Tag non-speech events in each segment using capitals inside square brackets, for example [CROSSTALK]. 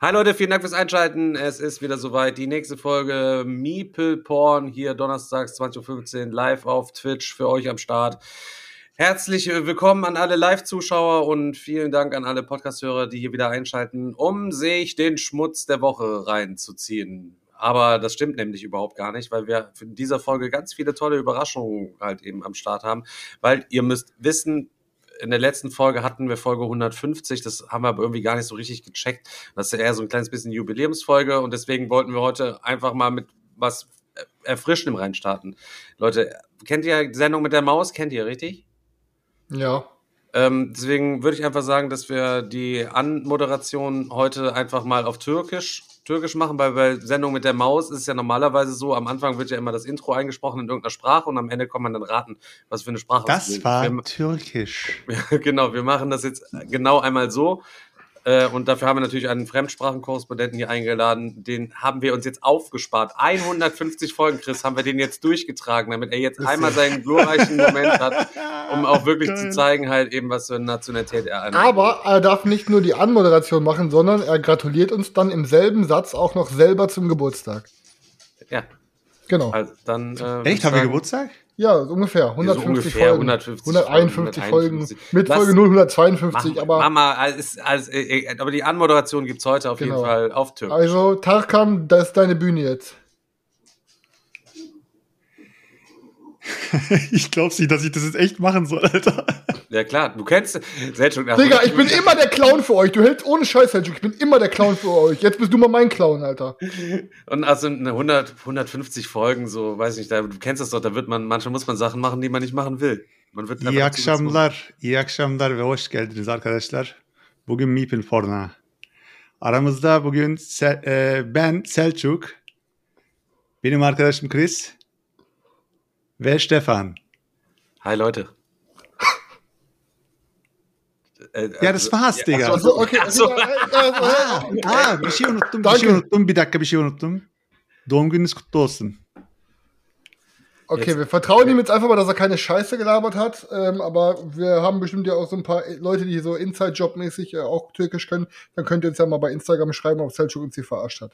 Hi Leute, vielen Dank fürs Einschalten. Es ist wieder soweit. Die nächste Folge Meeple Porn hier donnerstags 20.15 Uhr live auf Twitch für euch am Start. Herzlich willkommen an alle Live-Zuschauer und vielen Dank an alle Podcast-Hörer, die hier wieder einschalten, um sich den Schmutz der Woche reinzuziehen. Aber das stimmt nämlich überhaupt gar nicht, weil wir in dieser Folge ganz viele tolle Überraschungen halt eben am Start haben. Weil ihr müsst wissen, in der letzten Folge hatten wir Folge 150, das haben wir aber irgendwie gar nicht so richtig gecheckt. Das ist eher so ein kleines bisschen Jubiläumsfolge und deswegen wollten wir heute einfach mal mit was Erfrischendem reinstarten. Leute, kennt ihr die Sendung mit der Maus? Kennt ihr, richtig? Ja. Ähm, deswegen würde ich einfach sagen, dass wir die Anmoderation heute einfach mal auf Türkisch, Türkisch machen, weil bei Sendung mit der Maus ist es ja normalerweise so, am Anfang wird ja immer das Intro eingesprochen in irgendeiner Sprache und am Ende kann man dann raten, was für eine Sprache das ist. war wir, Türkisch. [LAUGHS] genau, wir machen das jetzt genau einmal so. Äh, und dafür haben wir natürlich einen Fremdsprachenkorrespondenten hier eingeladen. Den haben wir uns jetzt aufgespart. 150 Folgen, Chris, haben wir den jetzt durchgetragen, damit er jetzt einmal seinen glorreichen Moment hat, um auch wirklich Geil. zu zeigen, halt eben, was für eine Nationalität er hat. Aber er darf nicht nur die Anmoderation machen, sondern er gratuliert uns dann im selben Satz auch noch selber zum Geburtstag. Ja. Genau. Also dann, äh, Echt? Haben wir Geburtstag? Ja, so ungefähr. 150 so ungefähr, Folgen. 150 151 Folgen. 151. Mit Folge 0, 152, Mach, aber. Mama, als, als, äh, aber die Anmoderation gibt's heute auf Genau. jeden Fall auf Türkisch. Also, Tarkan, das ist deine Bühne jetzt. [LAUGHS] ich glaub's nicht, dass ich das jetzt echt machen soll, Alter. Ja klar, du kennst Selçuk. Digga, ich bin immer der Clown für euch. Du hältst ohne Scheiß, Selchuk. Ich bin immer der Clown für euch. Jetzt bist du mal mein Clown, Alter. Und also eine 100, 150 Folgen, so, weiß nicht, da, du kennst das doch, da wird man, manchmal muss man Sachen machen, die man nicht machen will. Man wird İyi akşamlar, iyi akşamlar ve hoş geldiniz arkadaşlar. Bugün Meeple Porn'a. Aramızda bugün Se- e, ben Selçuk, benim arkadaşım Chris ve Stefan. Hi Leute. Äh, [LAUGHS] Ja, das war's, Digga. Also, okay. Ach so. Digga, äh, Aa, bir şey unuttum, bir şey unuttum. Bir dakika bir şey unuttum. Doğum gününüz kutlu olsun. Okay, wir vertrauen ihm jetzt einfach mal, dass er keine Scheiße gelabert hat. Ähm, aber wir haben bestimmt ja auch so ein paar Leute, die so Inside-Job-mäßig äh, auch Türkisch können. Dann könnt ihr uns ja mal bei Instagram schreiben, ob Selchuk uns hier verarscht hat.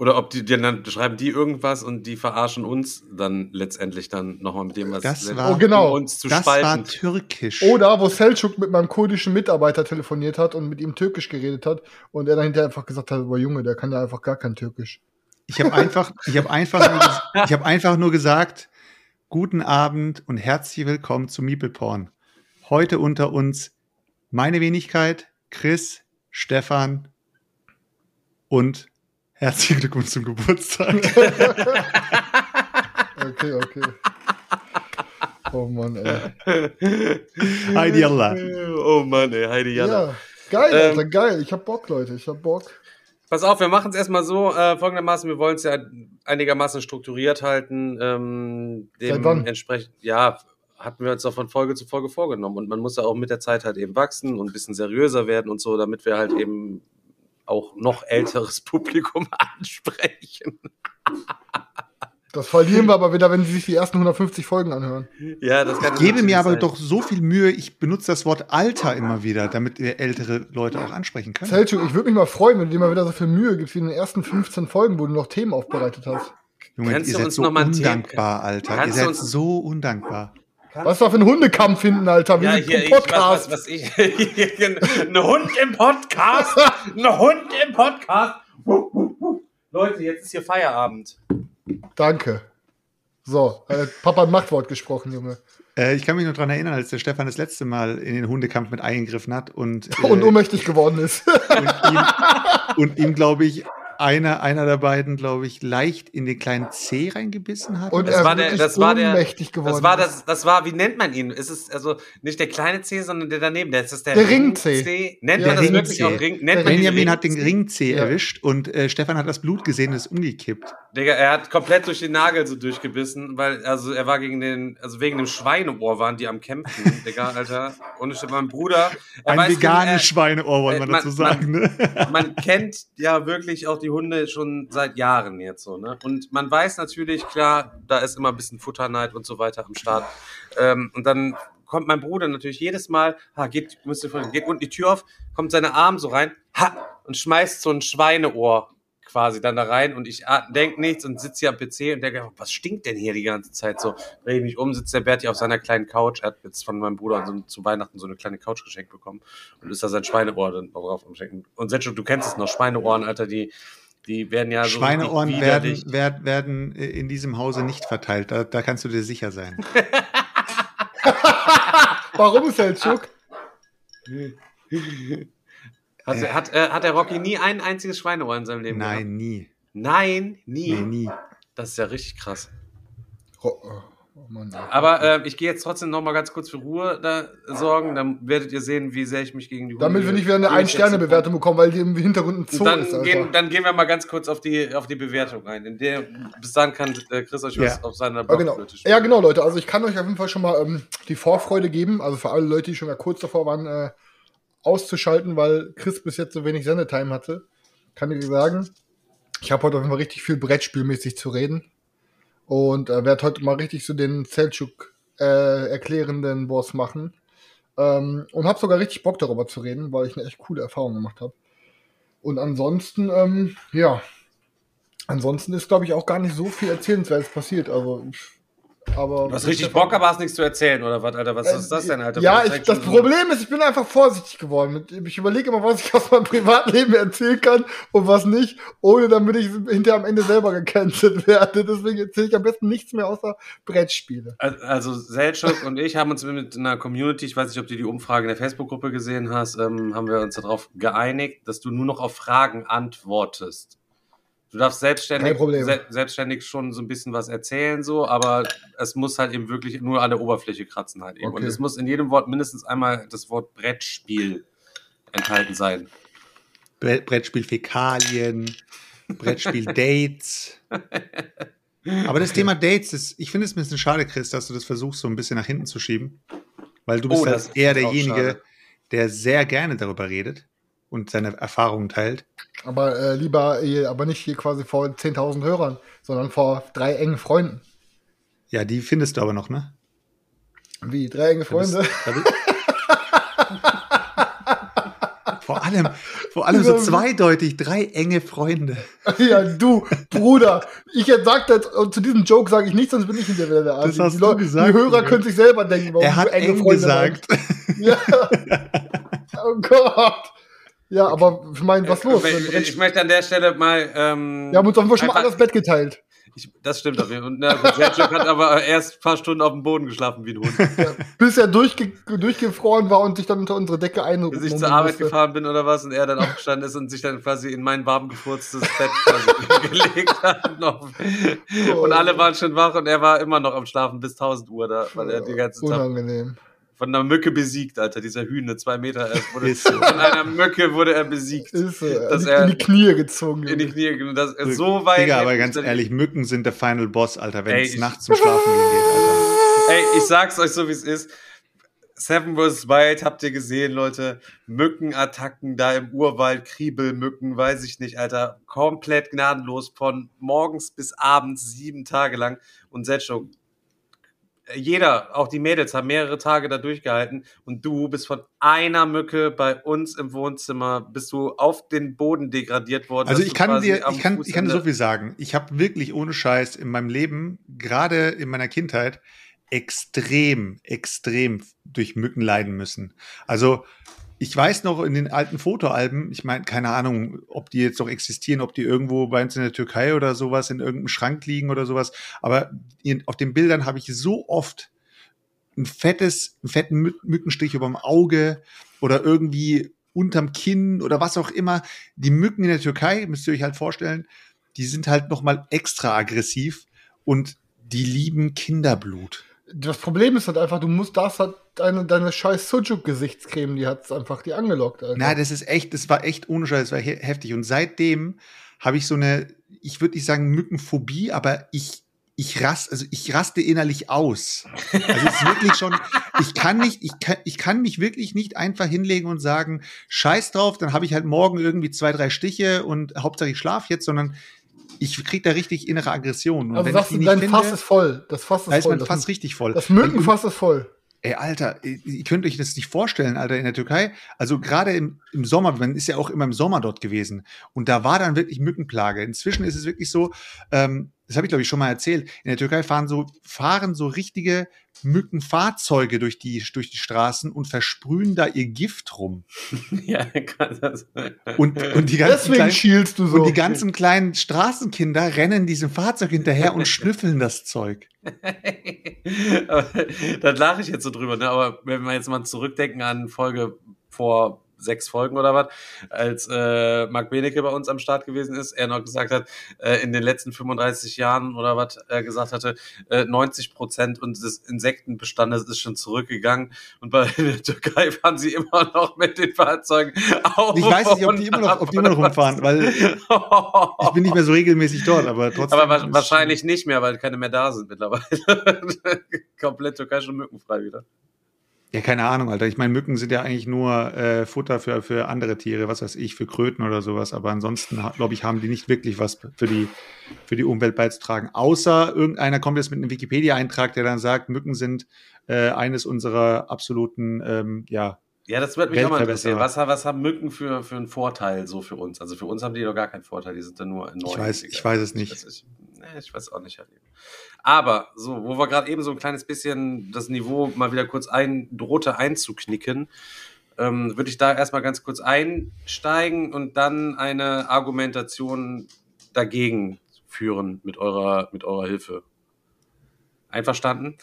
Oder ob die, die dann schreiben die irgendwas und die verarschen uns dann letztendlich dann nochmal mit dem, was Das war- Oh, genau. uns zu Das war spalten. türkisch. Oder wo Selchuk mit meinem kurdischen Mitarbeiter telefoniert hat und mit ihm Türkisch geredet hat und er dann hinterher einfach gesagt hat, boah Junge, der kann ja einfach gar kein Türkisch. Ich habe einfach, ich habe einfach, nur [LAUGHS] ich habe einfach nur gesagt, guten Abend und herzlich willkommen zu Meeple Porn. Heute unter uns meine Wenigkeit, Chris, Stefan und herzlichen Glückwunsch zum Geburtstag. [LAUGHS] Okay, okay. Oh Mann, ey. Heidi Allah. Oh Mann, ey, Heidi Jana. Ja, geil, Ähm, Alter, geil. Ich hab Bock, Leute. Ich hab Bock. Pass auf, wir machen es erstmal so, äh, folgendermaßen, wir wollen es ja einigermaßen strukturiert halten. Ähm, Seit wann? dementsprechend, ja, hatten wir uns doch von Folge zu Folge vorgenommen. Und man muss ja auch mit der Zeit halt eben wachsen und ein bisschen seriöser werden und so, damit wir halt eben auch noch älteres [LAUGHS] Publikum ansprechen. Das verlieren wir aber wieder, wenn sie sich die ersten 150 Folgen anhören. Ja, das kann Ich gebe mir aber sein. doch so viel Mühe, ich benutze das Wort Alter immer wieder, damit wir ältere Leute auch ansprechen können. Selchuk, ich würde mich mal freuen, wenn du dir mal wieder so viel Mühe gibst wie in den ersten 15 Folgen, wo du noch Themen aufbereitet hast. Junge, Kannst ihr du seid so noch mal ein Thema- undankbar, Alter. Ihr seid so undankbar. Was da für ein Hundekampf finden, Alter. Wir Ja, sind hier, ein ich, was, Podcast. was, was ich, [LAUGHS] ein Hund im Podcast, [LAUGHS] ein Hund im Podcast. Leute, jetzt ist hier Feierabend. Danke. So, äh, Papa hat Machtwort gesprochen, Junge. Äh, ich kann mich nur daran erinnern, als der Stefan das letzte Mal in den Hundekampf mit eingegriffen hat und, [LAUGHS] äh, Und ohnmächtig geworden ist. und ihm, und ihm glaube ich, einer, einer der beiden, glaube ich, leicht in den kleinen C reingebissen hat. Und Das er war der, das war der, ohnmächtig geworden das war das, das war, wie nennt man ihn? Es ist also nicht der kleine C, sondern der daneben. Das ist der, Der Ring-C. Nennt Ja, man das Ring wirklich C. auch Ring? Nennt Der man Benjamin hat den? Ring C Ja. erwischt und äh, Stefan hat das Blut gesehen und ist umgekippt. Digga, er hat komplett durch den Nagel so durchgebissen, weil, also er war gegen den, also wegen dem Schweineohr waren die am Kämpfen, [LAUGHS] Digga, Alter. Und ich, mein Bruder, er Ein veganes Schweineohr, wollen wir äh, man- dazu sagen. ne? er, man kennt ja wirklich auch die Hunde schon seit Jahren jetzt so, ne? Und man weiß natürlich, klar, da ist immer ein bisschen Futterneid und so weiter am Start. Ähm, und dann kommt mein Bruder natürlich jedes Mal, ha, geht, müsst ihr geht unten die Tür auf, kommt seine Arme so rein, ha, und schmeißt so ein Schweineohr quasi dann da rein und ich denk nichts und sitze hier am PC und denke, was stinkt denn hier die ganze Zeit so? Dreh ich mich um, sitzt der Berti auf seiner kleinen Couch, er hat jetzt von meinem Bruder so, zu Weihnachten so eine kleine Couch geschenkt bekommen und ist da sein Schweineohr dann drauf am. Und Setschuk, du kennst es noch, Schweineohren, Alter, die, die werden ja so Schweineohren werden, werden, werden äh, in diesem Hause nicht verteilt. Da, da kannst du dir sicher sein. [LAUGHS] Warum, Selchuk? Hat, hat, äh, hat der Rocky nie ein einziges Schweineohr in seinem Leben gehabt? Nein, nie. Nein, nie. Nee, nie. Das ist ja richtig krass. Oh, oh. Aber äh, ich gehe jetzt trotzdem noch mal ganz kurz für Ruhe da sorgen. Dann werdet ihr sehen, wie sehr ich mich gegen die Hunde Damit wir nicht wieder eine. Ein-Sterne-Bewertung bekommen, weil die im Hintergrund ein Zoo dann, ist, Alter. gehen, dann gehen wir mal ganz kurz auf die, auf die Bewertung rein. In der, bis dann kann äh, Chris euch was Ja. auf seiner Ja genau. Ja, genau, Leute. Also ich kann euch auf jeden Fall schon mal ähm, die Vorfreude geben. Also für alle Leute, die schon mal kurz davor waren, äh, auszuschalten, weil Chris bis jetzt so wenig Sendetime hatte, kann ich sagen, ich habe heute auf jeden Fall richtig viel Brettspielmäßig zu reden. Und äh, werde heute mal richtig so den Selchuk äh, erklärenden Boss machen. Ähm, und habe sogar richtig Bock darüber zu reden, weil ich eine echt coole Erfahrung gemacht habe. Und ansonsten, ähm, ja, ansonsten ist, glaube ich, auch gar nicht so viel Erzählenswertes passiert. Also, aber. Du hast richtig Bock, aber hast nichts zu erzählen, oder was, Alter? Was Äh, ist das denn, Alter? Ja, Das ich, das so- Problem ist, ich bin einfach vorsichtig geworden. Ich überlege immer, was ich aus meinem Privatleben erzählen kann und was nicht, ohne damit ich hinterher am Ende selber gecancelt [LAUGHS] werde. Deswegen erzähle ich am besten nichts mehr außer Brettspiele. Al- Also Selchuk und ich haben uns mit einer Community, ich weiß nicht, ob du die Umfrage in der Facebook-Gruppe gesehen hast, ähm, haben wir uns darauf geeinigt, dass du nur noch auf Fragen antwortest. Du darfst selbstständig, se selbstständig schon so ein bisschen was erzählen, so, aber es muss halt eben wirklich nur an der Oberfläche kratzen halt eben. Okay. Und es muss in jedem Wort mindestens einmal das Wort Brettspiel enthalten sein. Bre- Brettspiel Fäkalien, Brettspiel [LAUGHS] Dates. Aber das Thema [LAUGHS] Dates, das, ich finde es ein bisschen schade, Chris, dass du das versuchst, so ein bisschen nach hinten zu schieben. Weil du bist Oh, halt ist eher derjenige, schade. der sehr gerne darüber redet und seine Erfahrungen teilt. Aber äh, lieber, äh, aber nicht hier quasi vor 10.000 Hörern, sondern vor drei engen Freunden. Ja, die findest du aber noch, ne? Wie, drei enge Da bist- Freunde? da bist- [LAUGHS] vor allem, vor allem so zweideutig, drei enge Freunde. [LAUGHS] ja, du, Bruder. Ich jetzt sag das, und zu diesem Joke sage ich nichts, sonst bin ich hinterher der Arsch. hast die, du gesagt, die Hörer können sich selber denken, warum Er hat du enge eng Freunde gesagt. meinst. [LAUGHS] Ja. oh Gott. Ja, aber ich meine, was los? Ich, ich möchte an der Stelle mal. Ähm, Wir haben uns auf jeden Fall schon mal alles Bett geteilt. Ich, das stimmt auf jeden Fall. Und na, gut, Selchuk hat aber erst ein paar Stunden auf dem Boden geschlafen wie ein Hund. Bis er durchge durchgefroren war und sich dann unter unsere Decke Bis einrufen ich zur Arbeit gefahren bin oder was und er dann aufgestanden ist und sich dann quasi in mein warm gefurztes Bett [LAUGHS] gelegt hat. Noch. Und alle waren schon wach und er war immer noch am Schlafen bis 1000 Uhr da, weil er die ganze Tag Unangenehm. Von einer Mücke besiegt, Alter. Dieser Hühne, zwei Meter. Er wurde, so. von einer Mücke wurde er besiegt. Ist äh, Dass in, er- in die Knie gezogen. In die. Knie. Und Das ist so weit. Digga, aber ganz dass- ehrlich, Mücken sind der Final Boss, Alter, wenn es nachts zum Schlafen geht, Alter. [LAUGHS] Ey, ich sag's euch so, wie es ist. Seven vs. Wild habt ihr gesehen, Leute. Mückenattacken da im Urwald, Kriebelmücken, weiß ich nicht, Alter. Komplett gnadenlos von morgens bis abends, sieben Tage lang. Und Setschuk, jeder, auch die Mädels, haben mehrere Tage da durchgehalten. Und du bist von einer Mücke bei uns im Wohnzimmer, bist du auf den Boden degradiert worden. Also ich kann dir, ich kann, ich kann dir so viel sagen. Ich habe wirklich ohne Scheiß in meinem Leben, gerade in meiner Kindheit, extrem, extrem durch Mücken leiden müssen. Also ich weiß noch in den alten Fotoalben, ich meine, keine Ahnung, ob die jetzt noch existieren, ob die irgendwo bei uns in der Türkei oder sowas in irgendeinem Schrank liegen oder sowas. Aber in, auf den Bildern habe ich so oft ein fettes, einen fetten Mü Mückenstich über dem Auge oder irgendwie unterm Kinn oder was auch immer. Die Mücken in der Türkei, müsst ihr euch halt vorstellen, die sind halt noch mal extra aggressiv und die lieben Kinderblut. Das Problem ist halt einfach, du musst das halt deine, deine scheiß Sujuk-Gesichtscreme, die hat's einfach die angelockt. Na, das ist echt, das war echt ohne Scheiß, das war he heftig. Und seitdem habe ich so eine, ich würde nicht sagen Mückenphobie, aber ich, ich rast, also ich raste innerlich aus. Also es ist wirklich schon, [LAUGHS] ich kann nicht, ich kann, ich kann mich wirklich nicht einfach hinlegen und sagen, scheiß drauf, dann habe ich halt morgen irgendwie zwei, drei Stiche und Hauptsache ich schlaf jetzt, sondern ich krieg da richtig innere Aggression. Und also wenn sagst ich du, die dein nicht Fass finde, ist voll. Das Fass ist da ist voll. mein Das, Fass richtig voll. das Mückenfass ist voll. Ey, Alter, ihr ihr könnt euch das nicht vorstellen, Alter, in der Türkei. Also gerade im, im Sommer, man ist ja auch immer im Sommer dort gewesen. Und da war dann wirklich Mückenplage. Inzwischen ist es wirklich so, ähm, das habe ich, glaube ich, schon mal erzählt, in der Türkei fahren so, fahren so richtige Mückenfahrzeuge durch die, durch die Straßen und versprühen da ihr Gift rum. [LAUGHS] ja, kann das. Und, und, die ganzen Deswegen kleinen, schielst du so. und die ganzen kleinen Straßenkinder rennen diesem Fahrzeug hinterher und [LAUGHS] schnüffeln das Zeug. [LAUGHS] da lache ich jetzt so drüber, ne? aber wenn wir jetzt mal zurückdenken an Folge vor sechs Folgen oder was, als äh, Marc Benecke bei uns am Start gewesen ist, er noch gesagt hat, äh, in den letzten 35 Jahren oder was er gesagt hatte, äh, 90 Prozent unseres Insektenbestandes ist schon zurückgegangen und bei der Türkei fahren sie immer noch mit den Fahrzeugen auf. Ich weiß nicht, ob die immer noch, ob die immer noch rumfahren, weil ich bin nicht mehr so regelmäßig dort, aber trotzdem. Aber wahrscheinlich nicht mehr, weil keine mehr da sind mittlerweile. [LAUGHS] Komplett Türkei schon mückenfrei wieder. Ja, keine Ahnung, Alter. Ich meine, Mücken sind ja eigentlich nur äh, Futter für, für andere Tiere, was weiß ich, für Kröten oder sowas. Aber ansonsten, glaube ich, haben die nicht wirklich was für die, für die Umwelt beizutragen. Außer irgendeiner kommt jetzt mit einem Wikipedia-Eintrag, der dann sagt, Mücken sind äh, eines unserer absoluten, ähm, ja, Ja, das wird mich auch mal interessieren. Was, was haben Mücken für, für einen Vorteil so für uns? Also für uns haben die doch gar keinen Vorteil, die sind dann nur neu. Ich weiß- ich weiß es nicht. Nee, ich weiß auch nicht. Herr Lieb. Aber so, wo wir gerade eben so ein kleines bisschen das Niveau mal wieder kurz ein, drohte einzuknicken, ähm, würde ich da erstmal ganz kurz einsteigen und dann eine Argumentation dagegen führen mit eurer, mit eurer Hilfe. Einverstanden?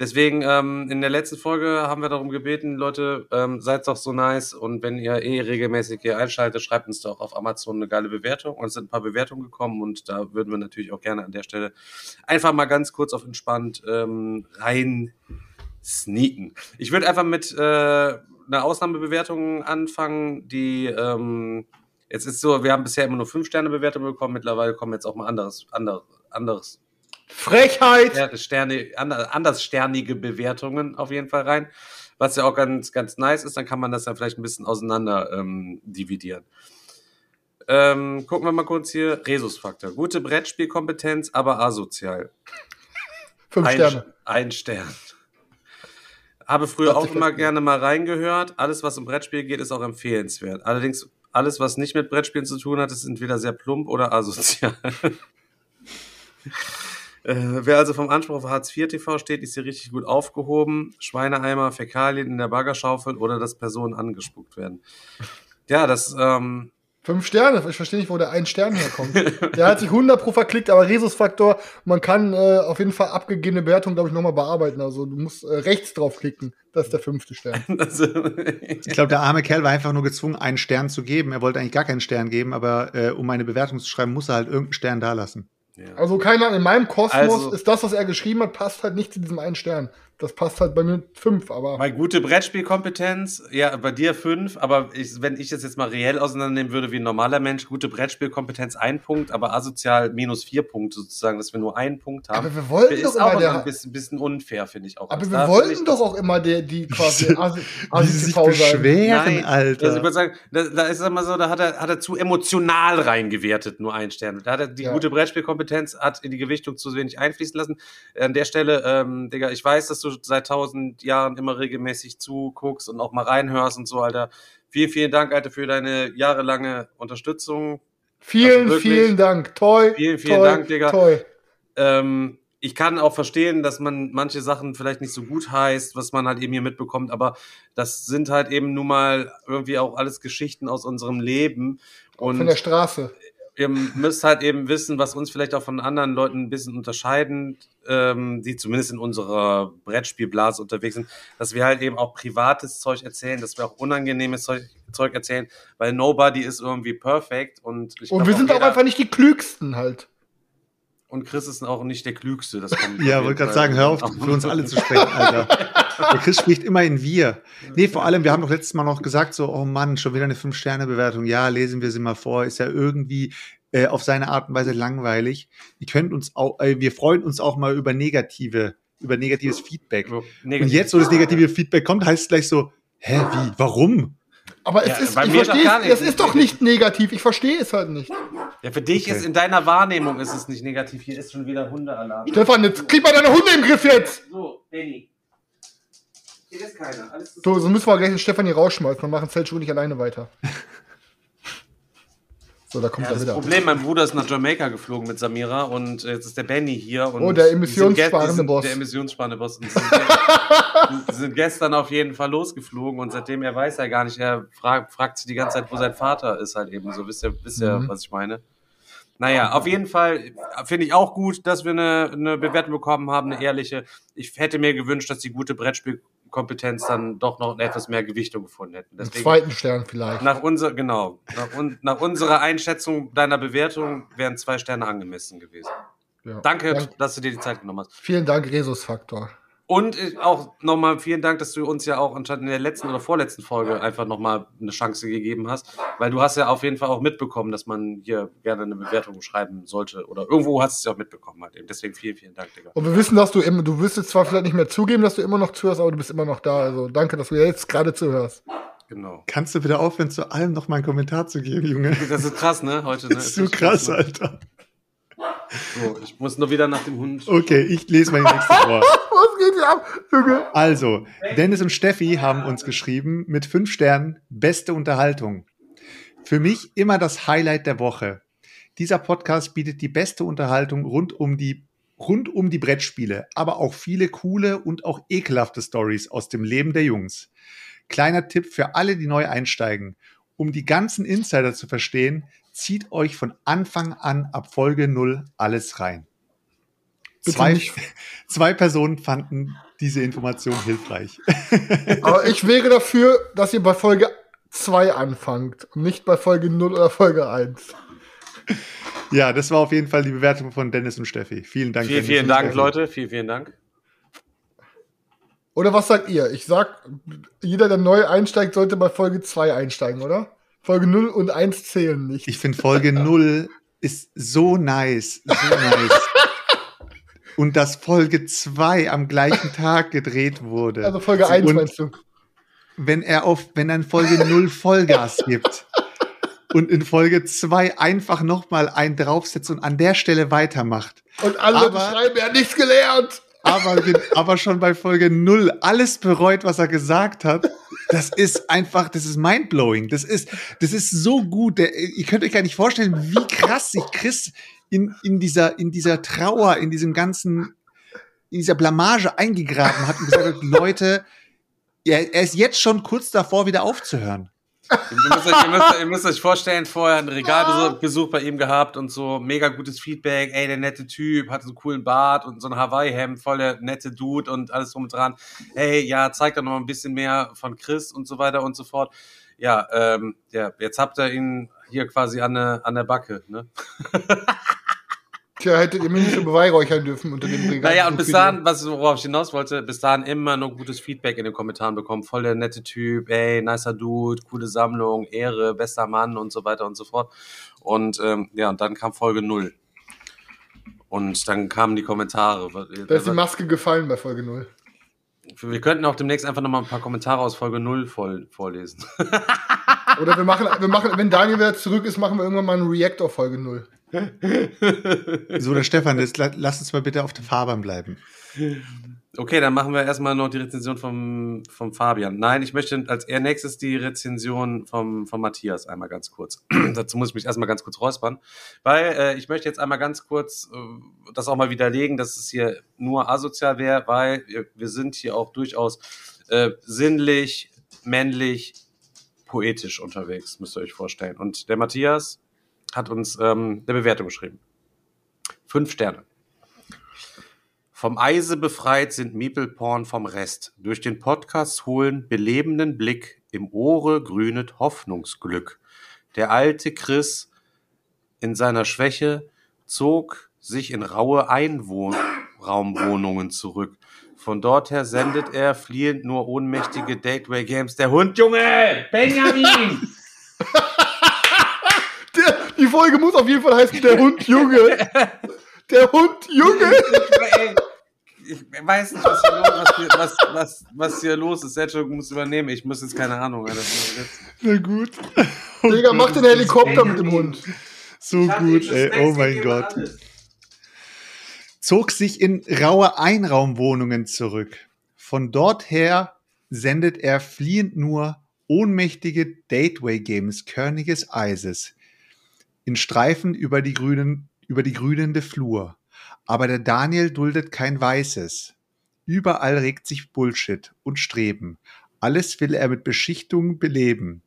Deswegen, ähm, in der letzten Folge haben wir darum gebeten, Leute, ähm, seid doch so nice und wenn ihr eh regelmäßig hier einschaltet, schreibt uns doch auf Amazon eine geile Bewertung. Und es sind ein paar Bewertungen gekommen und da würden wir natürlich auch gerne an der Stelle einfach mal ganz kurz auf entspannt ähm, rein sneaken. Ich würde einfach mit äh, einer Ausnahmebewertung anfangen, die ähm, jetzt ist so, wir haben bisher immer nur fünf Sterne Bewertungen bekommen, mittlerweile kommen jetzt auch mal anderes, anderes, anderes Frechheit! Sterne, Sterne, ander- anderssternige Bewertungen auf jeden Fall rein. Was ja auch ganz, ganz nice ist, dann kann man das dann vielleicht ein bisschen auseinander ähm, dividieren. Ähm, gucken wir mal kurz hier. Resusfaktor. Gute Brettspielkompetenz, aber asozial. Fünf Ein, Sterne. ein Stern. Habe früher auch immer gerne mal reingehört. Alles, was um Brettspiel geht, ist auch empfehlenswert. Allerdings, alles, was nicht mit Brettspielen zu tun hat, ist entweder sehr plump oder asozial. [LAUGHS] Äh, wer also vom Anspruch auf Hartz IV TV steht, ist hier richtig gut aufgehoben. Schweineeimer, Fäkalien in der Baggerschaufel oder dass Personen angespuckt werden. Ja, das, ähm, Fünf Sterne. Ich verstehe nicht, wo der ein Stern herkommt. der hat sich 100 pro verklickt, aber Resusfaktor, man kann äh, auf jeden Fall abgegebene Bewertung, glaube ich, nochmal bearbeiten. Also du musst äh, rechts draufklicken. Das ist der fünfte Stern. [LAUGHS] also, Ich glaube, der arme Kerl war einfach nur gezwungen, einen Stern zu geben. Er wollte eigentlich gar keinen Stern geben, aber äh, um eine Bewertung zu schreiben, muss er halt irgendeinen Stern dalassen. Ja. Also keiner in meinem Kosmos Also- ist das, was er geschrieben hat, passt halt nicht zu diesem einen Stern. Das passt halt bei mir fünf, aber Bei gute Brettspielkompetenz, ja, bei dir fünf, aber ich, wenn ich das jetzt mal reell auseinandernehmen würde wie ein normaler Mensch, gute Brettspielkompetenz ein Punkt, aber asozial minus vier Punkte sozusagen, dass wir nur einen Punkt haben. Aber wir wollten ist doch auch immer immer der- ein bisschen, bisschen unfair, finde ich auch. aber Also wir da wollten doch das- auch immer der, die [LAUGHS] quasi Wie Asi Wie sie sich Asi-TV sein. beschweren, Nein, Alter. Also ich würde sagen, da, da ist es immer so, da hat er, hat er zu emotional reingewertet, nur ein Stern. Da hat er die Ja. gute Brettspielkompetenz, hat in die Gewichtung zu wenig einfließen lassen. An der Stelle, ähm, Digga, ich weiß, dass du seit tausend Jahren immer regelmäßig zuguckst und auch mal reinhörst und so, Alter. Vielen, vielen Dank, Alter, für deine jahrelange Unterstützung. Vielen, Also vielen Dank. Toi. Vielen, vielen toi, Dank, Digga. Toi. Ähm, ich kann auch verstehen, dass man manche Sachen vielleicht nicht so gut heißt, was man halt eben hier mitbekommt, aber das sind halt eben nun mal irgendwie auch alles Geschichten aus unserem Leben. Und Von der Straße. Ihr müsst halt eben wissen, was uns vielleicht auch von anderen Leuten ein bisschen unterscheiden, ähm, die zumindest in unserer Brettspielblase unterwegs sind, dass wir halt eben auch privates Zeug erzählen, dass wir auch unangenehmes Zeug, Zeug erzählen, weil nobody ist irgendwie perfekt und ich Und glaub wir sind auch jeder- einfach nicht die klügsten halt. Und Chris ist auch nicht der Klügste. Das kommt [LAUGHS] Ja, wollte gerade sagen, hör auf, für uns alle zu sprechen, Alter. Der Chris spricht immer in wir. Nee, vor allem, wir haben doch letztes Mal noch gesagt, so, oh Mann, schon wieder eine Fünf-Sterne-Bewertung. Ja, lesen wir sie mal vor. Ist ja irgendwie äh, auf seine Art und Weise langweilig. Ihr könnt uns auch, äh, wir freuen uns auch mal über negative, über negatives Feedback. Und Negativ. jetzt, wo das negative Feedback kommt, heißt es gleich so, hä, wie, warum? Aber Ja, es ist, bei ich mir verstehe doch gar es, nicht. es ist doch nicht negativ. Ich verstehe es halt nicht. Ja, für dich Okay. ist in deiner Wahrnehmung ist es nicht negativ. Hier ist schon wieder Hundealarm. Stefan, jetzt krieg mal deine Hunde im Griff jetzt! So, Benny. Hier ist keiner. Alles So, so müssen wir gleich den Stefan hier rausschmeißen. Dann machen Zeltschuh nicht alleine weiter. [LAUGHS] So, da kommt Ja, er das wieder. Problem, mein Bruder ist nach Jamaika geflogen mit Samira und jetzt ist der Benny hier. Und Oh, der emissionssparende Boss. Der emissionssparende Boss. [LAUGHS] Sind, gestern auf jeden Fall losgeflogen und seitdem, er weiß ja gar nicht, er fragt, fragt sich die ganze Zeit, wo sein Vater ist halt eben so. Wisst ihr, wisst ihr Mhm. was ich meine? Naja, auf jeden Fall finde ich auch gut, dass wir eine, eine Bewertung bekommen haben, eine ehrliche. Ich hätte mir gewünscht, dass die gute Brettspielkompetenz dann doch noch etwas mehr Gewichtung gefunden hätten. Deswegen zweiten Stern vielleicht. nach unser, genau, nach, un, nach unserer Einschätzung deiner Bewertung wären zwei Sterne angemessen gewesen. Ja. Danke, Dank- dass du dir die Zeit genommen hast. Vielen Dank, Resus-Faktor. Und auch nochmal vielen Dank, dass du uns ja auch anstatt in der letzten oder vorletzten Folge einfach nochmal eine Chance gegeben hast. Weil du hast ja auf jeden Fall auch mitbekommen, dass man hier gerne eine Bewertung schreiben sollte. Oder irgendwo hast du es ja auch mitbekommen halt eben. Deswegen vielen, vielen Dank, Digga. Und wir wissen, dass du immer, du wirst jetzt zwar vielleicht nicht mehr zugeben, dass du immer noch zuhörst, aber du bist immer noch da. Also danke, dass du jetzt gerade zuhörst. Genau. Kannst du bitte aufhören, zu allem noch mal einen Kommentar zu geben, Junge? Das ist krass, ne? Heute, ne? Das ist so krass, ne? Alter. So, ich muss nur wieder nach dem Hund. Okay, ich lese mal die nächste vor. [LAUGHS] Was geht hier ab, Junge? Also, Dennis und Steffi haben uns geschrieben mit fünf Sternen, beste Unterhaltung. Für mich immer das Highlight der Woche. Dieser Podcast bietet die beste Unterhaltung rund um die, rund um die Brettspiele, aber auch viele coole und auch ekelhafte Stories aus dem Leben der Jungs. Kleiner Tipp für alle, die neu einsteigen. Um die ganzen Insider zu verstehen, zieht euch von Anfang an ab Folge 0 alles rein. Bitte Zwei, nicht. [LAUGHS] zwei Personen fanden diese Information hilfreich. [LAUGHS] Aber ich wäre dafür, dass ihr bei Folge 2 anfangt und nicht bei Folge 0 oder Folge 1. Ja, das war auf jeden Fall die Bewertung von Dennis und Steffi. Vielen Dank. Vielen, Dennis vielen Dank, Steffi. Leute. Vielen, vielen Dank. Oder was sagt ihr? Ich sag, jeder, der neu einsteigt, sollte bei Folge 2 einsteigen, oder? Folge 0 und 1 zählen nicht. Ich finde Folge [LAUGHS] 0 ist so nice. So nice. [LAUGHS] Und dass Folge 2 am gleichen Tag gedreht wurde. also Folge 1 und meinst du? wenn er auf, wenn er in Folge 0 Vollgas gibt und in Folge 2 einfach nochmal einen draufsetzt und an der Stelle weitermacht. Und alle aber- schreiben, er hat nichts gelernt. Aber, aber schon bei Folge 0 alles bereut, was er gesagt hat. Das ist einfach, das ist mindblowing. Das ist, das ist so gut. Der, ihr könnt euch gar nicht vorstellen, wie krass sich Chris in, in dieser, in dieser Trauer, in diesem ganzen, in dieser Blamage eingegraben hat und gesagt hat, Leute, er, er ist jetzt schon kurz davor, wieder aufzuhören. Ihr müsst, euch, ihr, müsst, ihr müsst euch vorstellen, vorher einen Regalbesuch bei ihm gehabt und so mega gutes Feedback. Ey, der nette Typ, hat so einen coolen Bart und so ein Hawaii-Hemd, voll der nette Dude und alles drum und dran. Ey, ja, zeigt doch noch ein bisschen mehr von Chris und so weiter und so fort. Ja, ähm, ja, jetzt habt ihr ihn hier quasi an der, an der Backe, ne? [LAUGHS] Tja, hättet ihr mich nicht so beweihräuchern dürfen unter dem Regal. Naja, und bis dahin, was, worauf ich hinaus wollte, bis dahin immer nur gutes Feedback in den Kommentaren bekommen. Voll der nette Typ, ey, nicer Dude, coole Sammlung, Ehre, bester Mann und so weiter und so fort. Und ähm, ja, und dann kam Folge null Und dann kamen die Kommentare. Da ist die Maske gefallen bei Folge 0. Wir könnten auch demnächst einfach nochmal ein paar Kommentare aus Folge null voll, vorlesen. [LAUGHS] Oder wir machen, wir machen, wenn Daniel wieder zurück ist, machen wir irgendwann mal einen React auf Folge 0. So, der Stefan, jetzt la- lass uns mal bitte auf der Fahrbahn bleiben. Okay, dann machen wir erstmal noch die Rezension vom, vom Fabian. Nein, ich möchte als eher nächstes die Rezension vom, vom Matthias einmal ganz kurz. [CLEARS THROAT] Dazu muss ich mich erstmal ganz kurz räuspern, weil äh, ich möchte jetzt einmal ganz kurz äh, das auch mal widerlegen, dass es hier nur asozial wäre, weil wir, wir sind hier auch durchaus äh, sinnlich, männlich, poetisch unterwegs, müsst ihr euch vorstellen. Und der Matthias hat uns ähm, eine Bewertung geschrieben. Fünf Sterne. Vom Eise befreit sind Meeple-Porn vom Rest. Durch den Podcast holen belebenden Blick, im Ohre grünet Hoffnungsglück. Der alte Chris in seiner Schwäche zog sich in raue Einraumwohnungen zurück. Von dort her sendet er fliehend nur ohnmächtige Dateway Games. Der Hund, Junge! Benjamin! [LAUGHS] Die Folge muss auf jeden Fall heißen, der Hund Junge. Der Hund Junge. Ey, ich weiß nicht, was hier los, was hier, was, was, was hier los ist. Sergio muss übernehmen. Ich muss jetzt keine Ahnung. Alter. Na gut. Digga, mach den Helikopter mit dem Hund. So gut, ey. Oh mein Gott. Zog sich in raue Einraumwohnungen zurück. Von dort her sendet er fliehend nur ohnmächtige Dateway-Games körniges Eises in Streifen über die grünen, über die grünende Flur. Aber der Daniel duldet kein Weißes. Überall regt sich Bullshit und Streben. Alles will er mit Beschichtung beleben.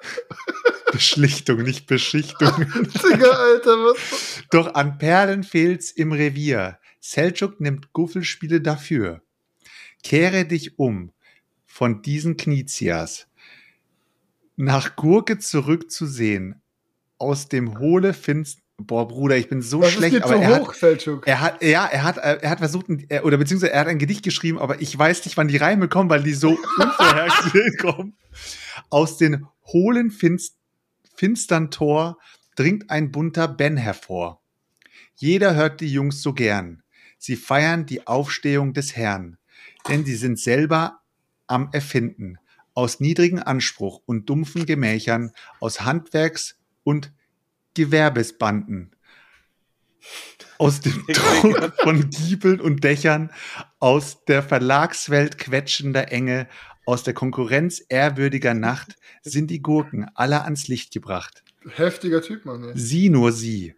[LAUGHS] Beschlichtung, nicht Beschichtung. Digga, Alter, was? [LAUGHS] Doch an Perlen fehlt's im Revier. Selçuk nimmt Guffelspiele dafür. Kehre dich um von diesen Knizias. Nach Gurke zurückzusehen. Aus dem hohle Finst... Boah, Bruder, ich bin so ist schlecht, dir aber zu er hoch, hat, er hat, ja, er hat, äh, er hat versucht, er- oder beziehungsweise er hat ein Gedicht geschrieben, aber ich weiß nicht, wann die Reime kommen, weil die so [LAUGHS] unvorhergesehen kommen. Aus den hohlen Finst finstern Tor dringt ein bunter Ben hervor. Jeder hört die Jungs so gern. Sie feiern die Aufstehung des Herrn, denn sie sind selber am Erfinden. Aus niedrigen Anspruch und dumpfen Gemächern, aus Handwerks- und Gewerbesbanden. Aus dem [LAUGHS] Druck von Giebeln und Dächern, aus der Verlagswelt quetschender Enge, aus der Konkurrenz ehrwürdiger Nacht sind die Gurken alle ans Licht gebracht. Heftiger Typ, Mann. Ey. Sie nur sie.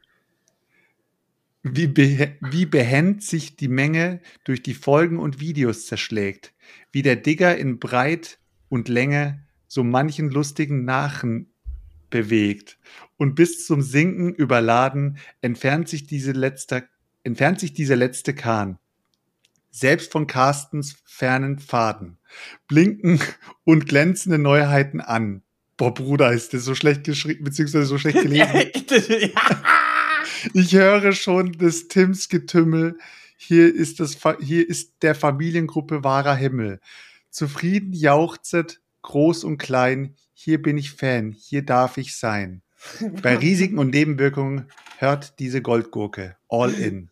Wie, behe wie behend sich die Menge durch die Folgen und Videos zerschlägt. Wie der Digger in Breit und Länge so manchen lustigen Nachen bewegt. Und bis zum Sinken überladen entfernt sich diese letzte, entfernt sich dieser letzte Kahn. Selbst von Carstens fernen Pfaden. Blinken und glänzende Neuheiten an. Boah, Bruder, ist das so schlecht geschrieben, beziehungsweise so schlecht [LAUGHS] gelesen. [LAUGHS] Ich höre schon des Tims Getümmel. Hier ist, das, hier ist der Familiengruppe wahrer Himmel. Zufrieden jauchzet, groß und klein. Hier bin ich Fan, hier darf ich sein. [LAUGHS] Bei Risiken und Nebenwirkungen hört diese Goldgurke. All in.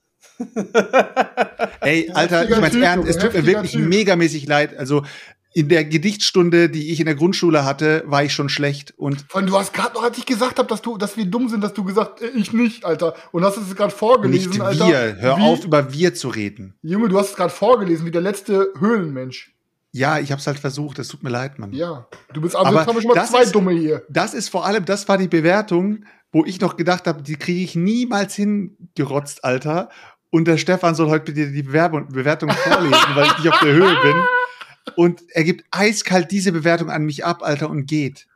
Ey, Alter, ich mein's ernst, es tut mir wirklich Typ. megamäßig leid. Also in der Gedichtstunde, die ich in der Grundschule hatte, war ich schon schlecht und Vor allem, du hast gerade noch, als ich gesagt habe, dass du, dass wir dumm sind, dass du gesagt, äh, ich nicht, Alter. Und hast es gerade vorgelesen, nicht Alter. wir. Hör wie, auf, über wir zu reden. Junge, du hast es gerade vorgelesen, wie der letzte Höhlenmensch. Ja, ich hab's halt versucht. Es tut mir leid, Mann. Ja. Du bist, also Aber jetzt haben wir schon mal das zwei ist- Dumme hier. Das ist vor allem, das war die Bewertung, wo ich noch gedacht habe, die kriege ich niemals hingerotzt, Alter. Und der Stefan soll heute bitte die Bewerbung, Bewertung vorlesen, weil ich nicht auf der Höhe bin. Und er gibt eiskalt diese Bewertung an mich ab, Alter, und geht.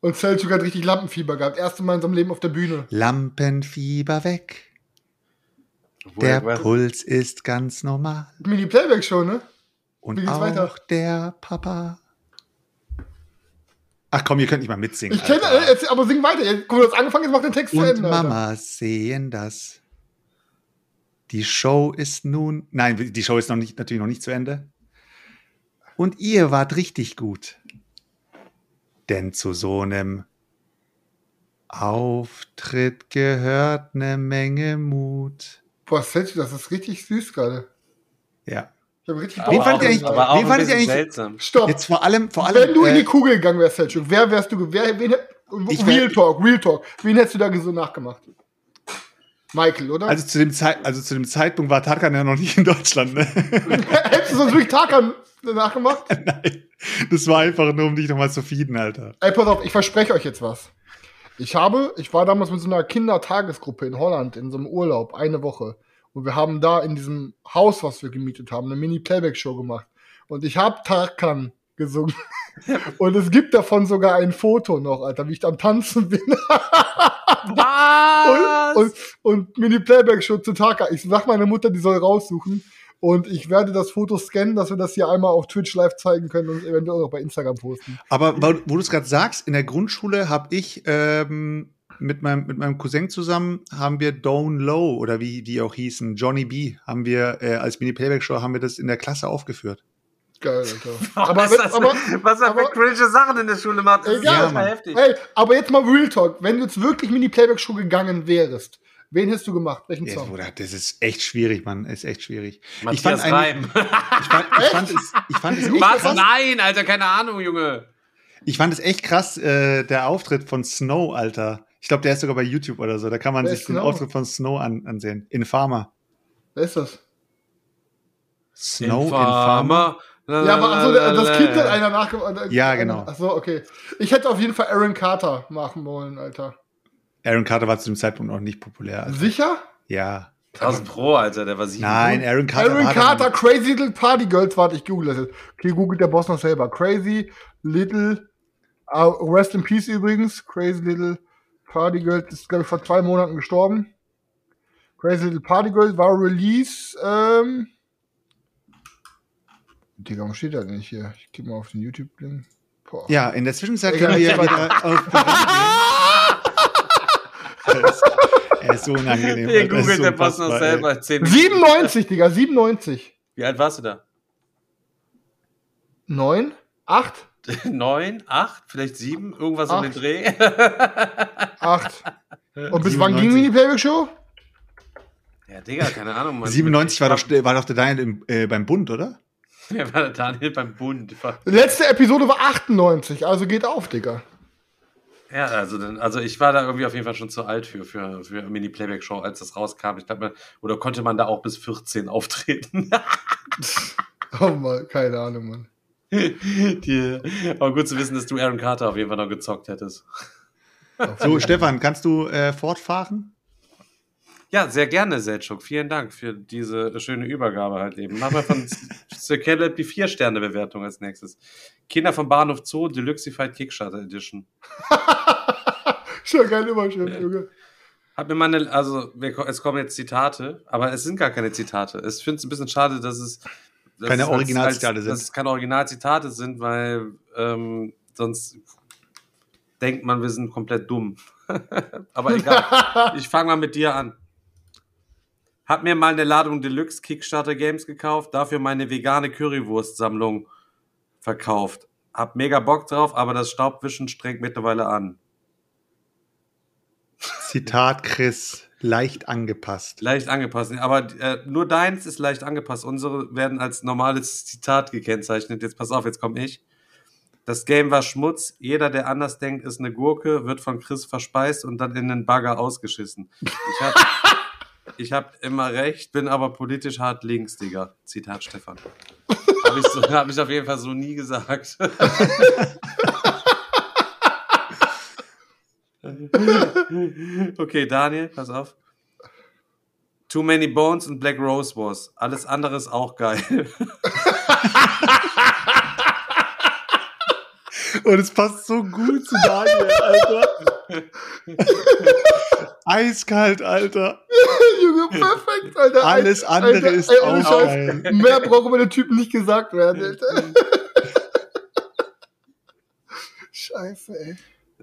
Und Selchuk hat richtig Lampenfieber gehabt. Erste Mal in seinem Leben auf der Bühne. Lampenfieber weg. Obwohl, Der Puls ist ganz normal. Mini Playback Show, ne? Und auch weiter? der Papa. Ach komm, ihr könnt nicht mal mitsingen. Ich kenne, äh, aber sing weiter. Guck mal, du hast angefangen, jetzt mach den Text zu Und Ende. Alter. Mamas sehen das. Die Show ist nun, nein, die Show ist noch nicht, natürlich noch nicht zu Ende. Und ihr wart richtig gut. Denn zu so einem Auftritt gehört eine Menge Mut. Boah, Selchuk, das ist richtig süß gerade. Ja. Ich habe richtig Wen fand ihr eigentlich- auch wen fandet ihr bisschen eigentlich- seltsam. Stopp. Jetzt vor allem, vor allem. Wenn du in äh, die Kugel gegangen wärst, Selchuk, wer wärst du, wer, wen, Ich Real wär- Talk, Real Talk. Wen hättest du da so nachgemacht? Michael, oder? Also zu, dem Zeit, also zu dem Zeitpunkt war Tarkan ja noch nicht in Deutschland, ne? [LAUGHS] Hättest du sonst wirklich Tarkan nachgemacht? [LAUGHS] Nein. Das war einfach nur, um dich nochmal zu feeden, Alter. Ey, pass auf, ich verspreche euch jetzt was. Ich habe, ich war damals mit so einer Kindertagesgruppe in Holland in so einem Urlaub, eine Woche. Und wir haben da in diesem Haus, was wir gemietet haben, eine Mini-Playback-Show gemacht. Und ich habe Tarkan gesungen. [LAUGHS] Und es gibt davon sogar ein Foto noch, Alter, wie ich am Tanzen bin. Was? und, und, und Mini-Playback-Show zu Tarkan. Ich sag meiner Mutter, die soll raussuchen. Und ich werde das Foto scannen, dass wir das hier einmal auf Twitch live zeigen können und eventuell auch bei Instagram posten. Aber wo, du es gerade sagst, in der Grundschule habe ich ähm, mit, meinem, mit meinem Cousin zusammen, haben wir Don't Low oder wie die auch hießen, Johnny B, haben wir äh, als Mini-Playback-Show, haben wir das in der Klasse aufgeführt. Geil, Alter. [LAUGHS] aber, wenn- das, aber, was er für aber- cringe Sachen in der Schule macht, das ist Egal, ja, Mann. heftig. Ey, aber jetzt mal Real Talk. Wenn du jetzt wirklich Mini-Playback-Show gegangen wärst, wen hättest du gemacht? Welchen Ja, Song? Bruder, das ist echt schwierig, Mann. Ist echt schwierig. Matthias eigentlich- Reim. Ich fand, ich fand es, ich fand es [LAUGHS] echt Was? krass. Nein, Alter, keine Ahnung, Junge. Ich fand es echt krass, äh, der Auftritt von Snow, Alter. Ich glaube, der ist sogar bei YouTube oder so. Da kann man Wer sich den Snow? Auftritt von Snow an, ansehen. Infarmer. Wer ist das? Snow Infarmer. Ja, aber ach so, das Kind hat einer nachgemacht. Ja, genau. Ach so, okay. Ich hätte auf jeden Fall Aaron Carter machen wollen, Alter. Aaron Carter war zu dem Zeitpunkt noch nicht populär. Also, Sicher? ja. 1000 Pro, Alter, der war sieben. Nein, Aaron Carter. Aaron war Carter, dann- Crazy Little Party Girls. Warte, ich google das jetzt. Okay, googelt der Boss noch selber. Crazy Little, uh, Rest in Peace übrigens. Crazy Little Party Girls ist, glaube ich, vor zwei Monaten gestorben. Crazy Little Party Girls war Release, ähm. Digga, warum steht das nicht hier? Ich geh mal auf den YouTube-Link. Ja, in der Zwischenzeit Egal, können wir wieder auf Er ist- [LAUGHS] Er ist so unangenehm. Ist googelt so der Boss noch selber. 10 97, Digga, 97. Wie alt warst du da? 9? 8? Neun, acht, vielleicht sieben, irgendwas um den Acht. Dreh. 8. [LAUGHS] Und bis wann ging 97. die Playback-Show? ja, Digga, keine Ahnung. Mann. 97 war doch, war doch der Daniel im, äh, beim Bund, oder? Ja, war der Daniel beim Bund. Letzte Episode war 98, also geht auf, Digga. Ja, also, dann, also ich war da irgendwie auf jeden Fall schon zu alt für, für, für Mini-Playback-Show, als das rauskam. Ich glaube, oder konnte man da auch bis 14 auftreten? [LAUGHS] Oh mal, keine Ahnung, Mann. Die, aber gut zu wissen, dass du Aaron Carter auf jeden Fall noch gezockt hättest. So, [LAUGHS] Stefan, kannst du äh, fortfahren? Ja, sehr gerne, Selchuk. Vielen Dank für diese schöne Übergabe halt eben. Machen wir von [LAUGHS] Sir Caleb die Vier-Sterne-Bewertung als nächstes. Kinder vom Bahnhof Zoo, Deluxified Kickstarter Edition. [LAUGHS] Schon geil Überschrift, Junge. Hab mir mal eine, also wir, es kommen jetzt Zitate, aber es sind gar keine Zitate. Ich finde es ein bisschen schade, dass es Keine als- Originalzitate als, sind. Dass es keine Originalzitate sind, weil ähm, sonst denkt man, wir sind komplett dumm. [LAUGHS] aber egal. [LAUGHS] ich fange mal mit dir an. Hab mir mal eine Ladung Deluxe Kickstarter Games gekauft, dafür meine vegane Currywurst-Sammlung verkauft. Hab mega Bock drauf, aber das Staubwischen strengt mittlerweile an. Zitat Chris, leicht angepasst. Leicht angepasst. Aber äh, nur deins ist leicht angepasst. Unsere werden als normales Zitat gekennzeichnet. Jetzt pass auf, jetzt komme ich. Das Game war Schmutz. Jeder, der anders denkt, ist eine Gurke, wird von Chris verspeist und dann in den Bagger ausgeschissen. Ich hab, [LAUGHS] ich hab immer recht, bin aber politisch hart links, Digga. Zitat Stefan. Habe ich, so, hab ich auf jeden Fall so nie gesagt. [LAUGHS] [LAUGHS] okay, Daniel, pass auf. Too Many Bones und Black Rose Wars. Alles andere ist auch geil. [LAUGHS] Und es passt so gut zu Daniel, Alter. [LAUGHS] Eiskalt, Alter. Junge, perfekt, Alter. Alles Alter, andere Alter, ist ohne auch geil. Mehr braucht über den Typen nicht gesagt werden, Alter. Scheiße, ey.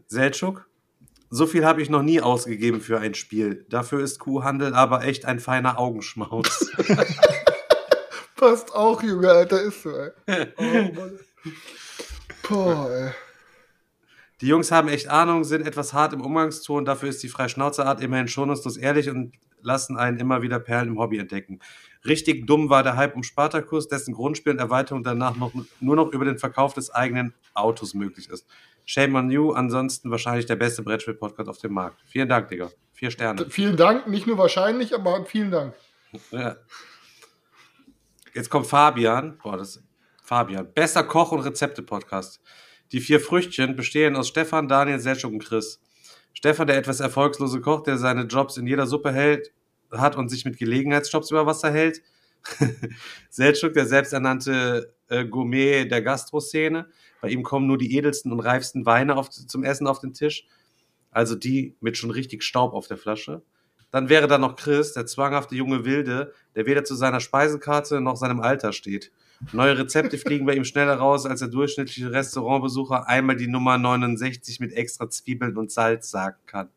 Seltschuk? So viel habe ich noch nie ausgegeben für ein Spiel. Dafür ist Kuhhandel aber echt ein feiner Augenschmaus. [LAUGHS] Passt auch, Junge, Alter, ist so, ey. [LAUGHS] Oh, Mann. Boah, ey. Die Jungs haben echt Ahnung, sind etwas hart im Umgangston, dafür ist die Freischnauzeart immerhin schonungslos ehrlich und lassen einen immer wieder Perlen im Hobby entdecken. Richtig dumm war der Hype um Spartacus, dessen Grundspiel und Erweiterung danach noch, nur noch über den Verkauf des eigenen Autos möglich ist. Shame on you, ansonsten wahrscheinlich der beste Brettspiel-Podcast auf dem Markt. Vielen Dank, Digga. Vier Sterne. Vielen Dank, nicht nur wahrscheinlich, aber vielen Dank. Ja. Jetzt kommt Fabian. Boah, das Fabian. Bester Koch- und Rezepte-Podcast. Die vier Früchtchen bestehen aus Stefan, Daniel, Selchuk und Chris. Stefan, der etwas erfolgslose Koch, der seine Jobs in jeder Suppe hält, hat und sich mit Gelegenheitsjobs über Wasser hält. [LAUGHS] Selchuk, der selbsternannte äh, Gourmet der Gastroszene. Bei ihm kommen nur die edelsten und reifsten Weine auf, zum Essen auf den Tisch. Also die mit schon richtig Staub auf der Flasche. Dann wäre da noch Chris, der zwanghafte junge Wilde, der weder zu seiner Speisekarte noch seinem Alter steht. Neue Rezepte [LAUGHS] fliegen bei ihm schneller raus als der durchschnittliche Restaurantbesucher einmal die Nummer 69 mit extra Zwiebeln und Salz sagen kann.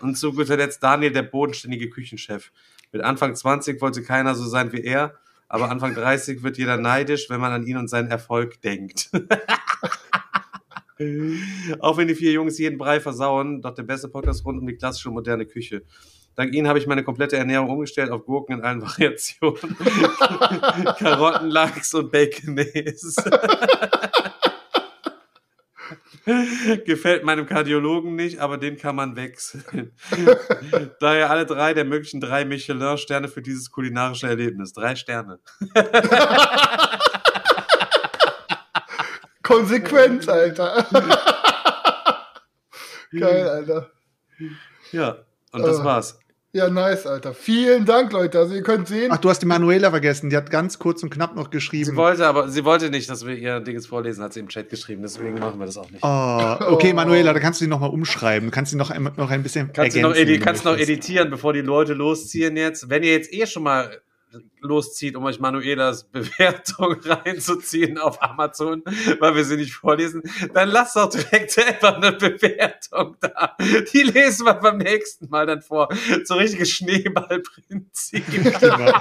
Und zu guter Letzt Daniel, der bodenständige Küchenchef. Mit Anfang 20 wollte keiner so sein wie er, aber Anfang 30 wird jeder neidisch, wenn man an ihn und seinen Erfolg denkt. [LAUGHS] Auch wenn die vier Jungs jeden Brei versauen, doch der beste Podcast rund um die klassische moderne Küche. Dank ihnen habe ich meine komplette Ernährung umgestellt auf Gurken in allen [LAUGHS] Variationen. [LAUGHS] Karotten, Lachs und Baconese. [LAUGHS] Gefällt meinem Kardiologen nicht, aber den kann man wechseln. [LAUGHS] Daher alle drei der möglichen drei Michelin-Sterne für dieses kulinarische Erlebnis. Drei Sterne. [LAUGHS] Konsequent, Alter. Geil, Alter. Ja, und das Äh. war's. Ja, nice, Alter. Vielen Dank, Leute. Also ihr könnt sehen. Ach, du hast die Manuela vergessen. Die hat ganz kurz und knapp noch Sie geschrieben. wollte aber, sie wollte nicht, dass wir ihr Dinges vorlesen, hat sie im Chat geschrieben, deswegen machen wir das auch nicht. Oh, okay, Oh. Manuela, da kannst du die nochmal umschreiben. Du kannst sie noch, ein- noch ein bisschen Kannst du noch, ergänzen, edi wenn du kannst noch editieren, bevor die Leute losziehen jetzt. Wenn ihr jetzt eh schon mal loszieht, um euch Manuelas [LAUGHS] Bewertung reinzuziehen auf Amazon, weil wir sie nicht vorlesen, dann lasst doch direkt [LAUGHS] selber eine Bewertung da. Die lesen wir beim nächsten Mal dann vor. So richtiges Schneeballprinzip. [LAUGHS] Genau.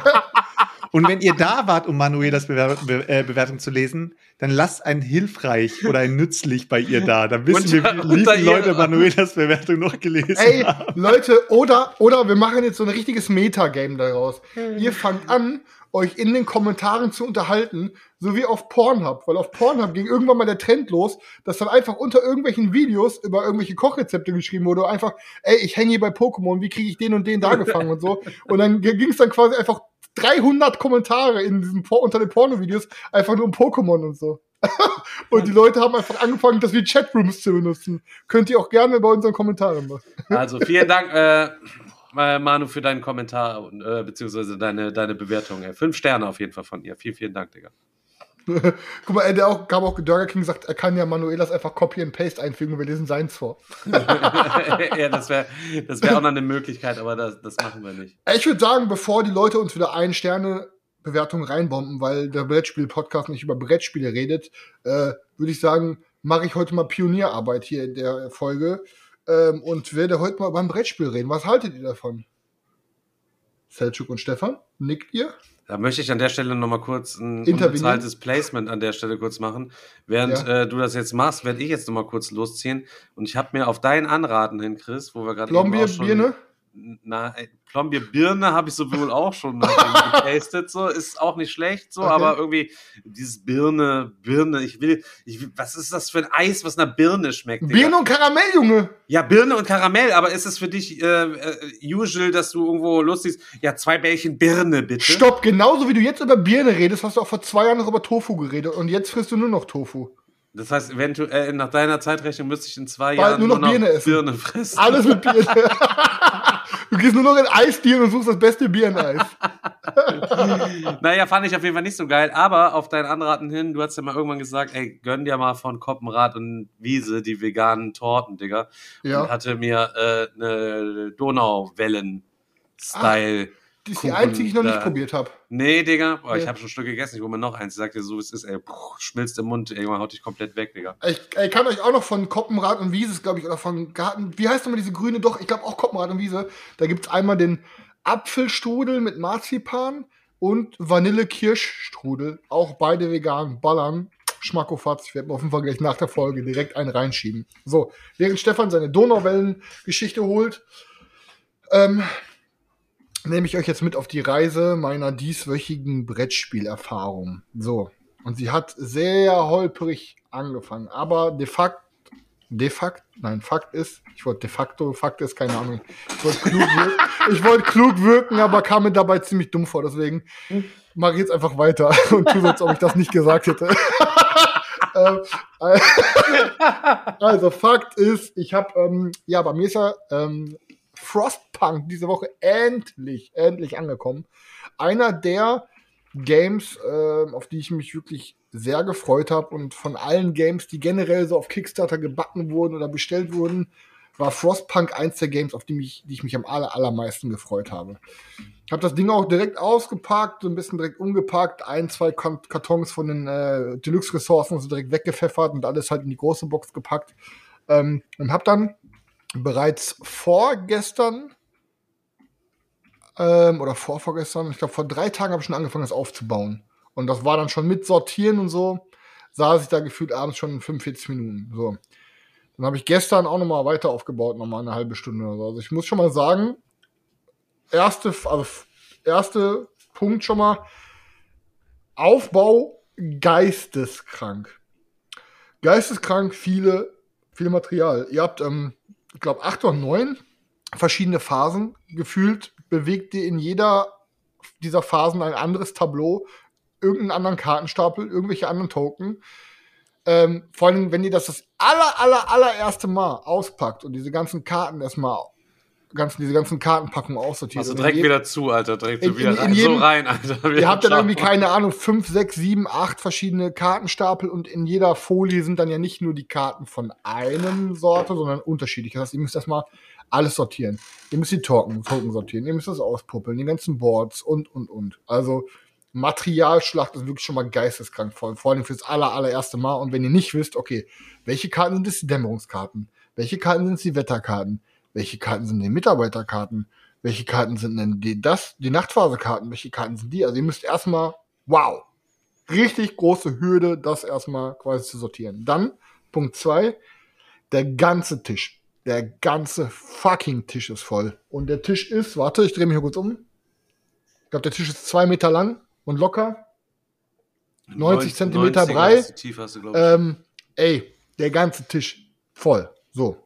Und wenn ihr da wart, um Manuelas Bewer Be äh, Bewertung zu lesen, dann lasst ein hilfreich oder ein nützlich bei ihr da. Dann wissen wir, wie viele Leute Manuelas Bewertung noch gelesen Ey, haben. Leute, oder, oder wir machen jetzt so ein richtiges Metagame daraus. Ihr fangt an, euch in den Kommentaren zu unterhalten, so wie auf Pornhub. Weil auf Pornhub ging irgendwann mal der Trend los, dass dann einfach unter irgendwelchen Videos über irgendwelche Kochrezepte geschrieben wurde. Einfach, ey, ich hänge hier bei Pokémon, wie kriege ich den und den da gefangen und so. Und dann ging es dann quasi einfach 300 Kommentare in diesen, Por- unter den Porno-Videos, einfach nur um Pokémon und so. [LAUGHS] und die Leute haben einfach angefangen, das wie Chatrooms zu benutzen. Könnt ihr auch gerne bei unseren Kommentaren machen. [LAUGHS] Also vielen Dank, äh, äh, Manu, für deinen Kommentar und, äh, beziehungsweise deine, deine Bewertung. Fünf Sterne auf jeden Fall von ihr. Vielen, vielen Dank, Digga. [LAUGHS] Guck mal, der auch, kam auch, Burger King sagt, er kann ja Manuelas einfach Copy and Paste einfügen und wir lesen seins vor. [LAUGHS] ja, das wäre das wär auch noch eine Möglichkeit, aber das, das machen wir nicht. Ich würde sagen, bevor die Leute uns wieder ein Sterne Bewertung reinbomben, weil der Brettspiel-Podcast nicht über Brettspiele redet, äh, würde ich sagen, mache ich heute mal Pionierarbeit hier in der Folge ähm, und werde heute mal beim Brettspiel reden. Was haltet ihr davon? Selçuk und Stefan, nickt ihr? Da möchte ich an der Stelle nochmal kurz ein unbezahltes Placement an der Stelle kurz machen. Während Ja. äh, du das jetzt machst, werde ich jetzt nochmal kurz losziehen. Und ich habe mir auf dein Anraten hin, Chris, wo wir gerade auch schon- Birne? Na, Plombier Birne habe ich sowohl auch schon [LAUGHS] getastet, so ist auch nicht schlecht, so, Okay. aber irgendwie dieses Birne, Birne, ich will, ich was ist das für ein Eis, was nach Birne schmeckt? Digga? Birne und Karamell, Junge! Ja, Birne und Karamell, aber ist es für dich äh, äh, usual, dass du irgendwo lustig ja, zwei Bällchen Birne, bitte? Stopp, genauso wie du jetzt über Birne redest, hast du auch vor zwei Jahren noch über Tofu geredet und jetzt frisst du nur noch Tofu. Das heißt, eventuell nach deiner Zeitrechnung müsste ich in zwei Bald Jahren nur noch Birne essen. Birne fressen. Alles mit Birne. [LAUGHS] du gehst nur noch in Eisdielen und suchst das beste Birneneis. [LAUGHS] naja, fand ich auf jeden Fall nicht so geil, aber auf dein Anraten hin, du hast ja mal irgendwann gesagt, ey, gönn dir mal von Koppenrad und Wiese die veganen Torten, Digga. Ja. Und hatte mir äh, eine Donauwellen-Style. Die ist die einzige, die ich noch nicht da. probiert habe. Nee, Digga, Boah, ich Nee. habe schon ein Stück gegessen, ich hole mir noch eins. Ich sagte so, wie es ist, ey, puh, schmilzt im Mund, irgendwann haut dich komplett weg, Digga. Ich, ich kann euch auch noch von Koppenrad und Wiese, glaube ich, oder von Garten. Wie heißt nochmal diese grüne? Doch, ich glaube auch Koppenrad und Wiese. Da gibt's einmal den Apfelstrudel mit Marzipan und Vanille-Kirschstrudel. Auch beide vegan. Ballern. Schmackofatz. Ich werde mir auf jeden Fall gleich nach der Folge direkt einen reinschieben. So, während Stefan seine Donauwellen-Geschichte holt, ähm, nehme ich euch jetzt mit auf die Reise meiner dieswöchigen Brettspielerfahrung. So. Und sie hat sehr holperig angefangen, aber de facto de facto, nein, Fakt ist, ich wollte de facto, Fakt ist, keine Ahnung. Ich wollte klug, wirken, ich wollte klug wirken, aber kam mir dabei ziemlich dumm vor, deswegen mache ich jetzt einfach weiter [LAUGHS] und tu so, als ob ich das nicht gesagt hätte. [LAUGHS] Ähm, äh, [LAUGHS] also Fakt ist, ich habe, ähm, ja, bei mir ist ja ähm, Frostpunk diese Woche endlich, endlich angekommen. Einer der Games, äh, auf die ich mich wirklich sehr gefreut habe und von allen Games, die generell so auf Kickstarter gebacken wurden oder bestellt wurden, war Frostpunk eins der Games, auf die, mich, die ich mich am aller, allermeisten gefreut habe. Ich habe das Ding auch direkt ausgepackt, so ein bisschen direkt umgepackt, ein, zwei Kartons von den äh, Deluxe-Ressourcen so direkt weggepfeffert und alles halt in die große Box gepackt. Ähm, und habe dann bereits vorgestern ähm, oder vorvorgestern, ich glaube vor drei Tagen habe ich schon angefangen, das aufzubauen. Und das war dann schon mit Sortieren und so, saß ich da gefühlt abends schon in 45 Minuten. So. Dann habe ich gestern auch nochmal weiter aufgebaut, nochmal eine halbe Stunde oder so. Also ich muss schon mal sagen, erste, also erste Punkt schon mal, Aufbau geisteskrank. Geisteskrank viele, viel Material. Ihr habt, ähm, ich glaube, acht oder neun verschiedene Phasen gefühlt, bewegt ihr in jeder dieser Phasen ein anderes Tableau, irgendeinen anderen Kartenstapel, irgendwelche anderen Token. Ähm, vor allem, wenn ihr das das aller, aller, allererste Mal auspackt und diese ganzen Karten erstmal, ganzen, diese ganzen Kartenpackungen aussortiert. Also direkt je- wieder zu, Alter. Direkt In- wieder in- in rein. jedem- so rein, Alter. [LAUGHS] Ihr habt dann irgendwie, keine Ahnung, fünf, sechs, sieben, acht verschiedene Kartenstapel und in jeder Folie sind dann ja nicht nur die Karten von einem Sorte, sondern unterschiedlich. Das heißt, ihr müsst erstmal alles sortieren. Ihr müsst die Token, Token sortieren, ihr müsst das auspuppeln, die ganzen Boards und, und, und. Also, Materialschlacht ist wirklich schon mal geisteskrank voll. Vor allem fürs aller, allererste Mal. Und wenn ihr nicht wisst, okay, welche Karten sind es die Dämmerungskarten? Welche Karten sind es die Wetterkarten? Welche Karten sind die Mitarbeiterkarten? Welche Karten sind denn die, das, die Nachtphasekarten? Welche Karten sind die? Also ihr müsst erstmal, wow, richtig große Hürde, das erstmal quasi zu sortieren. Dann, Punkt zwei, der ganze Tisch. Der ganze fucking Tisch ist voll. Und der Tisch ist, warte, ich drehe mich hier kurz um. Ich glaube, der Tisch ist zwei Meter lang und locker. 90 Zentimeter 90er breit. Ähm, ey, der ganze Tisch voll. So.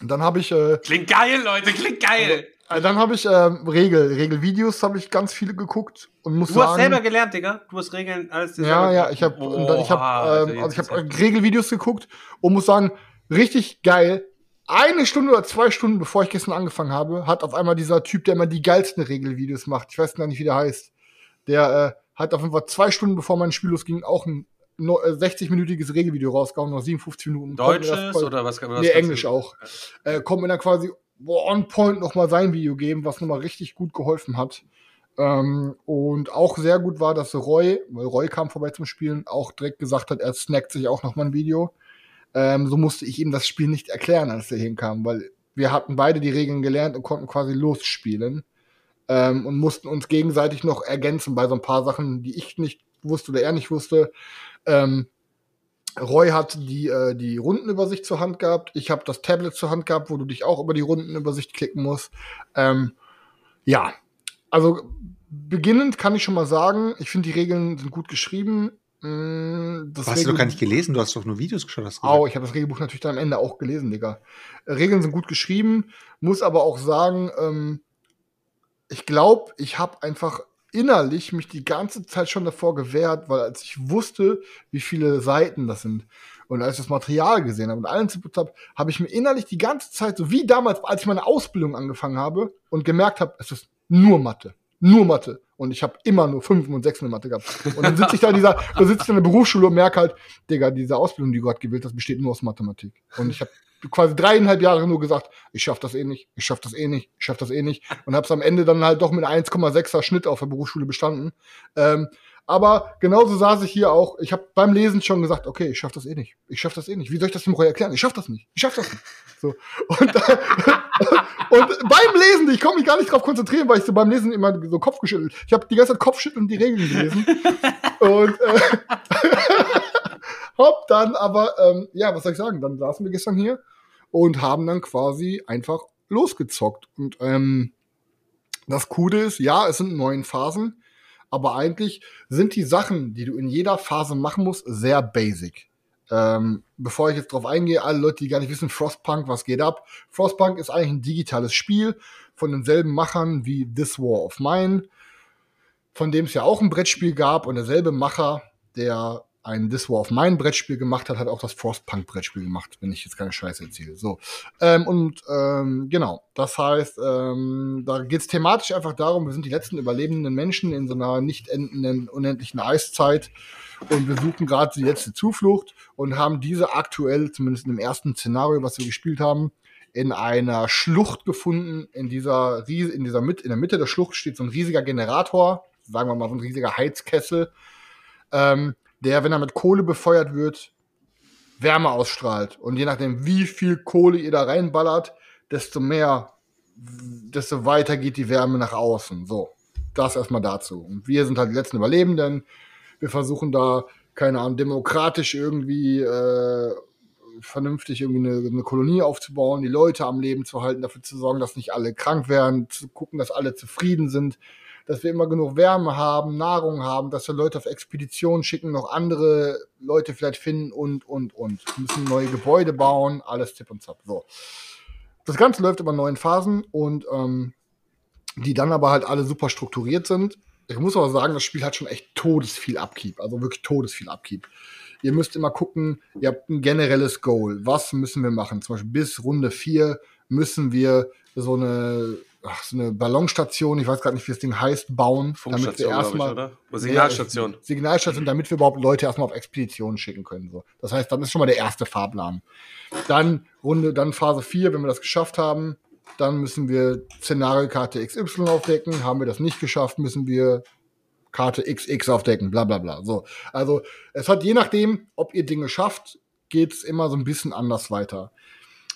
Und dann habe ich, äh, Klingt geil, Leute, klingt geil. äh, dann habe ich ähm, Regel, Regelvideos habe ich ganz viele geguckt und muss Du sagen, hast selber gelernt, Digga. Du hast Regeln, alles dir ja, ja, ich habe ich habe ähm, also ich habe Regelvideos geguckt und muss sagen, richtig geil. Eine Stunde oder zwei Stunden bevor ich gestern angefangen habe, hat auf einmal dieser Typ, der immer die geilsten Regelvideos macht, ich weiß gar nicht, wie der heißt, der äh, hat auf jeden Fall zwei Stunden bevor mein Spiel losging auch ein äh, 60-minütiges Regelvideo rausgehauen, noch 57 Minuten. Deutsches voll- oder was? was Nee, kannst du- Englisch auch. Äh, kommt mir dann quasi on point nochmal sein Video geben, was nochmal richtig gut geholfen hat. Ähm, und auch sehr gut war, dass Roy, weil Roy kam vorbei zum Spielen, auch direkt gesagt hat, er snackt sich auch nochmal ein Video. Ähm, so musste ich ihm das Spiel nicht erklären, als er hinkam, weil wir hatten beide die Regeln gelernt und konnten quasi losspielen. Ähm, und mussten uns gegenseitig noch ergänzen bei so ein paar Sachen, die ich nicht wusste oder er nicht wusste. Ähm, Roy hat die, äh, die Rundenübersicht zur Hand gehabt. Ich habe das Tablet zur Hand gehabt, wo du dich auch über die Rundenübersicht klicken musst. Ähm, ja, also beginnend kann ich schon mal sagen, ich finde die Regeln sind gut geschrieben. Mm, Das Du hast du doch gar nicht gelesen, du hast doch nur Videos geschaut. Hast gesagt. ich habe das Regelbuch natürlich dann am Ende auch gelesen, Digga. Regeln sind gut geschrieben, muss aber auch sagen, ähm, ich glaube, ich habe einfach innerlich mich die ganze Zeit schon davor gewehrt, weil als ich wusste, wie viele Seiten das sind und als ich das Material gesehen habe und allen zippt habe, habe ich mir innerlich die ganze Zeit, so wie damals, als ich meine Ausbildung angefangen habe und gemerkt habe, es ist nur Mathe. Nur Mathe. Und ich habe immer nur Fünfen und Sechsen in Mathe gehabt. Und dann sitze ich da in dieser, da sitze ich in der Berufsschule und merke halt, Digga, diese Ausbildung, die gerade gewählt hast, besteht nur aus Mathematik. Und ich habe quasi dreieinhalb Jahre nur gesagt, ich schaff das eh nicht, ich schaff das eh nicht, ich schaff das eh nicht. Und habe es am Ende dann halt doch mit 1,6er Schnitt auf der Berufsschule bestanden. Ähm, aber genauso saß ich hier auch. Ich habe beim Lesen schon gesagt, okay, ich schaff das eh nicht. Ich schaff das eh nicht. Wie soll ich das dem Roy erklären? Ich schaff das nicht. Ich schaff das nicht. So. Und, äh, [LAUGHS] und beim Lesen, ich komme mich gar nicht drauf konzentrieren, weil ich so beim Lesen immer so Kopf geschüttelt. Ich habe die ganze Zeit Kopfschütteln die Regeln gelesen. und äh, [LAUGHS] hab dann aber, ähm, ja, was soll ich sagen? Dann saßen wir gestern hier und haben dann quasi einfach losgezockt. Und ähm, das Coole ist, ja, es sind neun Phasen, aber eigentlich sind die Sachen, die du in jeder Phase machen musst, sehr basic. Ähm, bevor ich jetzt drauf eingehe, alle Leute, die gar nicht wissen, Frostpunk, was geht ab? Frostpunk ist eigentlich ein digitales Spiel von denselben Machern wie This War of Mine, von dem es ja auch ein Brettspiel gab und derselbe Macher, der ein This War of Mine Brettspiel gemacht hat, hat auch das Frostpunk Brettspiel gemacht, wenn ich jetzt keine Scheiße erzähle. So. Ähm, und ähm, genau, das heißt, ähm, da geht es thematisch einfach darum, wir sind die letzten überlebenden Menschen in so einer nicht endenden, unendlichen Eiszeit und wir suchen gerade die letzte Zuflucht und haben diese aktuell, zumindest im ersten Szenario, was wir gespielt haben, in einer Schlucht gefunden. In dieser, in dieser Mitte, in der Mitte der Schlucht steht so ein riesiger Generator, sagen wir mal so ein riesiger Heizkessel. Ähm, der, wenn er mit Kohle befeuert wird, Wärme ausstrahlt. Und je nachdem, wie viel Kohle ihr da reinballert, desto mehr, desto weiter geht die Wärme nach außen. So, das erstmal dazu. Und wir sind halt die letzten Überlebenden. Wir versuchen da, keine Ahnung, demokratisch irgendwie äh, vernünftig irgendwie eine, eine, Kolonie aufzubauen, die Leute am Leben zu halten, dafür zu sorgen, dass nicht alle krank werden, zu gucken, dass alle zufrieden sind, dass wir immer genug Wärme haben, Nahrung haben, dass wir Leute auf Expeditionen schicken, noch andere Leute vielleicht finden und, und, und. Wir müssen neue Gebäude bauen, alles Tipp und Zap. So. Das Ganze läuft über neun Phasen und ähm, die dann aber halt alle super strukturiert sind. Ich muss aber sagen, das Spiel hat schon echt todesviel Abkeep, also wirklich todesviel Abkeep. Ihr müsst immer gucken, ihr habt ein generelles Goal. Was müssen wir machen? Zum Beispiel bis Runde 4 müssen wir so eine ach, so eine Ballonstation, ich weiß gerade nicht, wie das Ding heißt, bauen, damit wir erstmal oder? Signalstation. Nee, Signalstation, damit wir überhaupt Leute erstmal auf Expeditionen schicken können. So. Das heißt, dann ist schon mal der erste Fahrplan. Dann Runde, dann Phase 4, wenn wir das geschafft haben, dann müssen wir Szenariokarte XY aufdecken. Haben wir das nicht geschafft, müssen wir Karte XX aufdecken, bla bla bla. So. Also es hat je nachdem, ob ihr Dinge schafft, geht's immer so ein bisschen anders weiter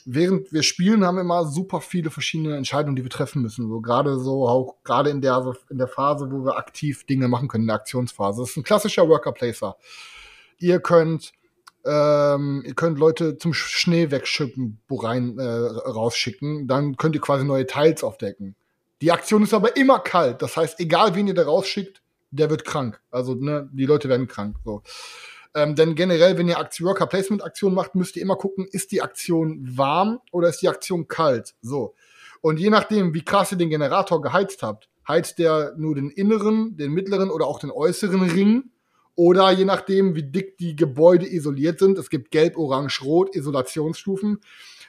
während wir spielen, haben wir immer super viele verschiedene Entscheidungen, die wir treffen müssen. So gerade so auch gerade in der in der Phase, wo wir aktiv Dinge machen können, in der Aktionsphase. Das ist ein klassischer Worker Placer. Ihr könnt ähm, ihr könnt Leute zum Schnee wegschippen, rein äh, rausschicken, dann könnt ihr quasi neue Teils aufdecken. Die Aktion ist aber immer kalt. Das heißt, egal wen ihr da rausschickt, der wird krank. Also ne, die Leute werden krank. So. Ähm, denn generell, wenn ihr Aktion, Worker Placement Aktion macht, müsst ihr immer gucken, ist die Aktion warm oder ist die Aktion kalt? So. Und je nachdem, wie krass ihr den Generator geheizt habt, heizt der nur den inneren, den mittleren oder auch den äußeren Ring. Oder je nachdem, wie dick die Gebäude isoliert sind, es gibt gelb, orange, rot, Isolationsstufen,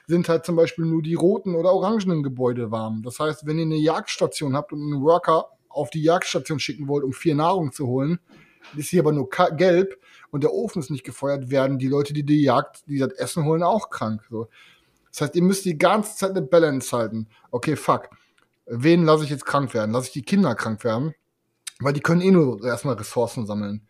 sind halt zum Beispiel nur die roten oder orangenen Gebäude warm. Das heißt, wenn ihr eine Jagdstation habt und einen Worker auf die Jagdstation schicken wollt, um vier Nahrung zu holen, ist hier aber nur gelb, und der Ofen ist nicht gefeuert, werden die Leute, die die Jagd, die das Essen holen, auch krank. So. Das heißt, ihr müsst die ganze Zeit eine Balance halten. Okay, fuck. Wen lasse ich jetzt krank werden? Lasse ich die Kinder krank werden? Weil die können eh nur erstmal Ressourcen sammeln.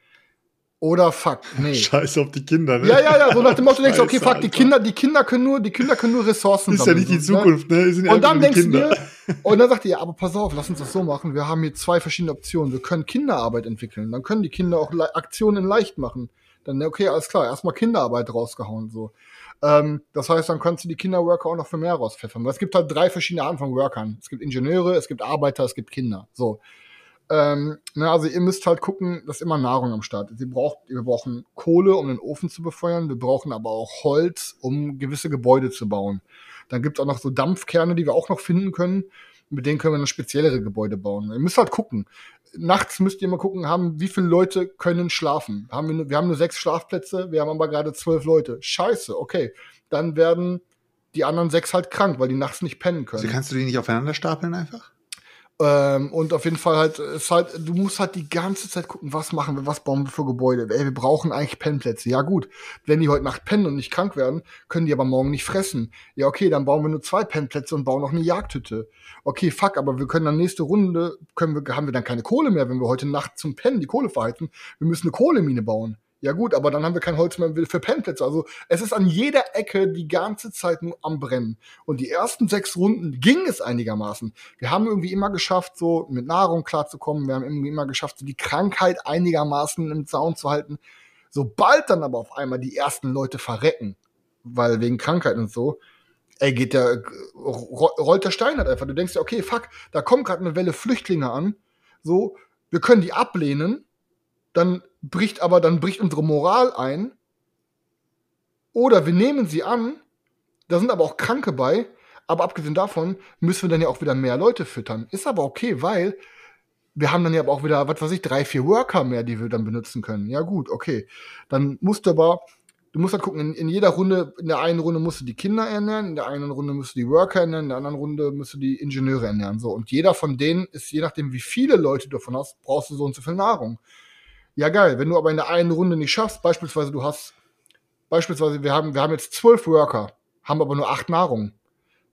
Oder fuck, nee. [LAUGHS] Scheiß auf die Kinder, ne? Ja, ja, ja, so nach dem Motto, du denkst, okay, fuck, die Kinder, die Kinder können nur, die Kinder können nur Ressourcen sammeln. Ist ja nicht die ne? Zukunft, ne? ne? und dann denkst Kinder. du dir, und dann sagt ihr, ja, aber pass auf, lass uns das so machen. Wir haben hier zwei verschiedene Optionen. Wir können Kinderarbeit entwickeln. Dann können die Kinder auch Le Aktionen leicht machen. Dann, okay, alles klar, erstmal Kinderarbeit rausgehauen, so. Ähm, das heißt, dann kannst du die Kinderworker auch noch für mehr rauspfeffern. Weil es gibt halt drei verschiedene Arten von Workern. Es gibt Ingenieure, es gibt Arbeiter, es gibt Kinder. So. Ähm, na, also ihr müsst halt gucken, dass immer Nahrung am Start ist. Ihr braucht, wir brauchen Kohle, um den Ofen zu befeuern. Wir brauchen aber auch Holz, um gewisse Gebäude zu bauen. Dann gibt es auch noch so Dampfkerne, die wir auch noch finden können. Mit denen können wir dann speziellere Gebäude bauen. Ihr müsst halt gucken. Nachts müsst ihr mal gucken, haben, wie viele Leute können schlafen. Haben wir, wir haben nur sechs Schlafplätze, wir haben aber gerade zwölf Leute. Scheiße, okay. Dann werden die anderen sechs halt krank, weil die nachts nicht pennen können. Also kannst du die nicht aufeinander stapeln einfach? Ähm, und auf jeden Fall halt, ist halt, du musst halt die ganze Zeit gucken, was machen wir, was bauen wir für Gebäude. Ey, wir brauchen eigentlich Pennplätze. Ja gut, wenn die heute Nacht pennen und nicht krank werden, können die aber morgen nicht fressen. Ja okay, dann bauen wir nur zwei Pennplätze und bauen noch eine Jagdhütte. Okay, fuck, aber wir können dann nächste Runde, können wir, haben wir dann keine Kohle mehr, wenn wir heute Nacht zum Pennen die Kohle verheizen. Wir müssen eine Kohlemine bauen. Ja gut, aber dann haben wir kein Holz mehr für Pennplätze. Also es ist an jeder Ecke die ganze Zeit nur am Brennen. Und die ersten sechs Runden ging es einigermaßen. Wir haben irgendwie immer geschafft, so mit Nahrung klarzukommen. Wir haben irgendwie immer geschafft, so die Krankheit einigermaßen im Zaun zu halten. Sobald dann aber auf einmal die ersten Leute verrecken, weil wegen Krankheit und so, ey, geht der, rollt der Stein halt einfach. Du denkst dir, okay, fuck, da kommt gerade eine Welle Flüchtlinge an. So, wir können die ablehnen. Dann bricht aber, dann bricht unsere Moral ein. Oder wir nehmen sie an, da sind aber auch Kranke bei, aber abgesehen davon müssen wir dann ja auch wieder mehr Leute füttern. Ist aber okay, weil wir haben dann ja auch wieder, was weiß ich, drei, vier Worker mehr, die wir dann benutzen können. Ja gut, okay. Dann musst du aber, du musst halt gucken, in, in jeder Runde, in der einen Runde musst du die Kinder ernähren, in der einen Runde musst du die Worker ernähren, in der anderen Runde musst du die Ingenieure ernähren. So. Und jeder von denen ist, je nachdem, wie viele Leute du davon hast, brauchst du so und so viel Nahrung. Ja, geil. Wenn du aber in der einen Runde nicht schaffst, beispielsweise du hast, beispielsweise wir haben, wir haben jetzt zwölf Worker, haben aber nur acht Nahrung.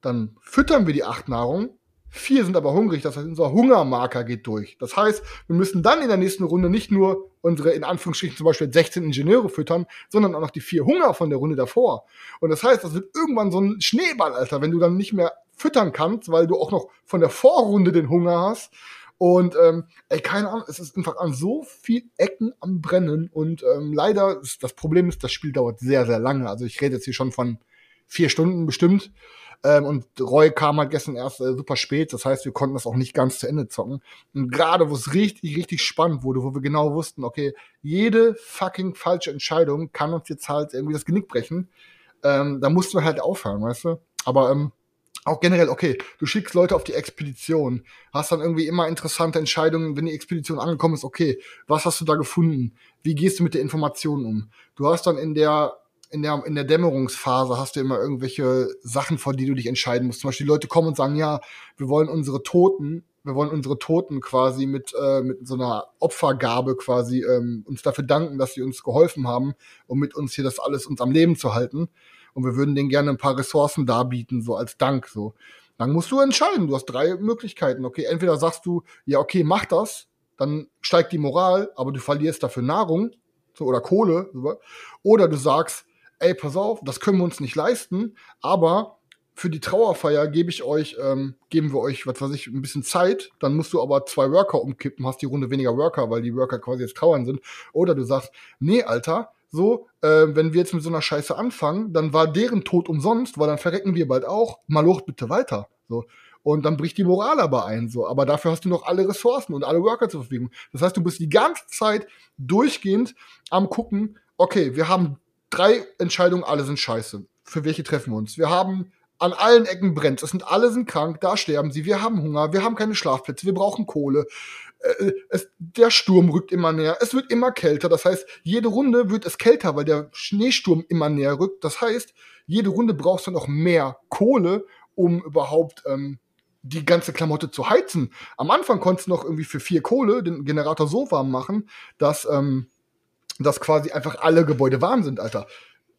Dann füttern wir die acht Nahrung, vier sind aber hungrig, das heißt, unser Hungermarker geht durch. Das heißt, wir müssen dann in der nächsten Runde nicht nur unsere, in Anführungsstrichen zum Beispiel 16 Ingenieure füttern, sondern auch noch die vier Hunger von der Runde davor. Und das heißt, das wird irgendwann so ein Schneeball, Alter, wenn du dann nicht mehr füttern kannst, weil du auch noch von der Vorrunde den Hunger hast. Und ähm, ey, keine Ahnung, es ist einfach an so viel Ecken am Brennen. Und ähm, leider, ist, das Problem ist, das Spiel dauert sehr, sehr lange. Also ich rede jetzt hier schon von vier Stunden bestimmt. Ähm, und Roy kam halt gestern erst äh, super spät. Das heißt, wir konnten das auch nicht ganz zu Ende zocken. Und gerade, wo es richtig, richtig spannend wurde, wo wir genau wussten, okay, jede fucking falsche Entscheidung kann uns jetzt halt irgendwie das Genick brechen. Ähm, da mussten wir halt aufhören, weißt du? Aber ähm, auch generell, okay, du schickst Leute auf die Expedition, hast dann irgendwie immer interessante Entscheidungen, wenn die Expedition angekommen ist, okay, was hast du da gefunden? Wie gehst du mit der Information um? Du hast dann in der in der, in der Dämmerungsphase hast du immer irgendwelche Sachen, vor die du dich entscheiden musst. Zum Beispiel die Leute kommen und sagen, ja, wir wollen unsere Toten, wir wollen unsere Toten quasi mit, äh, mit so einer Opfergabe quasi ähm, uns dafür danken, dass sie uns geholfen haben, um mit uns hier das alles uns am Leben zu halten und wir würden denen gerne ein paar Ressourcen darbieten, so als Dank, so. Dann musst du entscheiden. Du hast drei Möglichkeiten. Okay, entweder sagst du, ja, okay, mach das, dann steigt die Moral, aber du verlierst dafür Nahrung so, oder Kohle. So, oder du sagst, ey, pass auf, das können wir uns nicht leisten, aber für die Trauerfeier gebe ich euch, ähm, geben wir euch, was weiß ich, ein bisschen Zeit, dann musst du aber zwei Worker umkippen, hast die Runde weniger Worker, weil die Worker quasi jetzt trauern sind. Oder du sagst, nee, Alter, so, äh, wenn wir jetzt mit so einer Scheiße anfangen, dann war deren Tod umsonst, weil dann verrecken wir bald auch. Maloch bitte weiter. So. Und dann bricht die Moral aber ein, so. Aber dafür hast du noch alle Ressourcen und alle Worker zur Verfügung. Das heißt, du bist die ganze Zeit durchgehend am gucken, okay, wir haben drei Entscheidungen, alle sind scheiße. Für welche treffen wir uns? Wir haben an allen Ecken brennt. Es sind alle sind krank, da sterben sie. Wir haben Hunger, wir haben keine Schlafplätze, wir brauchen Kohle. Äh, es, der Sturm rückt immer näher, es wird immer kälter. Das heißt, jede Runde wird es kälter, weil der Schneesturm immer näher rückt. Das heißt, jede Runde brauchst du noch mehr Kohle, um überhaupt ähm, die ganze Klamotte zu heizen. Am Anfang konntest du noch irgendwie für vier Kohle den Generator so warm machen, dass, ähm, dass quasi einfach alle Gebäude warm sind, Alter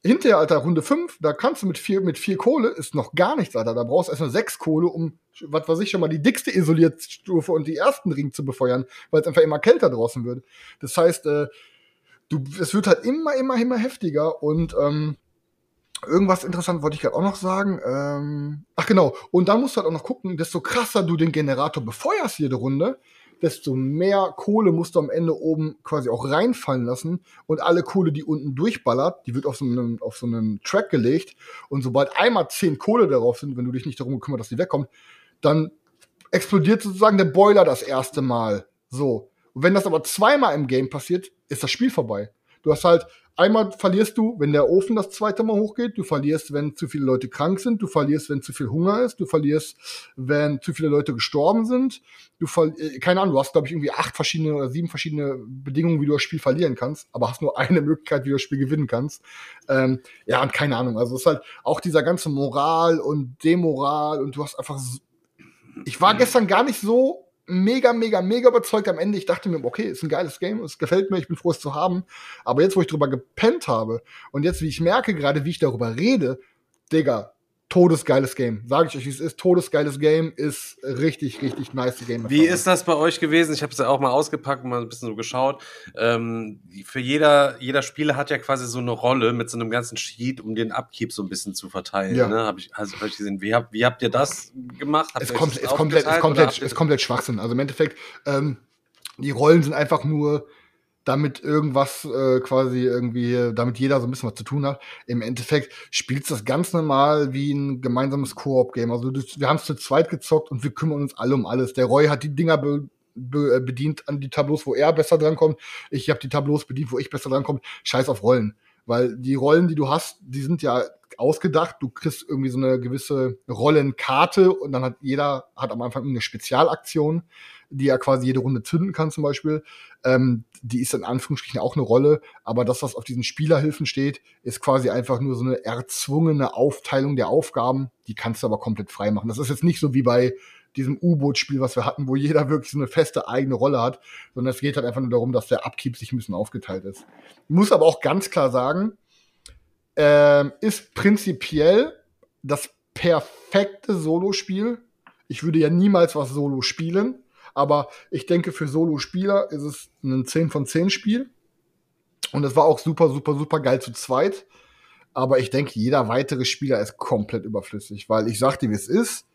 hinterher, Alter, Runde 5, da kannst du mit vier, mit vier Kohle, ist noch gar nichts, Alter. Da brauchst du erstmal sechs Kohle, um, was weiß ich, schon mal die dickste Isolierstufe und die ersten Ring zu befeuern, weil es einfach immer kälter draußen wird. Das heißt, äh, du, es wird halt immer, immer, immer heftiger und, ähm, Irgendwas interessant wollte ich gerade auch noch sagen. Ähm, ach genau. Und dann musst du halt auch noch gucken, desto krasser du den Generator befeuerst jede Runde, desto mehr Kohle musst du am Ende oben quasi auch reinfallen lassen und alle Kohle, die unten durchballert, die wird auf so einen, auf so einen Track gelegt und sobald einmal zehn Kohle darauf sind, wenn du dich nicht darum kümmert, dass die wegkommt, dann explodiert sozusagen der Boiler das erste Mal. So. Und wenn das aber zweimal im Game passiert, ist das Spiel vorbei. Du hast halt einmal verlierst du, wenn der Ofen das zweite Mal hochgeht, du verlierst, wenn zu viele Leute krank sind, du verlierst, wenn zu viel Hunger ist, du verlierst, wenn zu viele Leute gestorben sind, du ver äh, keine Ahnung, du hast glaube ich irgendwie acht verschiedene oder sieben verschiedene Bedingungen, wie du das Spiel verlieren kannst, aber hast nur [LAUGHS] eine Möglichkeit, wie du das Spiel gewinnen kannst. Ähm, ja, und keine Ahnung, also es ist halt auch dieser ganze Moral und Demoral und du hast einfach ich war gestern gar nicht so mega, mega, mega überzeugt am Ende. Ich dachte mir, okay, ist ein geiles Game, es gefällt mir, ich bin froh, es zu haben. Aber jetzt, wo ich drüber gepennt habe und jetzt, wie ich merke gerade, wie ich darüber rede, Digga, todesgeiles Game. Sage ich euch, wie es ist. Todesgeiles Game ist richtig, richtig nice Game. Wie ist das bei euch gewesen? Ich habe es ja auch mal ausgepackt, mal ein bisschen so geschaut. Ähm, für jeder, jeder Spieler hat ja quasi so eine Rolle mit so einem ganzen Sheet, um den Upkeep so ein bisschen zu verteilen. Ja. Ne? Hab ich, also, hab ich gesehen. Wie, hab, wie habt ihr das gemacht? Habt es, kommt, es, komplett, es, komplett, es komplett Schwachsinn. Also im Endeffekt, ähm, die Rollen sind einfach nur damit irgendwas äh, quasi irgendwie, damit jeder so ein bisschen was zu tun hat. Im Endeffekt spielst das ganz normal wie ein gemeinsames Koop-Game. Also wir haben es zu zweit gezockt und wir kümmern uns alle um alles. Der Roy hat die Dinger be, be, äh, bedient an die Tableaus, wo er besser drankommt. Ich habe die Tableaus bedient, wo ich besser drankomme. Scheiß auf Rollen. Weil die Rollen, die du hast, die sind ja ausgedacht. Du kriegst irgendwie so eine gewisse Rollenkarte und dann hat jeder hat am Anfang eine Spezialaktion, die er quasi jede Runde zünden kann zum Beispiel. Ähm, die ist in Anführungsstrichen auch eine Rolle, aber das, was auf diesen Spielerhilfen steht, ist quasi einfach nur so eine erzwungene Aufteilung der Aufgaben. Die kannst du aber komplett frei machen. Das ist jetzt nicht so wie bei diesem U-Boot-Spiel, was wir hatten, wo jeder [LAUGHS] wirklich so eine feste eigene Rolle hat, sondern es geht halt einfach nur darum, dass der Upkeep sich ein bisschen aufgeteilt ist. Ich muss aber auch ganz klar sagen, ähm, ist prinzipiell das perfekte Solo-Spiel. Ich würde ja niemals was Solo spielen, aber ich denke, für Solo-Spieler ist es ein 10 von 10 Spiel. Und es war auch super, super, super geil zu zweit. Aber ich denke, jeder weitere Spieler ist komplett überflüssig, weil ich sag dir, wie es ist.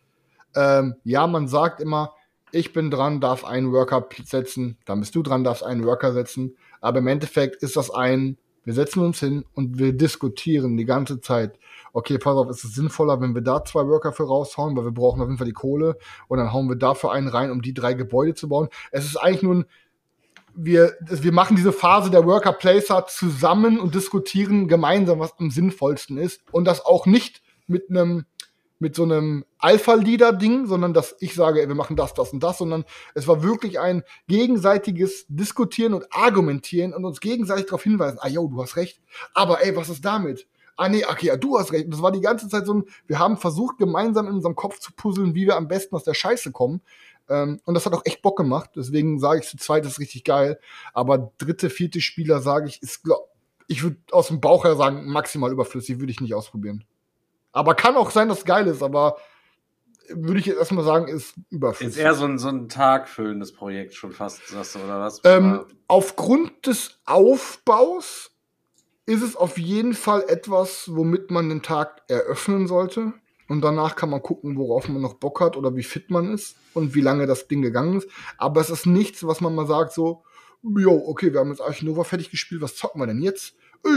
Ähm, ja, man sagt immer, ich bin dran, darf einen Worker setzen, dann bist du dran, darfst einen Worker setzen. Aber im Endeffekt ist das ein wir setzen uns hin und wir diskutieren die ganze Zeit. Okay, pass auf, ist es sinnvoller, wenn wir da zwei Worker für raushauen, weil wir brauchen auf jeden Fall die Kohle und dann hauen wir dafür einen rein, um die drei Gebäude zu bauen. Es ist eigentlich nur ein, wir, wir machen diese Phase der Worker Placer zusammen und diskutieren gemeinsam, was am sinnvollsten ist und das auch nicht mit einem mit so einem Alpha-Leader-Ding, sondern dass ich sage, ey, wir machen das, das und das, sondern es war wirklich ein gegenseitiges Diskutieren und Argumentieren und uns gegenseitig darauf hinweisen, ah, yo, du hast recht, aber ey, was ist damit? Ah, nee, okay, ja, du hast recht. Und das war die ganze Zeit so ein, wir haben versucht, gemeinsam in unserem Kopf zu puzzeln, wie wir am besten aus der Scheiße kommen. Ähm, und das hat auch echt Bock gemacht. Deswegen sage ich zu zweit, ist richtig geil. Aber dritte, vierte Spieler, sage ich, ist, glaub, ich würde aus dem Bauch her sagen, maximal überflüssig, würde ich nicht ausprobieren. Aber kann auch sein, dass es geil ist, aber würde ich jetzt erstmal sagen, ist überflüssig. Ist eher so ein, so ein tagfüllendes Projekt schon fast, sagst du, oder was? Ähm, aufgrund des Aufbaus ist es auf jeden Fall etwas, womit man den Tag eröffnen sollte. Und danach kann man gucken, worauf man noch Bock hat oder wie fit man ist und wie lange das Ding gegangen ist. Aber es ist nichts, was man mal sagt, so, jo, okay, wir haben jetzt Arch Nova fertig gespielt, was zocken wir denn jetzt?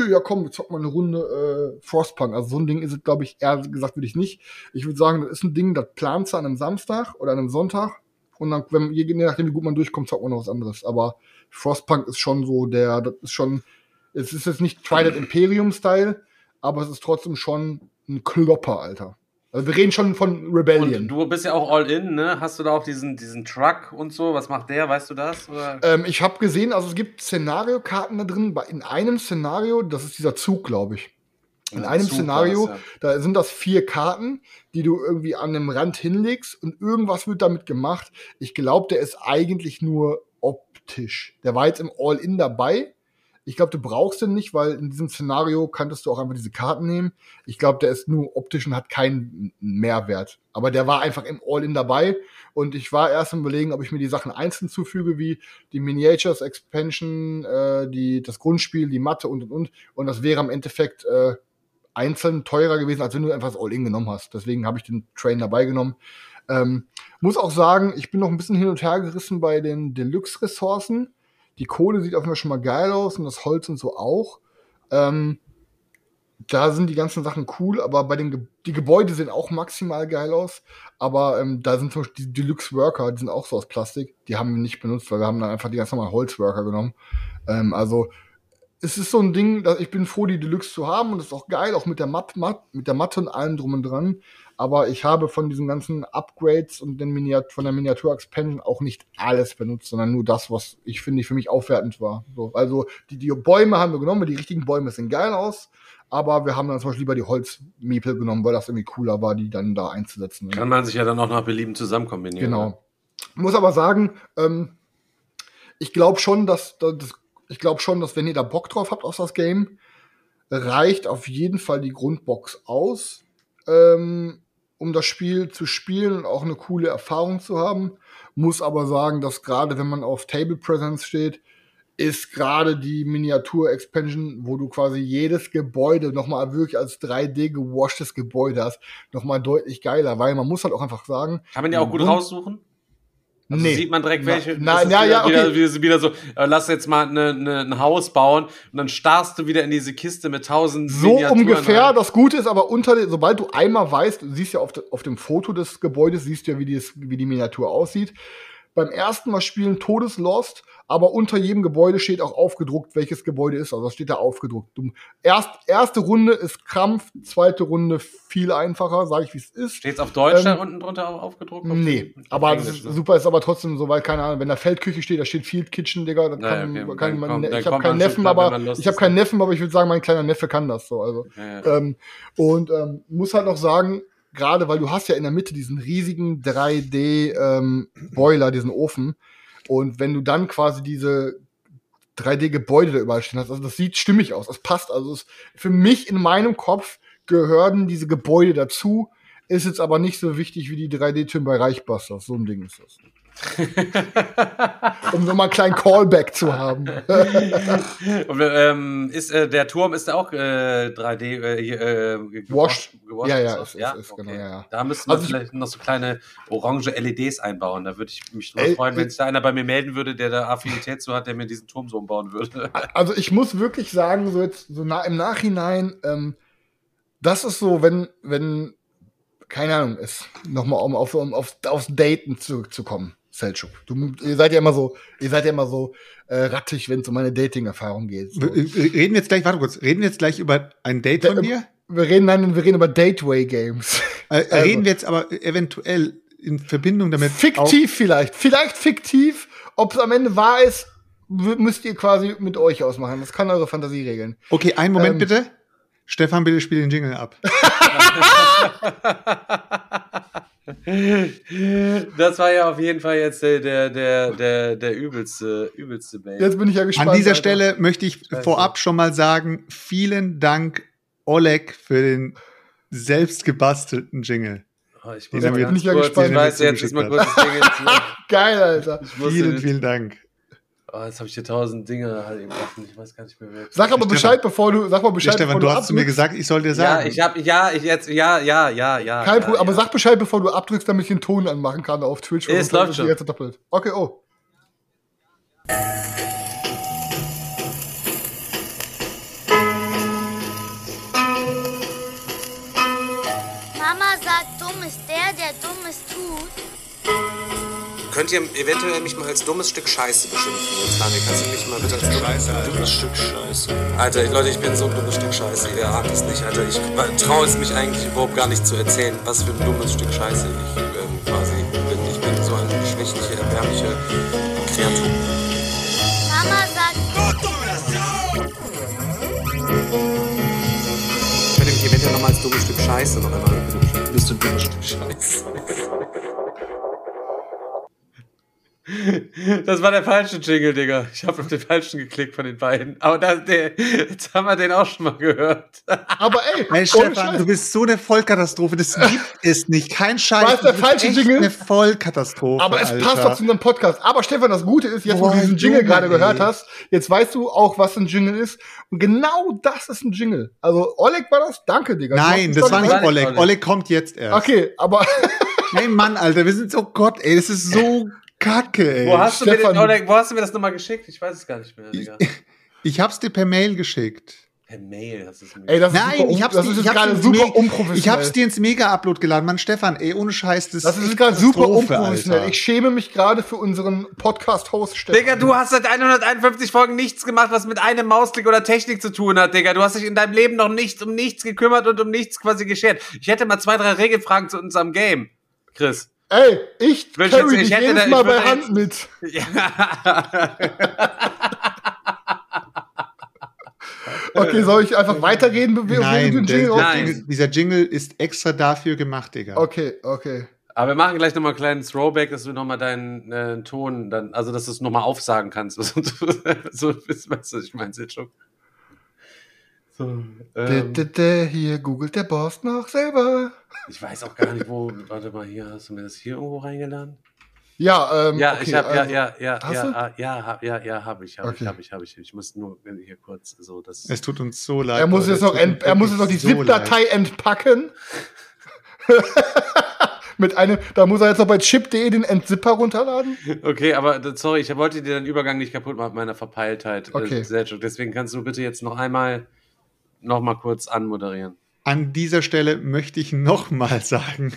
ja komm, wir zocken mal eine Runde äh, Frostpunk. Also so ein Ding ist es, glaube ich, eher gesagt würde ich nicht. Ich würde sagen, das ist ein Ding, das plant du an einem Samstag oder an einem Sonntag. Und dann, wenn, je nachdem, wie gut man durchkommt, zockt man noch was anderes. Aber Frostpunk ist schon so der, das ist schon, es ist jetzt nicht Twilight Imperium-Style, aber es ist trotzdem schon ein Klopper, Alter. Also wir reden schon von Rebellion. Und du bist ja auch all in, ne? Hast du da auch diesen, diesen Truck und so? Was macht der? Weißt du das? Ähm, ich habe gesehen, also es gibt Szenariokarten da drin. In einem Szenario, das ist dieser Zug, glaube ich. In einem Zug Szenario, das, ja. da sind das vier Karten, die du irgendwie an einem Rand hinlegst und irgendwas wird damit gemacht. Ich glaube, der ist eigentlich nur optisch. Der war jetzt im All-In dabei ich glaube, du brauchst den nicht, weil in diesem Szenario kanntest du auch einfach diese Karten nehmen. Ich glaube, der ist nur optisch und hat keinen Mehrwert. Aber der war einfach im All-In dabei. Und ich war erst im Überlegen, ob ich mir die Sachen einzeln zufüge, wie die Miniatures, Expansion, äh, die, das Grundspiel, die Matte und und und. Und das wäre im Endeffekt äh, einzeln teurer gewesen, als wenn du einfach das All-In genommen hast. Deswegen habe ich den Train dabei genommen. Ähm, muss auch sagen, ich bin noch ein bisschen hin und her gerissen bei den Deluxe-Ressourcen die Kohle sieht auf Fall schon mal geil aus und das Holz und so auch. Ähm, da sind die ganzen Sachen cool, aber bei den Ge die Gebäude sehen auch maximal geil aus. Aber ähm, da sind zum Beispiel die Deluxe Worker, die sind auch so aus Plastik. Die haben wir nicht benutzt, weil wir haben dann einfach die ganz normalen Holzworker genommen. Ähm, also es ist so ein Ding, dass ich bin froh, die Deluxe zu haben und das ist auch geil, auch mit der Matt, Matt mit der Matte und allem drum und dran aber ich habe von diesen ganzen Upgrades und den Miniat von der Miniatur-Expansion auch nicht alles benutzt, sondern nur das, was ich finde, für mich aufwertend war. So, also die, die Bäume haben wir genommen, die richtigen Bäume sehen geil aus, aber wir haben dann zum Beispiel lieber die Holzmiepel genommen, weil das irgendwie cooler war, die dann da einzusetzen. Kann man sich ja dann auch nach Belieben zusammen kombinieren. Genau. Ne? Muss aber sagen, ähm, ich glaube schon, dass, dass ich glaube schon, dass wenn ihr da Bock drauf habt auf das Game, reicht auf jeden Fall die Grundbox aus. Ähm, um das Spiel zu spielen und auch eine coole Erfahrung zu haben. Muss aber sagen, dass gerade wenn man auf Table Presence steht, ist gerade die Miniatur-Expansion, wo du quasi jedes Gebäude nochmal wirklich als 3D gewashtes Gebäude hast, nochmal deutlich geiler, weil man muss halt auch einfach sagen. Kann man ja auch gut raussuchen? Also nee. sieht man direkt welche. Nein, na, ja, wieder, okay. wieder, wieder, so, äh, lass jetzt mal ne, ne, ein Haus bauen und dann starrst du wieder in diese Kiste mit tausend So ungefähr. Rein. Das Gute ist aber unter, sobald du einmal weißt, du siehst ja auf, auf dem Foto des Gebäudes, siehst du ja, wie, dies, wie die Miniatur aussieht. Beim ersten Mal spielen Todeslost, aber unter jedem Gebäude steht auch aufgedruckt, welches Gebäude ist. Also das steht da aufgedruckt. Erst, erste Runde ist Krampf, zweite Runde viel einfacher, sage ich, wie es ist. Steht's auf Deutsch Ähm, da unten drunter aufgedruckt? Auf Nee, aber das Englisch, ist ne? super ist aber trotzdem so, weil keine Ahnung, wenn da Feldküche steht, da steht Field Kitchen, Digga, das Naja, kann, okay, kann dann man, kommt- dann ich habe keinen Neffen, klar, aber ich habe keinen ne? Neffen, aber ich würde sagen, mein kleiner Neffe kann das so, also. Ja, ja. Ähm, und ähm, muss halt noch sagen, gerade weil du hast ja in der Mitte diesen riesigen 3D-Boiler, diesen Ofen. Und wenn du dann quasi diese 3D-Gebäude da überall stehen hast, also das sieht stimmig aus, das passt. Also es, für mich in meinem Kopf gehören diese Gebäude dazu, ist jetzt aber nicht so wichtig wie die 3D-Türme bei Reichbusters. So ein Ding ist das. [LAUGHS] um so mal einen kleinen Callback zu haben. [LAUGHS] Und, ähm, ist, äh, der Turm ist da auch äh, 3D äh, hier, äh, Washed. gewascht Ja, und ja, ist- ist- ist, genau, ja, ja. Da müssten wir Also ich- vielleicht noch so kleine orange LEDs einbauen. Da würde ich mich Ey, freuen, wenn äh, sich da einer bei mir melden würde, der da Affinität zu hat, der mir diesen Turm so umbauen würde. [LAUGHS] Also ich muss wirklich sagen, so jetzt so na, im Nachhinein, ähm, das ist so, wenn, wenn, keine Ahnung, ist, nochmal um auf, um auf, aufs Daten zurückzukommen, Selchuk. Du, ihr seid ja immer so, ihr seid ja immer so äh, rattig, wenn es um meine Dating-Erfahrung geht. So. Reden wir jetzt gleich, warte kurz, reden wir jetzt gleich über ein Date von Da- dir? Wir reden dann, wir reden über Dateway-Games. Äh, Also- reden wir jetzt aber eventuell in Verbindung damit. Fiktiv vielleicht. Vielleicht fiktiv. Ob es am Ende wahr ist, müsst ihr quasi mit euch ausmachen. Das kann eure Fantasie regeln. Okay, einen Moment Ähm, bitte. Stefan, bitte spiel den Jingle ab. [LAUGHS] [LAUGHS] Das war ja auf jeden Fall jetzt der, der, der, der, der übelste, übelste Bait. Jetzt bin ich ja gespannt. An dieser Alter. Stelle möchte ich Scheiße. vorab schon mal sagen, vielen Dank, Oleg, für den selbst gebastelten Jingle. Oh, ich Den muss mal wir- ganz bin ich ja kurz, gespannt, ich den weiß jetzt, ist mal kurz das Ding jetzt. [LAUGHS] Geil, Alter. Vielen, den- vielen Dank. Oh, jetzt habe ich hier tausend Dinge halt eben offen. Ich weiß gar nicht mehr, wer. Sag aber Stefan. Bescheid, bevor du, sag mal Ja, Bescheid, Stefan, bevor du hast zu mir abdrückst. gesagt, ich soll dir Ja, sagen. ich habe, ja, ich jetzt, ja, ja, ja, ja. Kein ja, Problem, aber ja. sag Bescheid, bevor du abdrückst, damit ich den Ton anmachen kann auf Twitch. Es läuft schon. Okay, oh. Könnt ihr eventuell mich mal als dummes Stück Scheiße beschimpfen? Jetzt, Daniel, kannst du mich mal bitte als dummes, dummes Stück Scheiße. Alter, Leute, ich bin so ein dummes Stück Scheiße. Ihr ahnt es nicht, Alter. Ich traue es mich eigentlich überhaupt gar nicht zu erzählen, was für ein dummes Stück Scheiße ich ähm, quasi bin. Ich bin so eine schwächliche, erbärmliche Kreatur. Mama sagt, Könnt ihr mich eventuell nochmal als dummes Stück Scheiße noch einmal? Bist du ein dummes Stück Scheiße? Das war der falsche Jingle, Digga. Ich habe auf den falschen geklickt von den beiden. Aber da, der, jetzt haben wir den auch schon mal gehört. Aber ey, Hey, Stefan, Scheiß. du bist so eine Vollkatastrophe. Das gibt es nicht. Kein Scheiß. War es der Du bist falsche Jingle? Eine Vollkatastrophe. aber es Alter. passt doch zu unserem Podcast. Aber Stefan, das Gute ist, jetzt wo du diesen Jingle Junge, gerade gehört ey. hast, jetzt weißt du auch, was ein Jingle ist. Und genau das ist ein Jingle. Also, Oleg war das? Danke, Digga. Nein, das war nicht Oleg. Oleg. Oleg kommt jetzt erst. Okay, aber Nein, Mann, Alter, wir sind so Gott, ey, das ist so kacke, ey. Wo hast, du mir Stefan. den, wo hast du mir das nochmal geschickt? Ich weiß es gar nicht mehr, Digga. [LAUGHS] Ich hab's dir per Mail geschickt. Per Mail hast du es mir ey, das ist Nein, ich hab's das dir- ist ich hab's gerade ins super unprofessionell. Ich hab's dir ins Mega-Upload geladen. Mann, Stefan, ey, ohne Scheiß, das, das ist gerade super unprofessionell. Alter. Ich schäme mich gerade für unseren Podcast-Host Stefan. Digga, du hast seit 151 Folgen nichts gemacht, was mit einem Mausklick oder Technik zu tun hat, Digga. Du hast dich in deinem Leben noch nicht um nichts gekümmert und um nichts quasi geschert. Ich hätte mal zwei, drei Regelfragen zu unserem Game, Chris. Ey, ich Will ich carry jetzt- ich dich hätte jedes Mal bei Hand mit. [LAUGHS] Okay, soll ich einfach während Nein, du den Jingle der Nein. dieser Jingle ist extra dafür gemacht, Digga. Okay, okay. Aber wir machen gleich nochmal einen kleinen Throwback, dass du nochmal deinen äh, Ton dann, also dass du es nochmal aufsagen kannst. [LAUGHS] so, so, weißt du, was ich meine, schon. Dä, ähm, dä, dä, Hier googelt der Boss noch selber. ich weiß auch gar nicht, wo. Warte mal, hier hast du mir das hier irgendwo reingeladen? Ja, ähm, Ja, okay, ich habe, ja, also- ja, ja, Hast ja, ah, ja, hab, ja, ja, habe ich, habe Okay. ich, habe ich, habe ich. Ich muss nur hier kurz so das. Es tut uns so leid. Er muss jetzt noch, ent, er muss jetzt noch die so ZIP-Datei entpacken. [LAUGHS] Mit einem, da muss er jetzt noch bei chip.de den Entzipper runterladen. Okay, aber sorry, ich wollte dir den Übergang nicht kaputt machen mit meiner Verpeiltheit. Okay. Äh. Deswegen kannst du bitte jetzt noch einmal noch mal kurz anmoderieren. An dieser Stelle möchte ich nochmal [LAUGHS] sagen,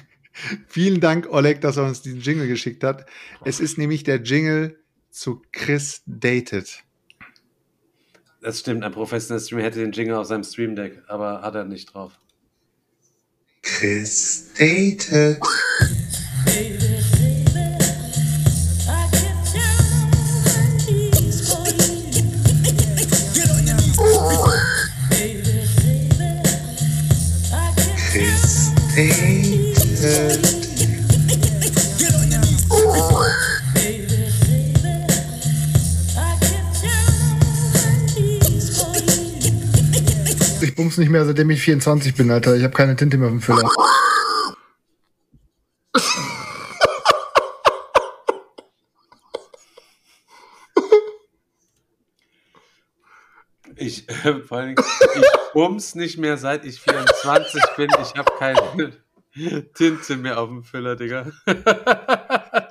Vielen Dank, Oleg, dass er uns diesen Jingle geschickt hat. Es ist nämlich der Jingle zu Chris Dated. Das stimmt, ein professioneller Streamer hätte den Jingle auf seinem Stream Deck, aber hat er nicht drauf. Chris Dated. [LAUGHS] Ich bums nicht mehr, seitdem ich 24 bin, Alter. Ich habe keine Tinte mehr auf dem Füller. Ich, äh, vor allem, ich bums nicht mehr seit ich 24 bin. Ich habe keine Tinte mehr auf dem Füller, Digga.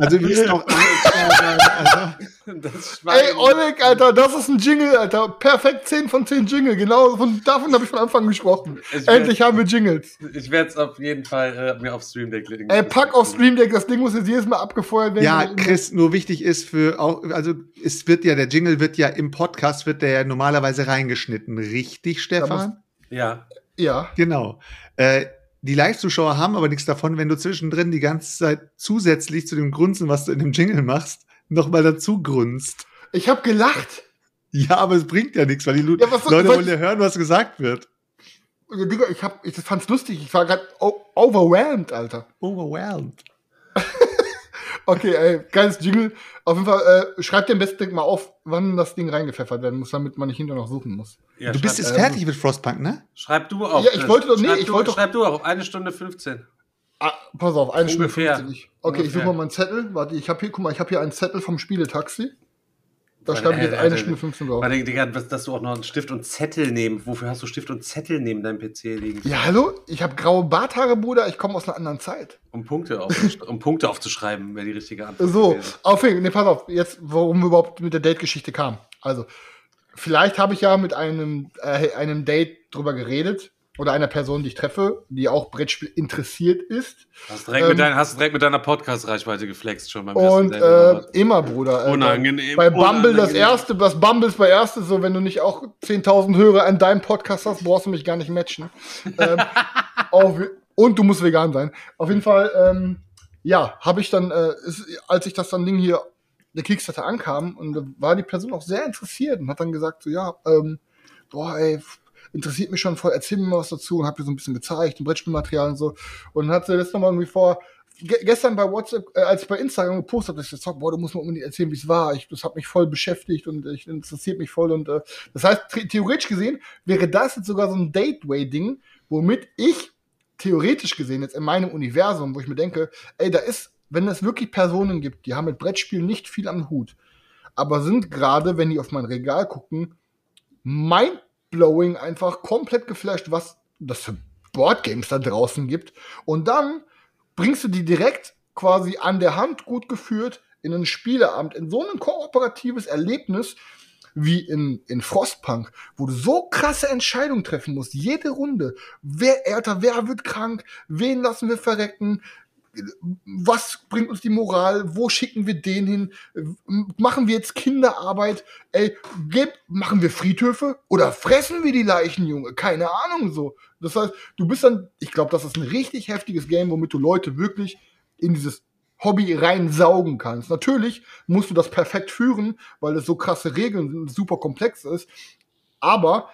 Also wir müssen auch [LAUGHS] also, Das Ey, Oleg, Alter, das ist ein Jingle, Alter. Perfekt 10 von 10 Jingle. Genau, von, davon habe ich von Anfang gesprochen. Ich Endlich werd- haben wir Jingles. Ich werde es auf jeden Fall äh, mir auf Stream Deck legen. Ey, pack auf Stream Deck, das Ding muss jetzt jedes Mal abgefeuert werden. ja, Chris, nur wichtig ist für auch, also es wird ja, der Jingle wird ja im Podcast, wird der ja normalerweise reingeschnitten. Richtig, Stefan? Ja. Ja. Genau. Äh, die Live-Zuschauer haben aber nichts davon, wenn du zwischendrin die ganze Zeit zusätzlich zu dem Grunzen, was du in dem Jingle machst, nochmal dazu grunzt. Ich habe gelacht. Ja, aber es bringt ja nichts, weil die Lu Ja, was Leute wollen ja hören, was gesagt wird. Digga, ich, hab, ich fand's lustig. Ich war gerade overwhelmed, Alter. Overwhelmed. Okay, ey, geiles Jingle. Auf jeden Fall, äh, schreibt dir am besten mal auf, wann das Ding reingepfeffert werden muss, damit man nicht hinterher noch suchen muss. ja du bist jetzt ähm, fertig mit Frostpunk, ne? schreib du auf. Ja, ich wollte doch- nee, schreib ich du, wollte doch- Schreib du auf. Eine Stunde 15. Ah, pass auf, eine Stunde Ungefähr. 50. Okay, ich suche Ungefähr. mal meinen Zettel. Warte, ich habe hier, guck mal, ich habe hier einen Zettel vom Spieletaxi. Da Weil, schreibe ich äh, jetzt eine Stunde 15 drauf. Weil, Digga, dass du auch noch einen Stift und Zettel nehmen. Wofür hast du Stift und Zettel neben deinem PC liegen? Ja, hallo? Ich habe graue Barthaare, Bruder. Ich komme aus einer anderen Zeit. Um Punkte, auf, [LAUGHS] um Punkte aufzuschreiben, wäre die richtige Antwort. So, auf jeden Fall, nee, pass auf, jetzt, warum wir überhaupt mit der Date-Geschichte kam. Also, vielleicht habe ich ja mit einem, äh, einem Date drüber geredet oder einer Person, die ich treffe, die auch Brettspiel interessiert ist. Hast direkt, ähm, mit, dein, hast direkt mit deiner Podcast-Reichweite geflext schon beim Und äh, was? immer, Bruder. Äh, Unangenehm, Bei Bumble das unangenehm. erste, das Bumble ist bei erste, so wenn du nicht auch 10.000 Hörer an deinem Podcast hast, brauchst du mich gar nicht matchen. ähm, [LAUGHS] auf, und du musst vegan sein. Auf jeden Fall, ähm, ja, habe ich dann, äh, ist, als ich das dann Ding hier, der Kickstarter ankam, und da war die Person auch sehr interessiert und hat dann gesagt, so, ja, ähm, boah, ey, interessiert mich schon voll, erzähl mir mal was dazu und hab ihr so ein bisschen gezeigt, ein Brettspielmaterial und so. Und dann hat sie das nochmal irgendwie vor, ge gestern bei WhatsApp, äh, als ich bei Instagram gepostet habe, dass ich gesagt, boah, du musst mir unbedingt erzählen, wie es war. Ich, das hat mich voll beschäftigt und ich interessiert mich voll. Und äh, das heißt, the- theoretisch gesehen wäre das jetzt sogar so ein Dateway-Ding, womit ich theoretisch gesehen jetzt in meinem Universum, wo ich mir denke, ey, da ist, wenn es wirklich Personen gibt, die haben mit Brettspielen nicht viel am Hut, aber sind gerade, wenn die auf mein Regal gucken, mindblowing einfach komplett geflasht, was das für Boardgames da draußen gibt. Und dann bringst du die direkt quasi an der Hand gut geführt in einen Spieleabend, in so ein kooperatives Erlebnis wie in, in Frostpunk, wo du so krasse Entscheidungen treffen musst, jede Runde. Wer, Alter, wer wird krank? Wen lassen wir verrecken? Was bringt uns die Moral? Wo schicken wir den hin? Machen wir jetzt Kinderarbeit? Ey, geb, machen wir Friedhöfe? Oder fressen wir die Leichen, Junge? Keine Ahnung so. Das heißt, du bist dann, ich glaube, das ist ein richtig heftiges Game, womit du Leute wirklich in dieses Hobby reinsaugen kannst. Natürlich musst du das perfekt führen, weil es so krasse Regeln sind, super komplex ist. Aber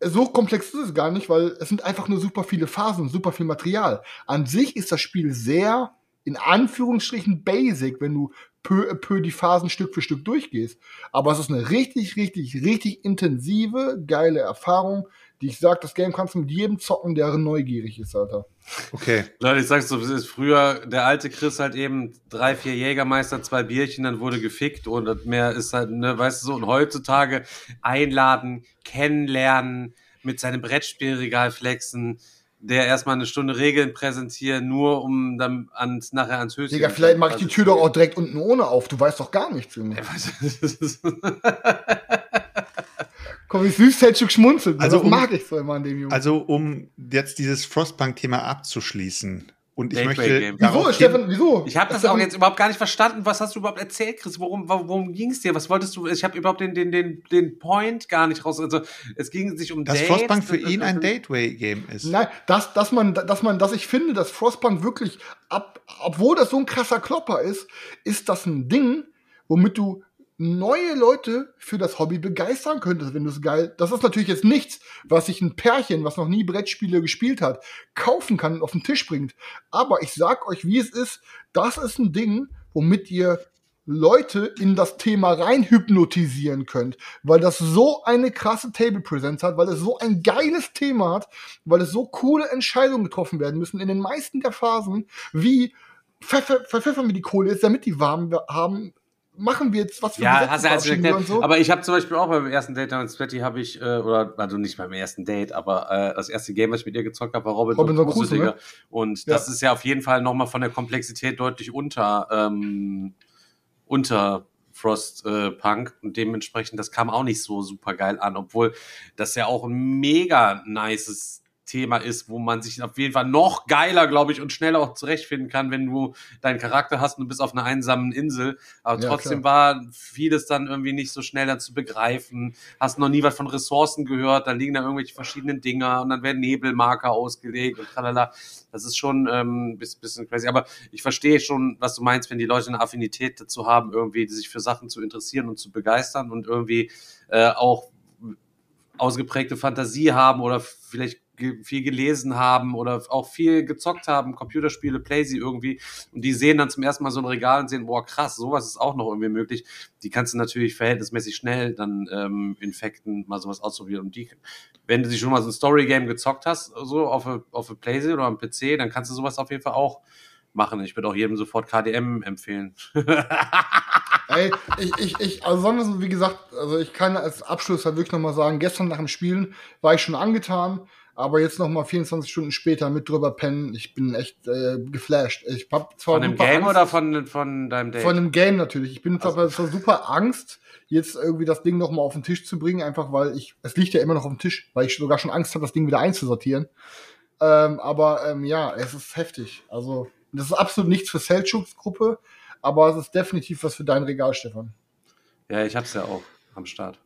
so komplex ist es gar nicht, weil es sind einfach nur super viele Phasen, super viel Material. An sich ist das Spiel sehr, in Anführungsstrichen, basic, wenn du peu peu die Phasen Stück für Stück durchgehst. Aber es ist eine richtig, richtig, richtig intensive, geile Erfahrung, die ich sag, das Game kannst du mit jedem zocken, der neugierig ist, Alter. Okay. Leute, ich sag's so, es ist früher der alte Chris halt eben drei, vier Jägermeister, zwei Bierchen, dann wurde gefickt und mehr ist halt, ne, weißt du so, und heutzutage einladen, kennenlernen, mit seinem Brettspielregal flexen, der erstmal eine Stunde Regeln präsentieren, nur um dann ans, nachher ans Höchste. Digga, vielleicht mache ich die Tür doch auch direkt unten ohne auf. Du weißt doch gar nichts, Junge. [LAUGHS] [LAUGHS] Komm, wie süß hättest du geschmunzelt. Also Also, das um- mag ich so immer an dem Jungen. Also, um jetzt dieses Frostpunk-Thema abzuschließen Und ich möchte. Wieso, Stefan, wieso? Ich habe das Stefan, auch jetzt überhaupt gar nicht verstanden. Was hast du überhaupt erzählt, Chris? Worum, worum, worum ging es dir? Was wolltest du? Ich habe überhaupt den, den, den, den Point gar nicht raus. Also es ging sich um dass Dates. Frostpunk für ihn ein Gateway-Game ist. Nein, dass, dass man, dass man, dass ich finde, dass Frostpunk wirklich, ab, obwohl das so ein krasser Klopper ist, ist das ein Ding, womit du neue Leute für das Hobby begeistern könntest, wenn du es geil. Das ist natürlich jetzt nichts, was sich ein Pärchen, was noch nie Brettspiele gespielt hat, kaufen kann und auf den Tisch bringt. Aber ich sag euch, wie es ist. Das ist ein Ding, womit ihr Leute in das Thema rein hypnotisieren könnt, weil das so eine krasse Table Presence hat, weil es so ein geiles Thema hat, weil es so coole Entscheidungen getroffen werden müssen in den meisten der Phasen, wie verpfeffern wir die Kohle jetzt, damit die warm haben, machen wir jetzt was für Ja, hast du also erklärt. so. Aber ich habe zum Beispiel auch beim ersten Date mit Svetty habe ich, äh, oder also nicht beim ersten Date, aber äh, das erste Game, was ich mit ihr gezockt habe, war Robinson, Robinson Crusoe, Crusoe, ne? Und Ja. das ist ja auf jeden Fall nochmal von der Komplexität deutlich unter, ähm, unter Frostpunk äh, Punk. und dementsprechend, das kam auch nicht so super geil an, obwohl das ja auch ein mega nices Thema ist, wo man sich auf jeden Fall noch geiler, glaube ich, und schneller auch zurechtfinden kann, wenn du deinen Charakter hast und du bist auf einer einsamen Insel. Aber Ja, trotzdem war vieles dann irgendwie nicht so schnell dann zu begreifen. Hast noch nie was von Ressourcen gehört, da liegen da irgendwelche verschiedenen Dinger und dann werden Nebelmarker ausgelegt und tralala. Das ist schon ähm, ein bisschen, crazy. Aber ich verstehe schon, was du meinst, wenn die Leute eine Affinität dazu haben, irgendwie sich für Sachen zu interessieren und zu begeistern und irgendwie äh, auch ausgeprägte Fantasie haben oder vielleicht viel gelesen haben oder auch viel gezockt haben, Computerspiele, Playsy irgendwie und die sehen dann zum ersten Mal so ein Regal und sehen, boah krass, sowas ist auch noch irgendwie möglich. Die kannst du natürlich verhältnismäßig schnell dann ähm, infekten, mal sowas ausprobieren und die, wenn du dich schon mal so ein Story-Game gezockt hast, so auf a, auf a Playsy oder am PC, dann kannst du sowas auf jeden Fall auch machen. Ich würde auch jedem sofort KDM empfehlen. [LAUGHS] Ey, ich, ich, ich, also wie gesagt, also ich kann als Abschluss halt wirklich nochmal sagen, gestern nach dem Spielen war ich schon angetan, aber jetzt nochmal 24 Stunden später mit drüber pennen, ich bin echt äh, geflasht. Ich hab zwar Von dem Game Angst, oder von, von deinem Date? Von dem Game natürlich. Ich bin zwar zwar super Angst, jetzt irgendwie das Ding nochmal auf den Tisch zu bringen, einfach weil ich, es liegt ja immer noch auf dem Tisch, weil ich sogar schon Angst habe, das Ding wieder einzusortieren. Ähm, aber ähm, ja, es ist heftig. Also, das ist absolut nichts für Seldschuks Gruppe, aber es ist definitiv was für dein Regal, Stefan. ja, ich hab's ja auch am Start.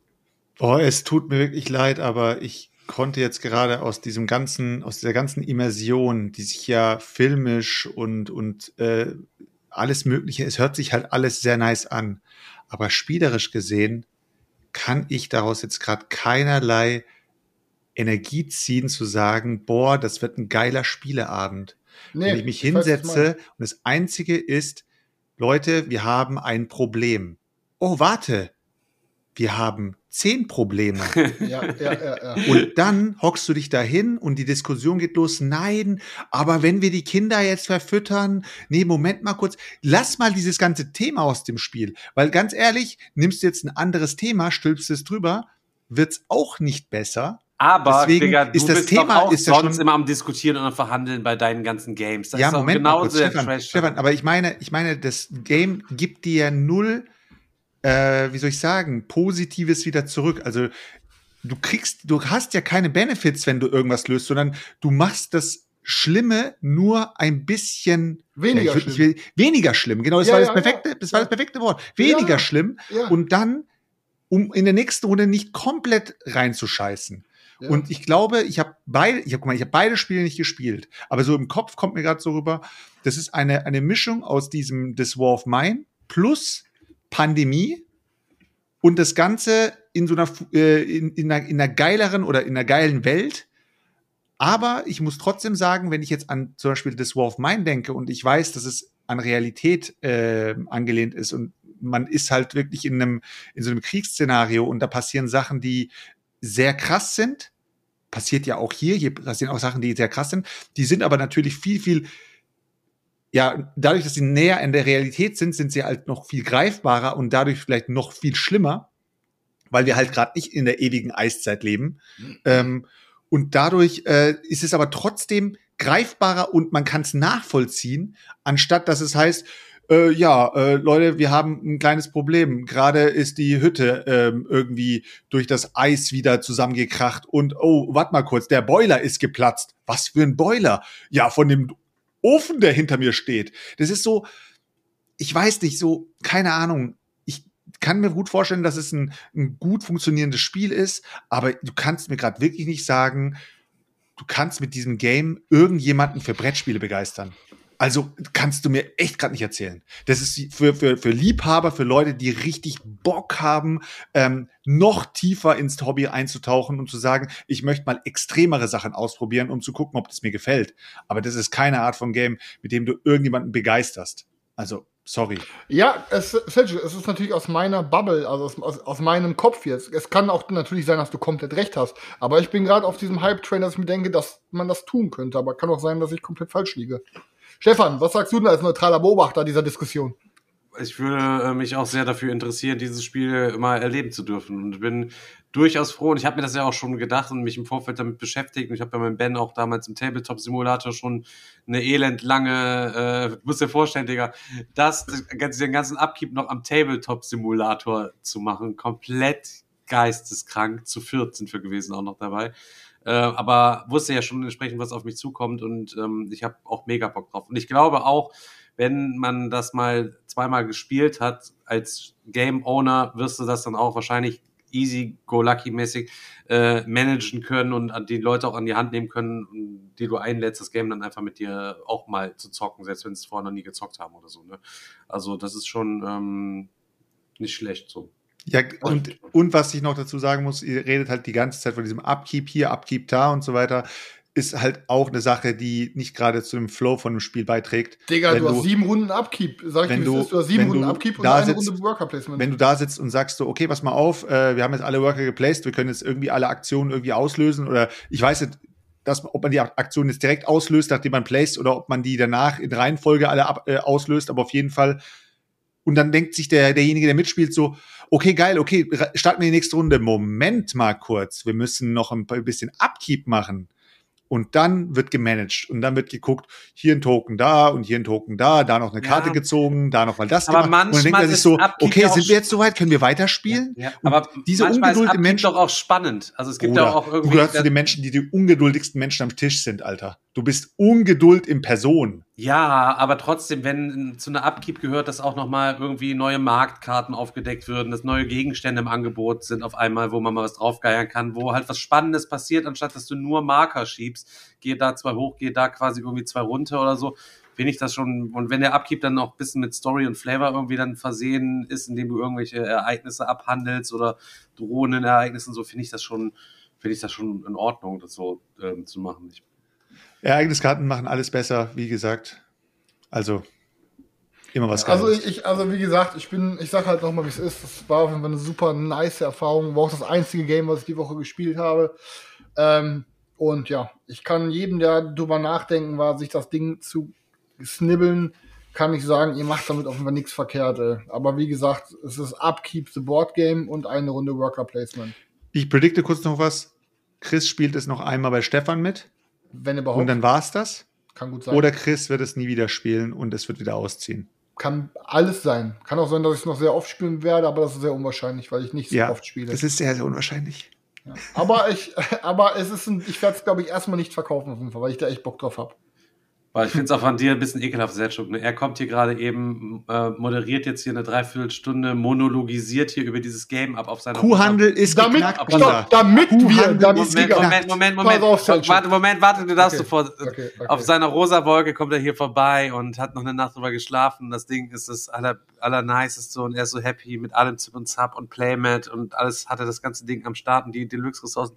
Oh, es tut mir wirklich leid, aber ich konnte jetzt gerade aus diesem ganzen, aus dieser ganzen Immersion, die sich ja filmisch und, und äh, alles Mögliche, es hört sich halt alles sehr nice an. Aber spielerisch gesehen kann ich daraus jetzt gerade keinerlei Energie ziehen, zu sagen, boah, das wird ein geiler Spieleabend. Wenn ich mich hinsetze und das Einzige ist, Leute, wir haben ein Problem. Oh, warte, wir haben zehn Probleme. [LAUGHS] Ja, ja, ja. Und dann hockst du dich dahin und die Diskussion geht los. Nein, aber wenn wir die Kinder jetzt verfüttern, nee, Moment mal kurz, lass mal dieses ganze Thema aus dem Spiel. Weil ganz ehrlich, nimmst du jetzt ein anderes Thema, stülpst es drüber, wird's auch nicht besser. Aber, Deswegen Digga, du ist das bist Thema- auch ist sonst immer am Diskutieren und am Verhandeln bei deinen ganzen Games. Das ja, ist Moment der Stefan. Stefan, aber ich meine, ich meine, das Game gibt dir ja null, äh, wie soll ich sagen, Positives wieder zurück. Also du kriegst, du hast ja keine Benefits, wenn du irgendwas löst, sondern du machst das Schlimme nur ein bisschen Weniger ja, ich will, weniger schlimm. Genau, das Ja, war das ja, perfekte, das war das perfekte Wort. Weniger schlimm und dann um in der nächsten Runde nicht komplett reinzuscheißen. Und ich glaube, ich habe beide, ich habe guck mal, ich habe beide Spiele nicht gespielt, aber so im Kopf kommt mir gerade so rüber, das ist eine eine Mischung aus diesem This War of Mine plus Pandemie und das Ganze in so einer äh, in, in, einer, in einer geileren oder in einer geilen Welt. Aber ich muss trotzdem sagen, wenn ich jetzt an zum Beispiel This War of Mine denke und ich weiß, dass es an Realität äh, angelehnt ist und man ist halt wirklich in einem in so einem Kriegsszenario und da passieren Sachen, die sehr krass sind. Passiert ja auch hier, hier passieren auch Sachen, die sehr krass sind. Die sind aber natürlich viel, viel, ja, dadurch, dass sie näher an der Realität sind, sind sie halt noch viel greifbarer und dadurch vielleicht noch viel schlimmer, weil wir halt gerade nicht in der ewigen Eiszeit leben. Ähm, und dadurch äh, ist es aber trotzdem greifbarer und man kann es nachvollziehen, anstatt dass es heißt, äh, ja, äh, Leute, wir haben ein kleines Problem. Gerade ist die Hütte ähm, irgendwie durch das Eis wieder zusammengekracht und oh, warte mal kurz, der Boiler ist geplatzt. Was für ein Boiler? Ja, von dem Ofen, der hinter mir steht. Das ist so, ich weiß nicht, so, keine Ahnung. Ich kann mir gut vorstellen, dass es ein, ein gut funktionierendes Spiel ist, aber du kannst mir gerade wirklich nicht sagen, du kannst mit diesem Game irgendjemanden für Brettspiele begeistern. Also kannst du mir echt gerade nicht erzählen. Das ist für, für, für Liebhaber, für Leute, die richtig Bock haben, ähm, noch tiefer ins Hobby einzutauchen und zu sagen, ich möchte mal extremere Sachen ausprobieren, um zu gucken, ob das mir gefällt. Aber das ist keine Art von Game, mit dem du irgendjemanden begeisterst. Also, sorry. Ja, es, Sergio, es ist natürlich aus meiner Bubble, also aus, aus, aus meinem Kopf jetzt. Es kann auch natürlich sein, dass du komplett recht hast. Aber ich bin gerade auf diesem Hype-Train, dass ich mir denke, dass man das tun könnte. Aber kann auch sein, dass ich komplett falsch liege. Stefan, was sagst du denn als neutraler Beobachter dieser Diskussion? Ich würde äh, mich auch sehr dafür interessieren, dieses Spiel mal erleben zu dürfen. Und bin durchaus froh. Und ich habe mir das ja auch schon gedacht und mich im Vorfeld damit beschäftigt. Und ich habe bei meinem Ben auch damals im Tabletop-Simulator schon eine elendlange, äh, du musst dir vorstellen, Digga, das, den ganzen Upkeep noch am Tabletop-Simulator zu machen, komplett geisteskrank. Zu 14 für gewesen auch noch dabei. Äh, aber wusste ja schon entsprechend, was auf mich zukommt und ähm, ich habe auch mega Bock drauf. Und ich glaube auch, wenn man das mal zweimal gespielt hat, als Game Owner wirst du das dann auch wahrscheinlich easy go lucky mäßig äh, managen können und die Leute auch an die Hand nehmen können, die du einlädst, das Game dann einfach mit dir auch mal zu zocken, selbst wenn sie es vorher noch nie gezockt haben oder so. Ne? Also das ist schon ähm, nicht schlecht so. Ja, und, und was ich noch dazu sagen muss, ihr redet halt die ganze Zeit von diesem Upkeep hier, Upkeep da und so weiter. Ist halt auch eine Sache, die nicht gerade zu dem Flow von dem Spiel beiträgt. Digga, du, du, hast sieben Runden Upkeep. Sag ich wenn du, du hast sieben Runden Upkeep und eine sitzt, Runde Worker Placement. Wenn du da sitzt und sagst so, okay, pass mal auf, äh, wir haben jetzt alle Worker geplaced, wir können jetzt irgendwie alle Aktionen irgendwie auslösen oder ich weiß nicht, dass, ob man die Aktion jetzt direkt auslöst, nachdem man placed oder ob man die danach in Reihenfolge alle ab, äh, auslöst, aber auf jeden Fall und dann denkt sich der, derjenige, der mitspielt, so, okay, geil, okay, starten wir die nächste Runde. Moment mal kurz, wir müssen noch ein bisschen Upkeep machen. Und dann wird gemanagt und dann wird geguckt, hier ein Token da und hier ein Token da, da noch eine Karte ja. gezogen, da noch mal das aber gemacht. Und dann denkt er sich so, okay, sind wir jetzt soweit, können wir weiterspielen? Ja, ja. Aber diese Ungeduld im Menschen doch auch spannend. Also es gibt ja auch irgendwie. Du gehörst zu den Menschen, die die ungeduldigsten Menschen am Tisch sind, Alter. Du bist Ungeduld in Person. Ja, aber trotzdem, wenn zu einer Upkeep gehört, dass auch nochmal irgendwie neue Marktkarten aufgedeckt würden, dass neue Gegenstände im Angebot sind auf einmal, wo man mal was draufgeiern kann, wo halt was Spannendes passiert, anstatt dass du nur Marker schiebst. Geh da zwei hoch, geh da quasi irgendwie zwei runter oder so. Finde ich das schon, und wenn der Upkeep dann auch ein bisschen mit Story und Flavor irgendwie dann versehen ist, indem du irgendwelche Ereignisse abhandelst oder drohenden Ereignissen, so finde ich das schon, finde ich das schon in Ordnung, das so ähm, zu machen. Ich Ereigniskarten machen alles besser, wie gesagt. Also immer was Also ich, also wie gesagt, ich bin, ich sag halt nochmal, wie es ist. Das war auf jeden Fall eine super nice Erfahrung. War auch das einzige Game, was ich die Woche gespielt habe. Ähm, und ja, ich kann jedem, der drüber nachdenken war, sich das Ding zu snibbeln, kann ich sagen, ihr macht damit Fall nichts verkehrt. Ey. Aber wie gesagt, es ist Upkeep the Board Game und eine Runde Worker Placement. Ich predikte kurz noch was. Chris spielt es noch einmal bei Stefan mit. Wenn überhaupt. Und dann war es das? Kann gut sein. Oder Chris wird es nie wieder spielen und es wird wieder ausziehen. Kann alles sein. Kann auch sein, dass ich es noch sehr oft spielen werde, aber das ist sehr unwahrscheinlich, weil ich nicht so ja, oft spiele. Das ist sehr, sehr unwahrscheinlich. Aber ich, [LAUGHS] aber es ist ein, ich werde es, glaube ich, erstmal nicht verkaufen auf jeden Fall, weil ich da echt Bock drauf habe. Weil ich finde es auch von dir ein bisschen ekelhaft, Selchuk. Ne? Er kommt hier gerade eben, äh, moderiert jetzt hier eine Dreiviertelstunde, monologisiert hier über dieses Game ab auf seiner Kuhhandel ist damit, stopp, damit wir, damit Moment, Moment, Moment, Moment, auf, warte, Moment, warte, du darfst Okay, sofort. okay, okay. Auf seiner rosa Wolke kommt er hier vorbei und hat noch eine Nacht drüber geschlafen. Das Ding ist das aller, aller niceste und er ist so happy mit allem Zip und Zap und Playmat und alles hatte das ganze Ding am Start und die Deluxe-Ressourcen.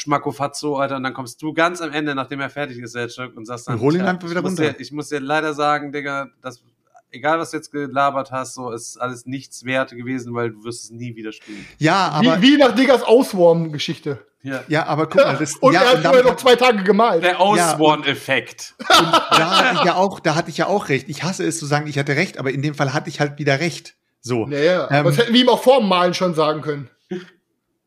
Schmackofatzo, Alter, und dann kommst du ganz am Ende, nachdem er fertig ist, Selchuk, und sagst dann, Hol ihn einfach wieder ich muss runter. Dir, ich muss dir leider sagen, Digga, das, egal was du jetzt gelabert hast, so ist alles nichts wert gewesen, weil du wirst es nie wieder spielen. Ja, aber, wie, wie nach Diggers Auswarm-Geschichte. Ja. ja, aber guck mal, das, Und ja, er hat vorher noch zwei Tage gemalt. Der Osborn-Effekt. da hatte ich ja auch, da hatte ich ja auch recht. Ich hasse es zu sagen, ich hatte recht, aber in dem Fall hatte ich halt wieder recht. So. Ja, ja. Ähm, aber das hätten wir ihm auch vor dem Malen schon sagen können.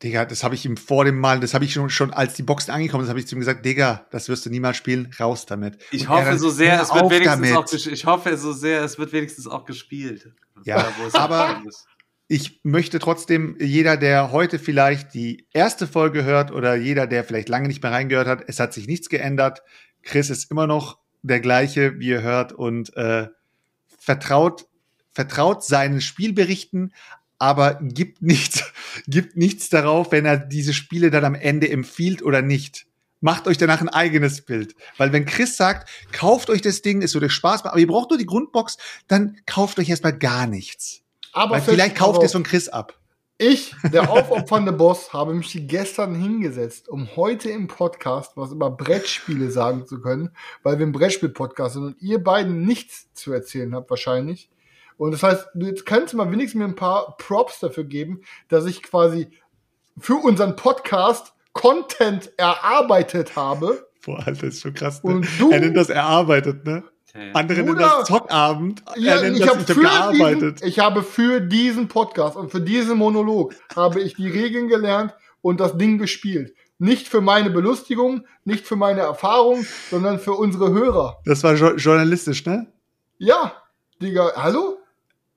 Digga, das habe ich ihm vor dem Mal, das habe ich schon, schon als die Boxen angekommen ist, habe ich zu ihm gesagt, Digga, das wirst du niemals spielen, raus damit. Ich Und hoffe dann, so sehr, es wird wenigstens damit. auch ich hoffe so sehr, es wird wenigstens auch gespielt. Ja, aber-. Ich möchte trotzdem, jeder, der heute vielleicht die erste Folge hört oder jeder, der vielleicht lange nicht mehr reingehört hat, es hat sich nichts geändert. Chris ist immer noch der gleiche, wie ihr hört, und äh, vertraut, vertraut seinen Spielberichten, aber gibt nichts, [LAUGHS] gibt nichts darauf, wenn er diese Spiele dann am Ende empfiehlt oder nicht. Macht euch danach ein eigenes Bild. Weil wenn Chris sagt, kauft euch das Ding, es würde Spaß machen, aber ihr braucht nur die Grundbox, dann kauft euch erstmal gar nichts. Aber Weil vielleicht kauft ihr es von Chris ab. Ich, der [LAUGHS] aufopfernde Boss, habe mich gestern hingesetzt, um heute im Podcast was über Brettspiele sagen zu können, weil wir ein Brettspiel-Podcast sind und ihr beiden nichts zu erzählen habt wahrscheinlich. Und das heißt, du jetzt kannst du mal wenigstens mir ein paar Props dafür geben, dass ich quasi für unseren Podcast Content erarbeitet habe. Boah, Alter, das ist schon krass. Ne? Und du- Er nennt das erarbeitet, ne? Andere nennen Bruder. das Zockabend. Ja, er nennt ich, das, habe ich hab für gearbeitet. diesen, ich habe für diesen Podcast und für diesen Monolog habe ich die Regeln gelernt und das Ding gespielt. Nicht für meine Belustigung, nicht für meine Erfahrung, sondern für unsere Hörer. Das war jo journalistisch, ne? Ja, Digga, hallo?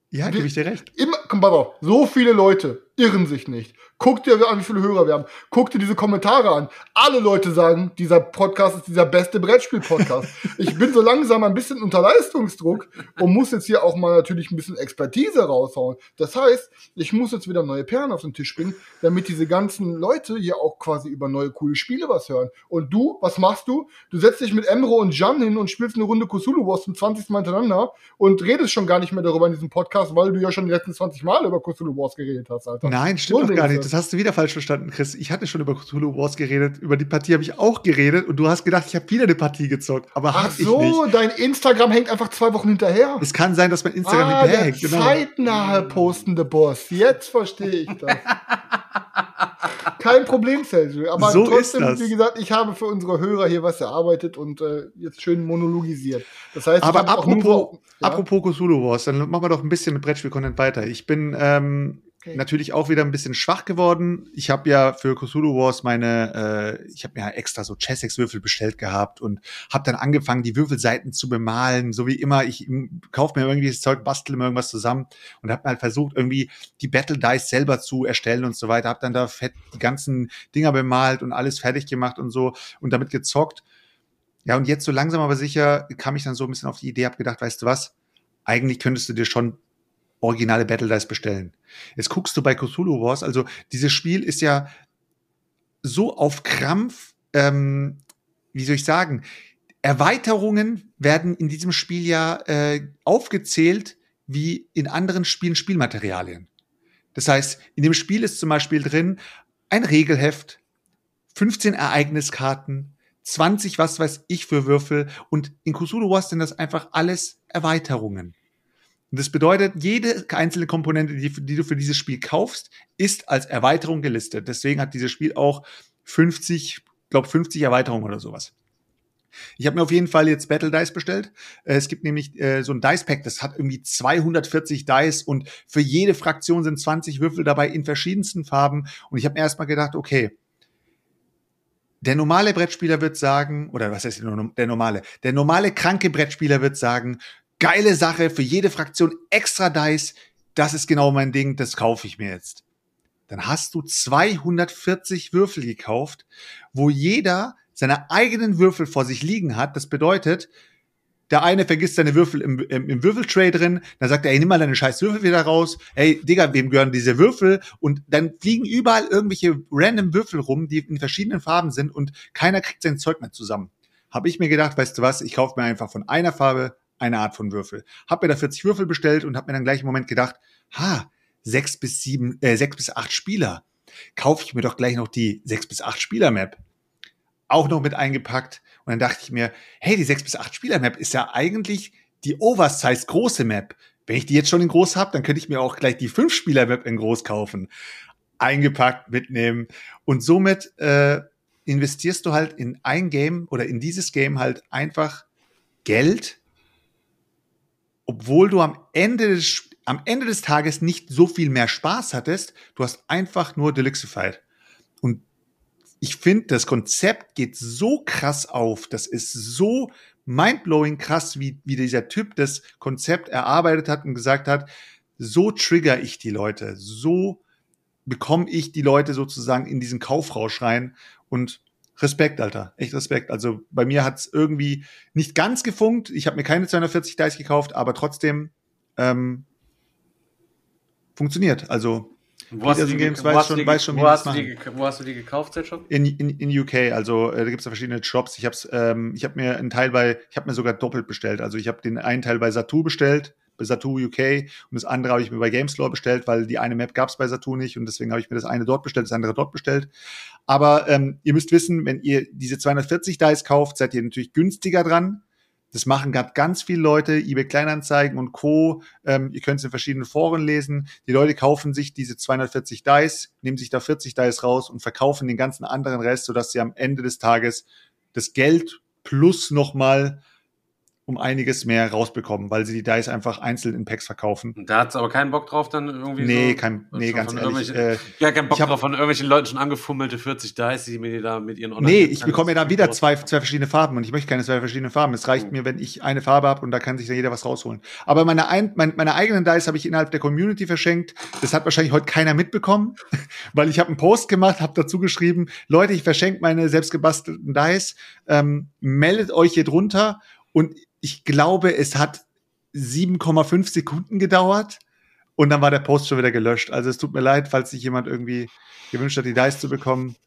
Ja, gebe ich dir recht. Immer, komm, auf, so viele Leute irren sich nicht. Guck dir an, wie viele Hörer wir haben. Guck dir diese Kommentare an. Alle Leute sagen, dieser Podcast ist dieser beste Brettspiel-Podcast. [LAUGHS] ich bin so langsam ein bisschen unter Leistungsdruck und muss jetzt hier auch mal natürlich ein bisschen Expertise raushauen. Das heißt, ich muss jetzt wieder neue Perlen auf den Tisch bringen, damit diese ganzen Leute hier auch quasi über neue coole Spiele was hören. Und du, was machst du? Du setzt dich mit Emro und Jan hin und spielst eine Runde Cthulhu Wars zum 20. Mal hintereinander und redest schon gar nicht mehr darüber in diesem Podcast, weil du ja schon die letzten 20 Mal über Cthulhu Wars geredet hast, Alter. Nein, stimmt doch gar nicht. Das hast du wieder falsch verstanden, Chris. Ich hatte schon über Cthulhu Wars geredet. Über die Partie habe ich auch geredet. Und du hast gedacht, ich habe wieder eine Partie gezockt. Aber Ach so, nicht. dein Instagram hängt einfach zwei Wochen hinterher. Es kann sein, dass mein Instagram ah, hinterher der hängt. Genau. zeitnahe postende Boss. Jetzt verstehe ich das. [LAUGHS] Kein Problem, Sergio. Aber So trotzdem, wie gesagt, ich habe für unsere Hörer hier was erarbeitet und äh, jetzt schön monologisiert. Das heißt, Aber ich habe auch nur apropos, so, ja, apropos Cthulhu Wars, dann machen wir doch ein bisschen mit Brettspiel-Content weiter. Ich bin ähm, Okay. natürlich auch wieder ein bisschen schwach geworden. Ich habe ja für Cthulhu Wars meine, äh, ich habe mir ja extra so Chessex-Würfel bestellt gehabt und habe dann angefangen, die Würfelseiten zu bemalen, so wie immer. Ich kaufe mir irgendwie das Zeug, bastel mir irgendwas zusammen und habe halt versucht, irgendwie die Battle Dice selber zu erstellen und so weiter. Habe dann da fett die ganzen Dinger bemalt und alles fertig gemacht und so und damit gezockt. Ja, und jetzt so langsam aber sicher kam ich dann so ein bisschen auf die Idee, hab gedacht, weißt du was? Eigentlich könntest du dir schon originale Battle Dice bestellen. Jetzt guckst du bei Cthulhu Wars, also dieses Spiel ist ja so auf Krampf, ähm, wie soll ich sagen, Erweiterungen werden in diesem Spiel ja äh, aufgezählt wie in anderen Spielen Spielmaterialien. Das heißt, in dem Spiel ist zum Beispiel drin ein Regelheft, 15 Ereigniskarten, 20 was weiß ich für Würfel und in Cthulhu Wars sind das einfach alles Erweiterungen. Und das bedeutet, jede einzelne Komponente, die, die du für dieses Spiel kaufst, ist als Erweiterung gelistet. Deswegen hat dieses Spiel auch 50, glaube 50 Erweiterungen oder sowas. Ich habe mir auf jeden Fall jetzt Battle Dice bestellt. Es gibt nämlich äh, so ein Dice Pack, das hat irgendwie 240 Dice und für jede Fraktion sind 20 Würfel dabei in verschiedensten Farben. Und ich habe mir erstmal gedacht, okay, der normale Brettspieler wird sagen, oder was heißt der normale? Der normale kranke Brettspieler wird sagen, geile Sache, für jede Fraktion extra Dice, das ist genau mein Ding, das kaufe ich mir jetzt. Dann hast du 240 Würfel gekauft, wo jeder seine eigenen Würfel vor sich liegen hat. Das bedeutet, der eine vergisst seine Würfel im, im, im Würfeltray drin, dann sagt er, ey, nimm mal deine scheiß Würfel wieder raus. Ey, Digga, wem gehören diese Würfel? Und dann fliegen überall irgendwelche random Würfel rum, die in verschiedenen Farben sind und keiner kriegt sein Zeug mehr zusammen. Habe ich mir gedacht, weißt du was, ich kaufe mir einfach von einer Farbe eine Art von Würfel. Hab mir da 40 Würfel bestellt und hab mir dann gleich im Moment gedacht, ha, sechs bis sieben, äh, sechs bis acht Spieler. Kaufe ich mir doch gleich noch die sechs bis acht Spieler Map. Auch noch mit eingepackt. Und dann dachte ich mir, hey, die sechs bis acht Spieler Map ist ja eigentlich die Oversize große Map. Wenn ich die jetzt schon in groß habe, dann könnte ich mir auch gleich die fünf Spieler Map in groß kaufen. Eingepackt, mitnehmen. Und somit äh, investierst du halt in ein Game oder in dieses Game halt einfach Geld, obwohl du am Ende des, am Ende des Tages nicht so viel mehr Spaß hattest. Du hast einfach nur Deluxified. Und ich finde, das Konzept geht so krass auf. Das ist so mindblowing krass, wie, wie dieser Typ das Konzept erarbeitet hat und gesagt hat, so trigger ich die Leute, so bekomme ich die Leute sozusagen in diesen Kaufrausch rein und Respekt, Alter. Echt Respekt. Also bei mir hat's irgendwie nicht ganz gefunkt. Ich habe mir keine 240 Dice gekauft, aber trotzdem ähm, funktioniert. Also Wo hast, du die, Games wo, weiß schon- die, weiß schon, wo, hast die, wo hast du die gekauft, schon? in, in, in UK, also äh, da gibt's ja verschiedene Shops. Ich habe ähm, ich hab mir einen Teil bei, ich habe mir sogar doppelt bestellt. Also ich habe den einen Teil bei Satu bestellt, bei Satu UK und das andere habe ich mir bei GameStore bestellt, weil die eine Map gab's bei Satu nicht und deswegen habe ich mir das eine dort bestellt, das andere dort bestellt. Aber ähm, ihr müsst wissen, wenn ihr diese 240 Dice kauft, seid ihr natürlich günstiger dran. Das machen gerade ganz viele Leute, eBay Kleinanzeigen und Co. Ähm, ihr könnt es in verschiedenen Foren lesen. Die Leute kaufen sich diese 240 Dice, nehmen sich da 40 Dice raus und verkaufen den ganzen anderen Rest, sodass sie am Ende des Tages das Geld plus nochmal um einiges mehr rausbekommen, weil sie die Dice einfach einzeln in Packs verkaufen. Und Da hat's aber keinen Bock drauf, dann irgendwie Nee, so, kein, nee, ganz ehrlich. Äh, Ja, keinen Bock ich hab- drauf, von irgendwelchen Leuten schon angefummelte 40 Dice, die mir da mit ihren Nee, ich bekomme ja dann wieder zwei, zwei verschiedene Farben und ich möchte keine zwei verschiedene Farben. Es reicht Mhm. mir, wenn ich eine Farbe habe und da kann sich dann jeder was rausholen. Aber meine, ein, mein, meine eigenen Dice habe ich innerhalb der Community verschenkt. Das hat wahrscheinlich heute keiner mitbekommen, [LAUGHS] weil ich habe einen Post gemacht, habe dazu geschrieben, Leute, ich verschenke meine selbstgebastelten Dice. Ähm, meldet euch hier drunter und ich glaube, es hat 7,5 Sekunden gedauert und dann war der Post schon wieder gelöscht. Also es tut mir leid, falls sich jemand irgendwie gewünscht hat, die Dice zu bekommen.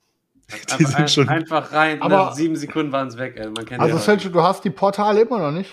[LAUGHS] Die Einfach, sind schon einfach rein, Aber- ne? sieben Sekunden waren es weg, ey. Man kennt Also, ja. Selchuk, du hast die Portale immer noch nicht.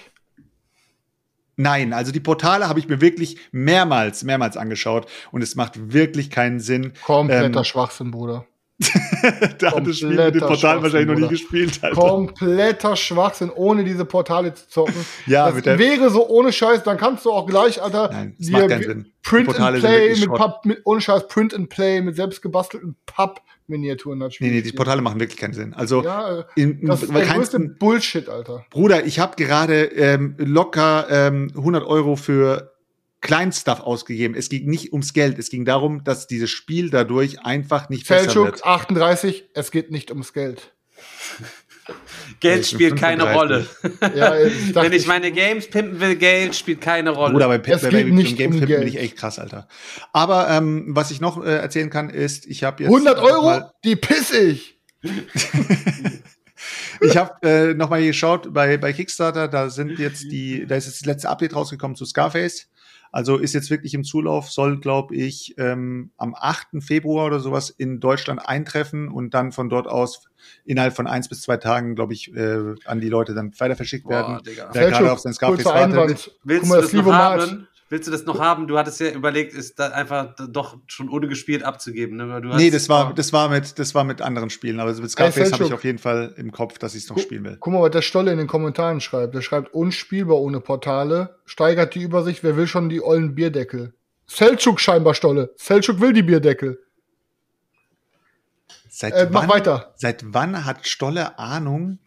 Nein, also die Portale habe ich mir wirklich mehrmals, mehrmals angeschaut und es macht wirklich keinen Sinn. Kompletter Ähm, Schwachsinn, Bruder. [LAUGHS] da hat das Spiel mit dem kompletter Portal wahrscheinlich noch nie gespielt. Alter. Kompletter Schwachsinn, ohne diese Portale zu zocken. [LAUGHS] Ja, das wäre so ohne Scheiß, dann kannst du auch gleich, Alter, Nein, das macht keinen Sinn. Die Print and Play mit. Pub, mit ohne Scheiß Print and Play mit selbstgebastelten Papp-Miniaturen das Nee, Spiel nee, die. Portale machen wirklich keinen Sinn. Also Ja, in, das ist der größte Bullshit, Alter. Bruder, ich habe gerade ähm, locker ähm, 100 Euro für Kleinstuff ausgegeben. Es ging nicht ums Geld. Es ging darum, dass dieses Spiel dadurch einfach nicht besser Selchuk, wird. 38, es geht nicht ums Geld. [LAUGHS] Geld bin spielt keine 35. Rolle. Ja, ich [LAUGHS] Wenn ich meine Games pimpen will, Geld spielt keine Rolle. Bruder, bei, Es bei, bei, geht bei nicht Games um Pimp bin ich echt krass, Alter. Aber ähm, was ich noch äh, erzählen kann, ist, ich habe jetzt 100 noch Euro, die piss ich. [LAUGHS] ich habe äh, noch mal geschaut bei bei Kickstarter, da sind jetzt die, da ist jetzt das letzte Update rausgekommen zu Scarface. Also ist jetzt wirklich im Zulauf, soll, glaube ich, ähm, am 8. Februar oder sowas in Deutschland eintreffen und dann von dort aus innerhalb von eins bis zwei Tagen, glaube ich, äh, an die Leute dann weiter verschickt Boah, werden. Digga. Wer gerade auf sein Scarface wartet. Einwand. Willst Guck mal, du das das noch Livomat. Willst du das noch haben? Du hattest ja überlegt, ist da einfach doch schon ohne gespielt abzugeben. Ne? Weil Du Nee, das war, das war mit, das war mit anderen Spielen, aber mit Scarface habe ich auf jeden Fall im Kopf, dass ich es noch spielen will. Guck mal, was der Stolle in den Kommentaren schreibt. Der schreibt, unspielbar ohne Portale, steigert die Übersicht, wer will schon die ollen Bierdeckel? Selchuk scheinbar Stolle. Selchuk will die Bierdeckel. Seit Äh, mach weiter. Seit wann hat Stolle Ahnung,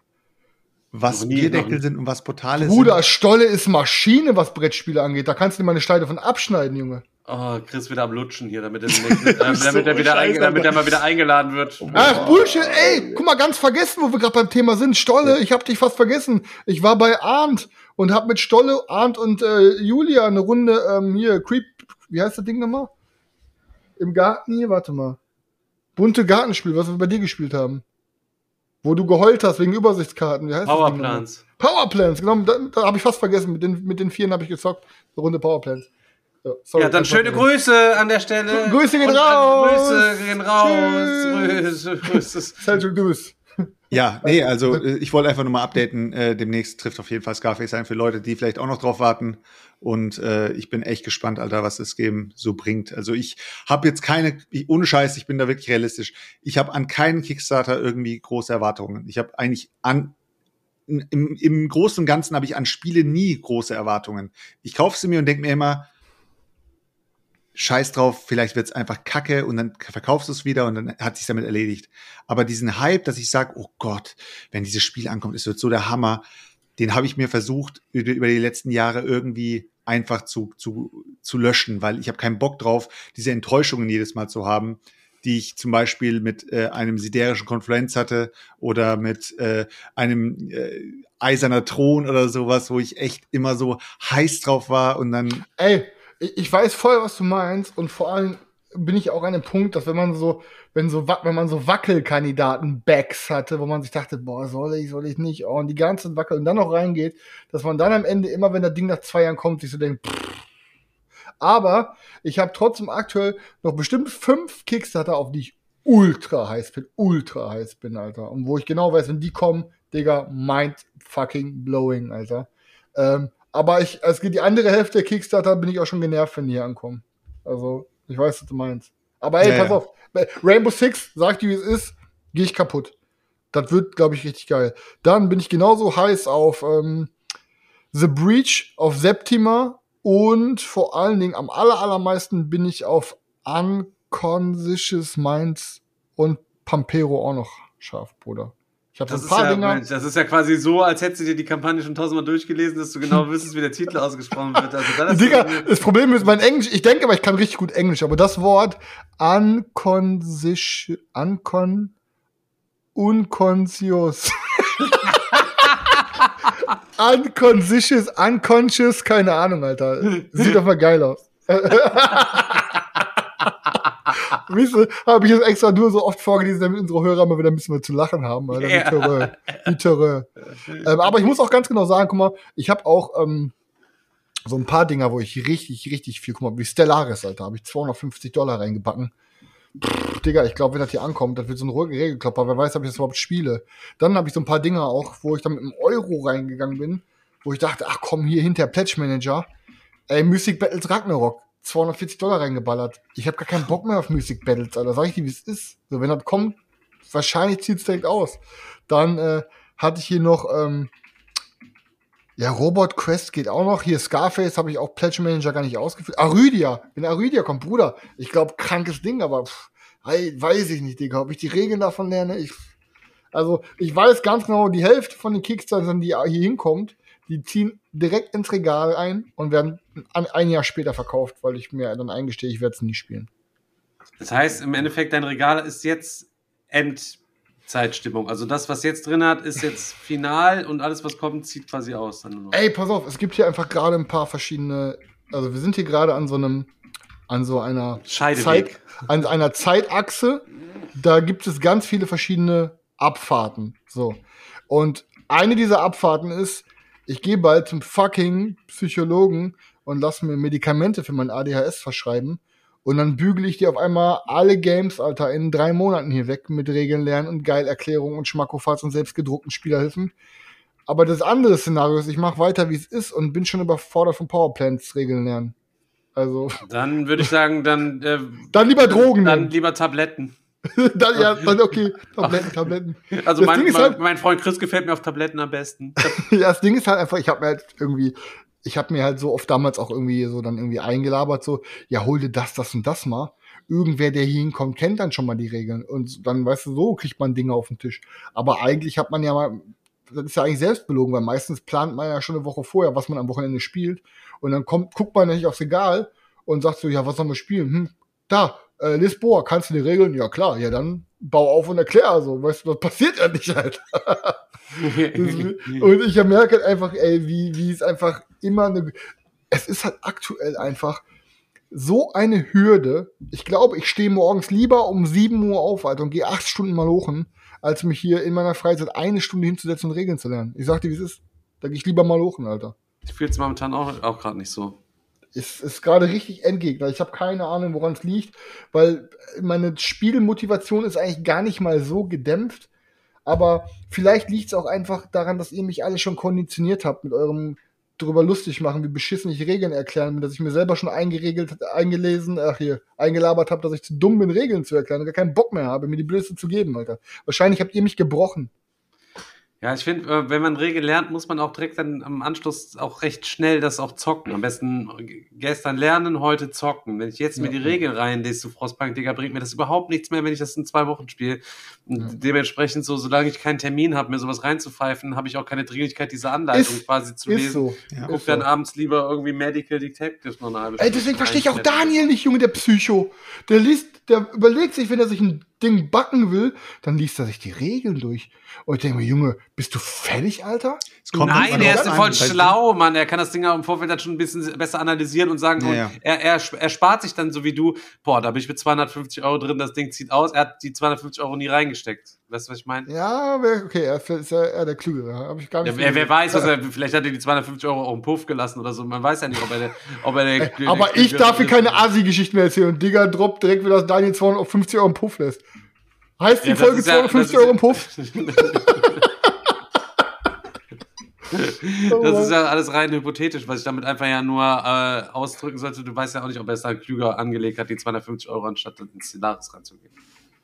was nie, Bierdeckel sind und was Portale Bruder, sind? Stolle ist Maschine, was Brettspiele angeht. Da kannst du dir mal eine Steine von abschneiden, Junge. Oh, Chris wieder am Lutschen hier, damit er, [LAUGHS] damit, äh, damit So er, wieder scheiße, einge- damit er mal wieder eingeladen wird. Ach, Bullshit, ey, guck mal, ganz vergessen, wo wir gerade beim Thema sind. Stolle, ich hab dich fast vergessen. Ich war bei Arndt und hab mit Stolle, Arndt und äh, Julia eine Runde ähm, hier, Creep, wie heißt das Ding nochmal? Im Garten hier, warte mal. Bunte Gartenspiel, was wir bei dir gespielt haben. Wo du geheult hast wegen Übersichtskarten. Wie heißt nochmal? Powerplans. Powerplans, genau, da, da habe ich fast vergessen. Mit den, mit den Vieren habe ich gezockt. Eine Runde Powerplans. Ja, sorry, Ja, dann schöne. Grüße an der Stelle. Grüße gehen Und, raus. Grüße gehen raus. Tschüss. Grüße, Grüße. [LAUGHS] Bist. Ja, nee, also äh, ich wollte einfach nur mal updaten. Äh, demnächst trifft auf jeden Fall Scarface ein für Leute, die vielleicht auch noch drauf warten. Und äh, ich bin echt gespannt, Alter, was das Game so bringt. Also ich habe jetzt keine, ich, ohne Scheiß, ich bin da wirklich realistisch. Ich habe an keinen Kickstarter irgendwie große Erwartungen. Ich habe eigentlich an im, im Großen und Ganzen habe ich an Spiele nie große Erwartungen. Ich kaufe sie mir und denke mir immer, Scheiß drauf, vielleicht wird's einfach Kacke und dann verkaufst du es wieder und dann hat sich damit erledigt. Aber diesen Hype, dass ich sage, oh Gott, wenn dieses Spiel ankommt, es wird so der Hammer, den habe ich mir versucht, über die letzten Jahre irgendwie einfach zu, zu, zu löschen, weil ich habe keinen Bock drauf, diese Enttäuschungen jedes Mal zu haben, die ich zum Beispiel mit äh, einem siderischen Konfluenz hatte oder mit äh, einem äh, eiserner Thron oder sowas, wo ich echt immer so heiß drauf war und dann Ey, ich weiß voll, was du meinst und vor allem bin ich auch an dem Punkt, dass wenn man so, wenn so, wenn man so Wackelkandidaten-Backs hatte, wo man sich dachte, boah, soll ich, soll ich nicht, oh, und die ganzen Wackel und dann noch reingeht, dass man dann am Ende immer, wenn das Ding nach zwei Jahren kommt, sich so denkt, pff. aber ich habe trotzdem aktuell noch bestimmt fünf Kickstarter, auf die ich ultra heiß bin, ultra heiß bin, Alter. Und wo ich genau weiß, wenn die kommen, Digga, mind fucking blowing, Alter. Ähm, aber ich, es geht die andere Hälfte der Kickstarter, bin ich auch schon genervt, wenn die hier ankommen. Also, ich weiß, was du meinst. Aber ey, Ja, pass ja. auf. Rainbow Six, sag dir, wie es ist, gehe ich kaputt. Das wird, glaube ich, richtig geil. Dann bin ich genauso heiß auf ähm, The Breach, auf Septima und vor allen Dingen am aller, allermeisten bin ich auf Unconscious Minds und Pampero auch noch scharf, Bruder. Ich habe Das so ist, ein paar ja, Dinger. Mensch, das ist ja quasi so, als hättest du dir die Kampagne schon tausendmal durchgelesen, dass du genau wüsstest, wie der Titel [LAUGHS] ausgesprochen wird. Also, ist Digga, das- das Problem ist mein Englisch, ich denke aber, ich kann richtig gut Englisch, aber das Wort unconscious, uncon, unconscious, [LAUGHS] unconscious, unconscious, keine Ahnung, Alter. Sieht [LAUGHS] doch mal geil aus. Wisst ihr, habe ich jetzt extra nur so oft vorgelesen, damit unsere Hörer mal wieder ein bisschen was zu lachen haben. Alter. Ja. Terreur. Wie Terreur. ähm, aber ich muss auch ganz genau sagen, guck mal, ich habe auch ähm, so ein paar Dinger, wo ich richtig, richtig viel, guck mal, wie Stellaris, Alter, habe ich 250 Dollar reingebacken. Pff, Digga, ich glaube, wenn das hier ankommt, das wird so ein ruhiger Regelklopper, wer weiß, ob ich das überhaupt spiele. Dann habe ich so ein paar Dinger auch, wo ich dann mit einem Euro reingegangen bin, wo ich dachte, ach komm, hier hinter Pledge Manager, ey, Music Battles Ragnarok, 240 Dollar reingeballert. Ich habe gar keinen Bock mehr auf Music Battles, Alter. Sag ich dir, wie es ist. So, wenn das kommt, wahrscheinlich zieht's direkt aus. Dann äh, hatte ich hier noch, ähm, ja, Robot Quest geht auch noch. Hier Scarface habe ich auch Pledge Manager gar nicht ausgeführt. Arydia, wenn Arydia kommt, Bruder. Ich glaube, krankes Ding, aber pff, weiß ich nicht, Digga. Ob ich die Regeln davon lerne, ich. Also, ich weiß ganz genau, die Hälfte von den Kickstartern, die hier hinkommt, die ziehen direkt ins Regal ein und werden ein, Jahr später verkauft, weil ich mir dann eingestehe, ich werde es nie spielen. Das heißt, im Endeffekt, dein Regal ist jetzt Endzeitstimmung. Also das, was jetzt drin hat, ist jetzt final und alles, was kommt, zieht quasi aus. Ey, pass auf, es gibt hier einfach gerade ein paar verschiedene. Also, wir sind hier gerade an so einem, an so einer Scheideweg. Zeit, an einer Zeitachse. Da gibt es ganz viele verschiedene Abfahrten. So. Und eine dieser Abfahrten ist, ich gehe bald zum fucking Psychologen und lass mir Medikamente für mein ADHS verschreiben. Und dann bügele ich dir auf einmal alle Games, Alter, in drei Monaten hier weg mit Regeln lernen und Geilerklärungen und Schmackofats und selbstgedruckten Spielerhilfen. Aber das andere Szenario ist, ich mache weiter, wie es ist und bin schon überfordert von Powerplants Regeln lernen. Also, Dann würde ich sagen, dann, äh, dann lieber Drogen dann nehmen. lieber Tabletten. [LAUGHS] dann, ja, dann okay, Tabletten, [LAUGHS] Tabletten. Also mein, mein, halt- mein Freund Chris gefällt mir auf Tabletten am besten. [LAUGHS] Ja, das Ding ist halt einfach, ich habe mir halt irgendwie, ich habe mir halt so oft damals auch irgendwie so dann irgendwie eingelabert, so, ja, hol dir das, das und das mal. Irgendwer, der hier hinkommt, kennt dann schon mal die Regeln. Und dann, weißt du, so kriegt man Dinge auf den Tisch. Aber eigentlich hat man ja mal, das ist ja eigentlich selbst belogen, weil meistens plant man ja schon eine Woche vorher, was man am Wochenende spielt. Und dann kommt, guckt man nicht aufs Regal und sagt so, ja, was sollen wir spielen? Hm, da, äh, Lisboa, kannst du die Regeln? Ja, klar, ja, dann bau auf und erklär. Also, weißt du, das passiert ja nicht halt. [LAUGHS] Und ich merke halt einfach, ey, wie, wie es einfach immer eine. Es ist halt aktuell einfach so eine Hürde. Ich glaube, ich stehe morgens lieber um 7 Uhr auf, Alter, und gehe acht Stunden mal hochen, als mich hier in meiner Freizeit eine Stunde hinzusetzen und Regeln zu lernen. Ich sag dir, wie es ist. Da gehe ich lieber mal hochen, Alter. Ich fühle es momentan auch, auch gerade nicht so. Es ist gerade richtig Endgegner. Ich habe keine Ahnung, woran es liegt, weil meine Spielmotivation ist eigentlich gar nicht mal so gedämpft. Aber vielleicht liegt es auch einfach daran, dass ihr mich alle schon konditioniert habt mit eurem drüber lustig machen, wie beschissen ich Regeln erklären dass ich mir selber schon eingeregelt, eingelesen, ach hier, eingelabert habe, dass ich zu dumm bin, Regeln zu erklären und gar keinen Bock mehr habe, mir die Blöße zu geben, Alter. Wahrscheinlich habt ihr mich gebrochen. Ja, ich finde, äh, wenn man Regeln lernt, muss man auch direkt dann am Anschluss auch recht schnell das auch zocken. Am besten gestern lernen, heute zocken. Wenn ich jetzt mir die Regeln reinlese, du Frostpunk, Digga, bringt mir das überhaupt nichts mehr, wenn ich das in zwei Wochen spiele. Ja. dementsprechend so, solange ich keinen Termin habe, mir sowas reinzupfeifen, habe ich auch keine Dringlichkeit, diese Anleitung Ist- quasi zu lesen. so. Ja. Guck dann so. abends lieber irgendwie Medical Detectives noch eine halbe Ey, deswegen verstehe ich auch. Daniel nicht, Junge, der Psycho. Der liest, der überlegt sich, wenn er sich ein Ding backen will, dann liest er sich die Regeln durch. Und ich denke mir, Junge, bist du fertig, Alter? Es kommt Nein, er ist voll schlau, Mann. Er kann das Ding auch im Vorfeld dann schon ein bisschen besser analysieren und sagen, Ja, und ja. Er, er, er spart sich dann so wie du, boah, da bin ich mit 250 Euro drin, das Ding zieht aus. Er hat die 250 Euro nie reingesteckt. Weißt du, was ich meine? Ja, okay, er ist ja eher der Klügere. Hab ich gar nicht Ja, wer, wer weiß, was er, vielleicht hat er die 250 Euro auch im Puff gelassen oder so. Man weiß ja nicht, ob er der, ob er der, Ey, aber ich darf hier keine Asi-Geschichten mehr erzählen und Digga droppt direkt wieder, dass Daniel 250 Euro im Puff lässt. Heißt die Ja, Folge ist ja- 250 das ist Euro im Puff? [LAUGHS] Das ist ja alles rein hypothetisch, was ich damit einfach ja nur äh, ausdrücken sollte. Du weißt ja auch nicht, ob er es dann klüger angelegt hat, die 250 Euro anstatt ins Stellaris ranzugehen.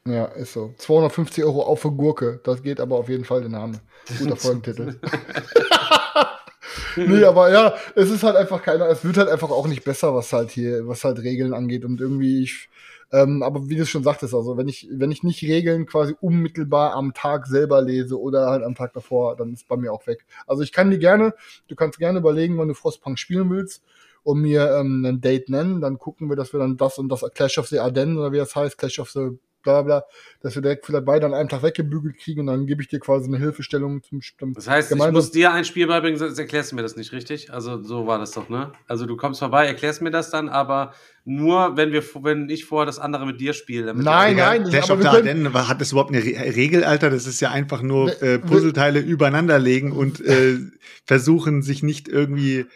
Ja, ist so. 250 Euro auf für Gurke. Das geht aber auf jeden Fall den Name. Guter [LAUGHS] Folgentitel. [LAUGHS] nee, aber ja, es ist halt einfach keiner, es wird halt einfach auch nicht besser, was halt hier, was halt Regeln angeht. Und irgendwie, ich, ähm, aber wie du es schon sagtest, also wenn ich, wenn ich nicht Regeln quasi unmittelbar am Tag selber lese oder halt am Tag davor, dann ist bei mir auch weg. Also ich kann die gerne, du kannst gerne überlegen, wann du Frostpunk spielen willst und mir ähm, ein Date nennen, dann gucken wir, dass wir dann das und das Clash of the Ardennen oder wie das heißt, Clash of the bla bla, dass wir direkt vielleicht beide an einem Tag weggebügelt kriegen und dann gebe ich dir quasi eine Hilfestellung zum, zum Das heißt, ich muss dir ein Spiel beibringen, sonst erklärst du mir das nicht, richtig? Also so war das doch, ne? Also du kommst vorbei, erklärst mir das dann, aber nur, wenn wir, wenn ich vorher das andere mit dir spiele. damit Nein, nein, the können- Ardennen, war- hat das überhaupt eine Re Regel, Alter? Das ist ja einfach nur Wir- äh, Puzzleteile übereinander legen und äh, [LAUGHS] versuchen, sich nicht irgendwie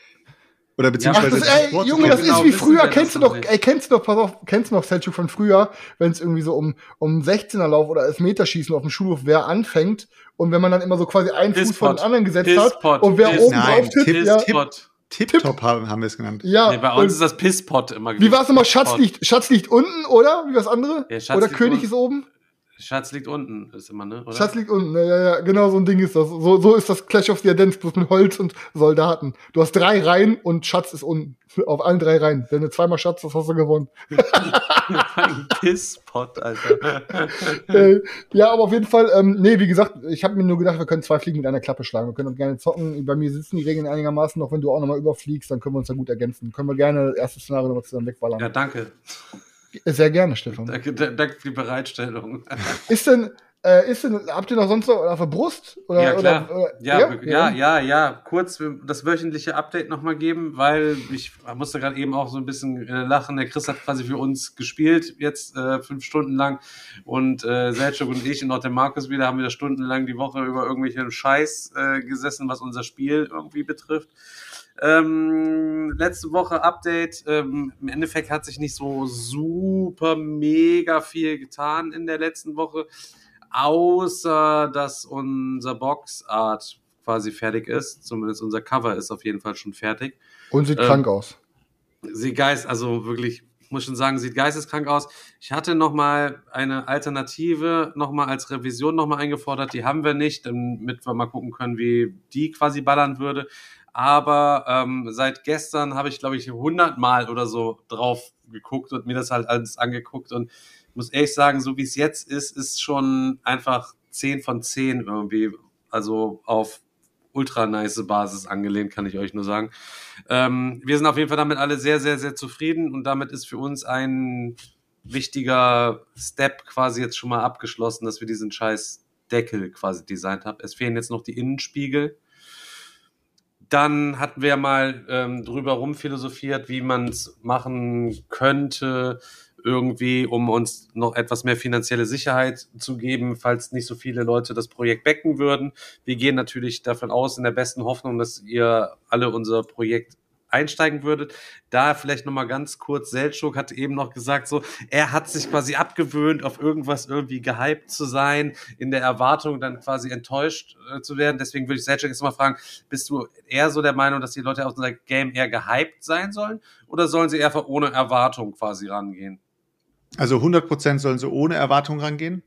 oder Ach, beziehungsweise das, ey, Junge, das genau, ist wie früher. das Kennst du noch ey, kennst du doch, pass auf, kennst du noch Selchuk von früher, wenn es irgendwie so um, um 16er Lauf oder Elfmeterschießen auf dem Schulhof wer anfängt und wenn man dann immer so quasi einen Fuß vor den anderen gesetzt Pisspot. hat und wer Piss- oben Nein, drauf tritt, Tipp- ja, Tipp-. Tip-Top haben, haben wir es genannt. ja. Nee, bei uns ist das Pisspot immer wie war es nochmal? Pisspot. Schatz liegt, Schatz liegt unten, oder? Wie war das andere? Ja, oder König unten. ist oben? Schatz liegt unten, ist immer, ne? Oder? Schatz liegt unten. Ja, ja, ja, genau so ein Ding ist das. So, so ist das Clash of the Ardennes, bloß mit Holz und Soldaten. Du hast drei Reihen und Schatz ist unten. Auf allen drei Reihen. Wenn du zweimal Schatz hast, hast du gewonnen. [LAUGHS] Ein Pisspot, Alter. [LAUGHS] äh, ja, aber auf jeden Fall, ähm, nee, wie gesagt, ich habe mir nur gedacht, wir können zwei Fliegen mit einer Klappe schlagen. Wir können uns gerne zocken. Bei mir sitzen die Regeln einigermaßen, auch wenn du auch nochmal überfliegst, dann können wir uns da gut ergänzen. Können wir gerne das erste Szenario nochmal zusammen wegballern. Ja, danke. Sehr gerne, Stefan. Danke, danke für die Bereitstellung. [LAUGHS] Ist denn, äh, ist denn, habt ihr noch sonst noch auf der Brust? Oder, Ja, klar. Oder, oder, Ja, ja, ja, ja, Kurz das wöchentliche Update nochmal geben, weil ich musste gerade eben auch so ein bisschen äh, lachen. Der Chris hat quasi für uns gespielt, jetzt äh, fünf Stunden lang. Und äh, Selchuk und ich und auch der Markus wieder haben wieder stundenlang die Woche über irgendwelchen Scheiß äh, gesessen, was unser Spiel irgendwie betrifft. Ähm, letzte Woche Update. Ähm, Im Endeffekt hat sich nicht so super mega viel getan in der letzten Woche, außer dass unser Boxart quasi fertig ist. Zumindest unser Cover ist auf jeden Fall schon fertig. Und sieht Ähm, krank aus. Sieht geist, also wirklich, ich muss schon sagen, sieht geisteskrank aus. Ich hatte noch mal eine Alternative noch mal als Revision noch mal eingefordert. Die haben wir nicht, damit wir mal gucken können, wie die quasi ballern würde. Aber ähm, seit gestern habe ich, glaube ich, 100 Mal oder so drauf geguckt und mir das halt alles angeguckt. Und muss ehrlich sagen, so wie es jetzt ist, ist schon einfach 10 von 10 irgendwie. Also auf ultra nice Basis angelehnt, kann ich euch nur sagen. Ähm, wir sind auf jeden Fall damit alle sehr, sehr, sehr zufrieden und damit ist für uns ein wichtiger Step quasi jetzt schon mal abgeschlossen, dass wir diesen scheiß Deckel quasi designt haben. Es fehlen jetzt noch die Innenspiegel. Dann hatten wir mal ähm, drüber rumphilosophiert, wie man es machen könnte, irgendwie, um uns noch etwas mehr finanzielle Sicherheit zu geben, falls nicht so viele Leute das Projekt backen würden. Wir gehen natürlich davon aus, in der besten Hoffnung, dass ihr alle unser Projekt einsteigen würdet. Da vielleicht nochmal ganz kurz, Seltschuk hat eben noch gesagt, so, er hat sich quasi abgewöhnt, auf irgendwas irgendwie gehypt zu sein, in der Erwartung dann quasi enttäuscht äh, zu werden. Deswegen würde ich Seltschuk jetzt mal fragen, bist du eher so der Meinung, dass die Leute auf unser Game eher gehypt sein sollen oder sollen sie einfach ohne Erwartung quasi rangehen? Also 100% sollen sie ohne Erwartung rangehen,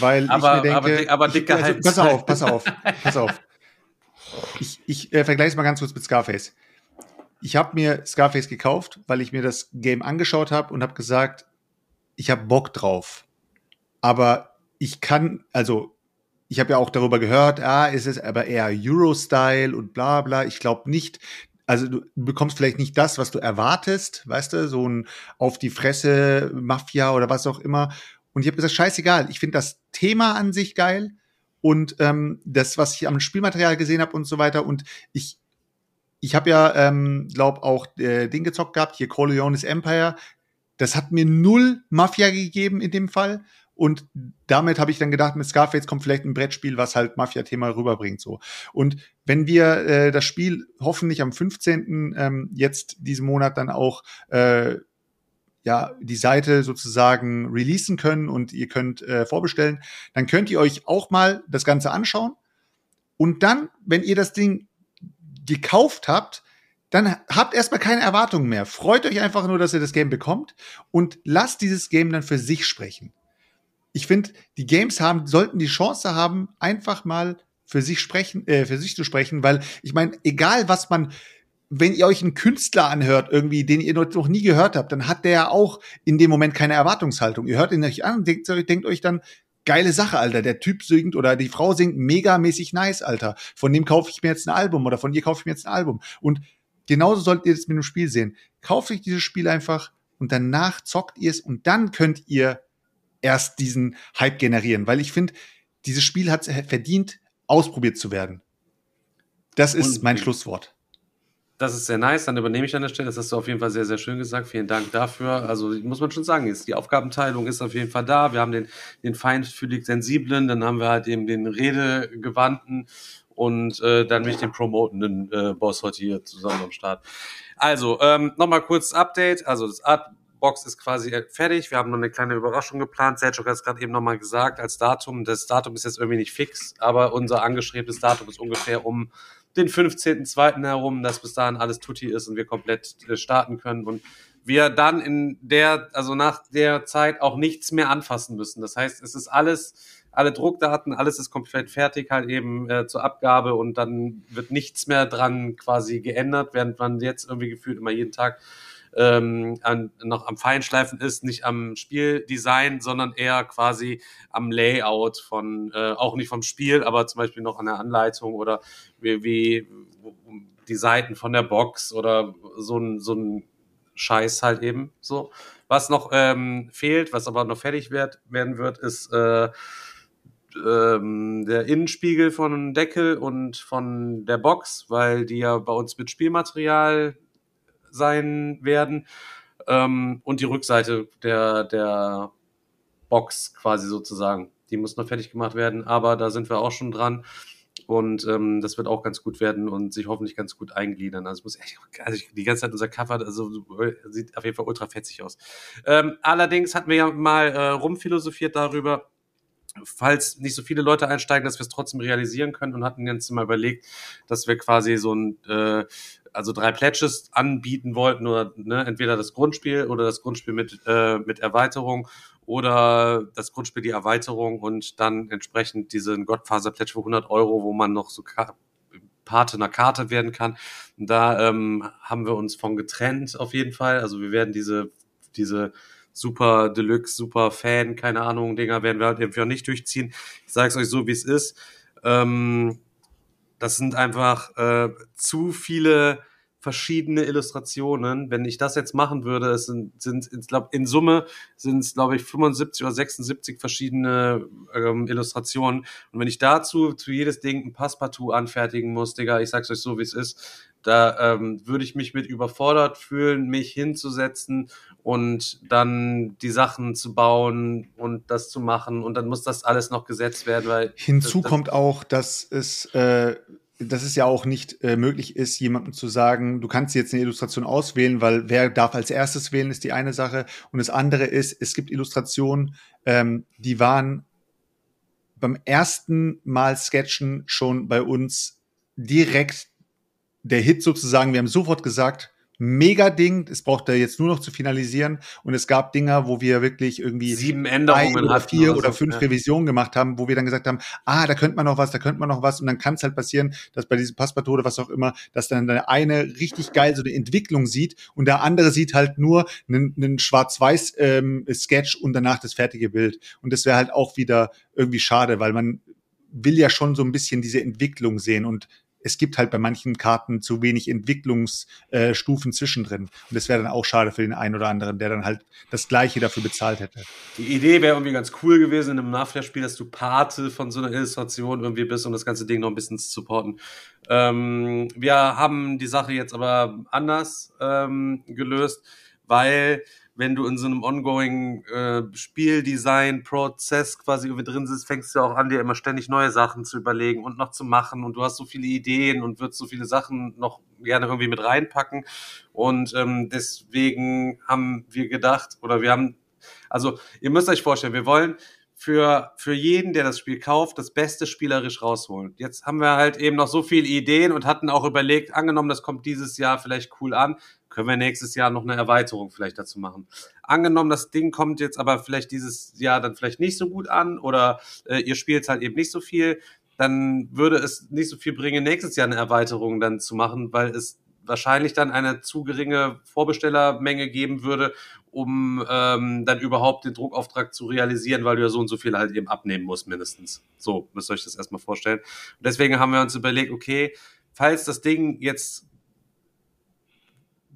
weil Aber- ich mir aber denke, dick- aber ich, also, pass auf, pass auf, pass auf. Ich, ich äh, vergleiche es mal ganz kurz mit Scarface. Ich habe mir Scarface gekauft, weil ich mir das Game angeschaut habe und habe gesagt, ich habe Bock drauf. Aber ich kann, also ich habe ja auch darüber gehört, ah, ist es aber eher Euro-Style und bla bla. Ich glaube nicht, also du bekommst vielleicht nicht das, was du erwartest, weißt du, so ein auf die Fresse Mafia oder was auch immer. Und ich habe gesagt, scheißegal, ich finde das Thema an sich geil und ähm, das, was ich am Spielmaterial gesehen habe und so weiter. Und ich, ich habe ja, ähm, glaube auch äh, Ding gezockt gehabt, hier Corleone's Empire. Das hat mir null Mafia gegeben in dem Fall. Und damit habe ich dann gedacht, mit Scarface kommt vielleicht ein Brettspiel, was halt Mafia-Thema rüberbringt. so. Und wenn wir äh, das Spiel hoffentlich am 15. Ähm, jetzt diesen Monat dann auch äh, ja, die Seite sozusagen releasen können und ihr könnt äh, vorbestellen, dann könnt ihr euch auch mal das Ganze anschauen. Und dann, wenn ihr das Ding gekauft habt, dann habt erstmal keine Erwartungen mehr. Freut euch einfach nur, dass ihr das Game bekommt und lasst dieses Game dann für sich sprechen ich finde, die Games haben, sollten die Chance haben, einfach mal für sich sprechen, äh, für sich zu sprechen, weil ich meine, egal was man, wenn ihr euch einen Künstler anhört, irgendwie, den ihr noch nie gehört habt, dann hat der ja auch in dem Moment keine Erwartungshaltung. Ihr hört ihn euch an und denkt, denkt euch dann, geile Sache, Alter. Der Typ singt oder die Frau singt megamäßig nice, Alter. Von dem kaufe ich mir jetzt ein Album oder von dir kaufe ich mir jetzt ein Album. Und genauso solltet ihr das mit dem Spiel sehen. Kauft euch dieses Spiel einfach und danach zockt ihr es und dann könnt ihr erst diesen Hype generieren, weil ich finde, dieses Spiel hat verdient, ausprobiert zu werden. Das ist mein Schlusswort. Das ist sehr nice, dann übernehme ich an der Stelle. Das hast du auf jeden Fall sehr, sehr schön gesagt. Vielen Dank dafür. Also muss man schon sagen, ist, die Aufgabenteilung ist auf jeden Fall da. Wir haben den, den feinfühlig Sensiblen, dann haben wir halt eben den Redegewandten und äh, dann mich den promotenden äh, Boss heute hier zusammen am Start. Also, ähm, nochmal kurz Update. Also das Art Box ist quasi fertig. Wir haben noch eine kleine Überraschung geplant. Sergio hat es gerade eben nochmal gesagt als Datum. Das Datum ist jetzt irgendwie nicht fix, aber unser angestrebtes Datum ist ungefähr um den 15.02. herum, dass bis dahin alles tutti ist und wir komplett äh, starten können und wir dann in der, also nach der Zeit auch nichts mehr anfassen müssen. Das heißt, es ist alles, alle Druckdaten, alles ist komplett fertig halt eben äh, zur Abgabe und dann wird nichts mehr dran quasi geändert, während man jetzt irgendwie gefühlt immer jeden Tag ähm, an, noch am Feinschleifen ist, nicht am Spieldesign, sondern eher quasi am Layout von, äh, auch nicht vom Spiel, aber zum Beispiel noch an der Anleitung oder wie, wie die Seiten von der Box oder so ein, so ein Scheiß halt eben so. Was noch ähm, fehlt, was aber noch fertig wird, werden wird, ist äh, ähm, der Innenspiegel von Deckel und von der Box, weil die ja bei uns mit Spielmaterial sein werden. Ähm, und die Rückseite der, der Box quasi sozusagen. Die muss noch fertig gemacht werden, aber da sind wir auch schon dran. Und ähm, das wird auch ganz gut werden und sich hoffentlich ganz gut eingliedern. Also, muss echt, also die ganze Zeit unser Cover, also sieht auf jeden Fall ultra fetzig aus. Ähm, allerdings hatten wir ja mal äh, rumphilosophiert darüber, falls nicht so viele Leute einsteigen, dass wir es trotzdem realisieren können und hatten jetzt mal überlegt, dass wir quasi so ein äh, also drei Pledges anbieten wollten oder ne, entweder das Grundspiel oder das Grundspiel mit, äh, mit Erweiterung oder das Grundspiel die Erweiterung und dann entsprechend diesen Godfather Pledge für 100 Euro, wo man noch so Pate einer Karte werden kann. Und da ähm, haben wir uns von getrennt auf jeden Fall. Also wir werden diese, diese super Deluxe, super Fan, keine Ahnung, Dinger werden wir halt irgendwie auch nicht durchziehen. Ich sage es euch so, wie es ist. Ähm, das sind einfach äh, zu viele verschiedene Illustrationen. Wenn ich das jetzt machen würde, es sind, sind ich glaube, in Summe sind es, glaube ich, 75 oder 76 verschiedene ähm, Illustrationen. Und wenn ich dazu zu jedes Ding ein Passepartout anfertigen muss, Digga, ich sag's euch so, wie es ist, da ähm, würde ich mich mit überfordert fühlen, mich hinzusetzen und dann die Sachen zu bauen und das zu machen und dann muss das alles noch gesetzt werden, weil hinzu das, kommt auch, dass es äh, dass es ja auch nicht äh, möglich ist, jemandem zu sagen, du kannst jetzt eine Illustration auswählen, weil wer darf als erstes wählen, ist die eine Sache. Und das andere ist, es gibt Illustrationen, ähm, die waren beim ersten Mal Sketchen schon bei uns direkt der Hit sozusagen. Wir haben sofort gesagt, mega Ding. Es braucht er jetzt nur noch zu finalisieren. Und es gab Dinger, wo wir wirklich irgendwie sieben Änderungen oder vier oder, oder fünf ja. Revisionen gemacht haben, wo wir dann gesagt haben, ah, da könnte man noch was, da könnte man noch was. Und dann kann es halt passieren, dass bei diesem Passepartout oder was auch immer, dass dann der eine richtig geil so eine Entwicklung sieht und der andere sieht halt nur einen, einen schwarz-weiß ähm, Sketch und danach das fertige Bild. Und das wäre halt auch wieder irgendwie schade, weil man will ja schon so ein bisschen diese Entwicklung sehen und es gibt halt bei manchen Karten zu wenig Entwicklungsstufen zwischendrin. Und das wäre dann auch schade für den einen oder anderen, der dann halt das Gleiche dafür bezahlt hätte. Die Idee wäre irgendwie ganz cool gewesen in einem Nachflash-Spiel, dass du Pate von so einer Illustration irgendwie bist, um das ganze Ding noch ein bisschen zu supporten. Ähm, wir haben die Sache jetzt aber anders ähm, gelöst, weil wenn du in so einem ongoing äh, Spieldesign-Prozess quasi irgendwie drin sitzt, fängst du auch an, dir immer ständig neue Sachen zu überlegen und noch zu machen und du hast so viele Ideen und würdest so viele Sachen noch gerne irgendwie mit reinpacken und ähm, deswegen haben wir gedacht oder wir haben, also ihr müsst euch vorstellen, wir wollen für, für jeden, der das Spiel kauft, das Beste spielerisch rausholen. Jetzt haben wir halt eben noch so viele Ideen und hatten auch überlegt, angenommen, das kommt dieses Jahr vielleicht cool an, können wir nächstes Jahr noch eine Erweiterung vielleicht dazu machen. Angenommen, das Ding kommt jetzt aber vielleicht dieses Jahr dann vielleicht nicht so gut an oder äh, ihr spielt halt eben nicht so viel, dann würde es nicht so viel bringen, nächstes Jahr eine Erweiterung dann zu machen, weil es wahrscheinlich dann eine zu geringe Vorbestellermenge geben würde, um ähm, dann überhaupt den Druckauftrag zu realisieren, weil du ja so und so viel halt eben abnehmen musst, mindestens. So, müsst ihr euch das erstmal vorstellen. Und deswegen haben wir uns überlegt, okay, falls das Ding jetzt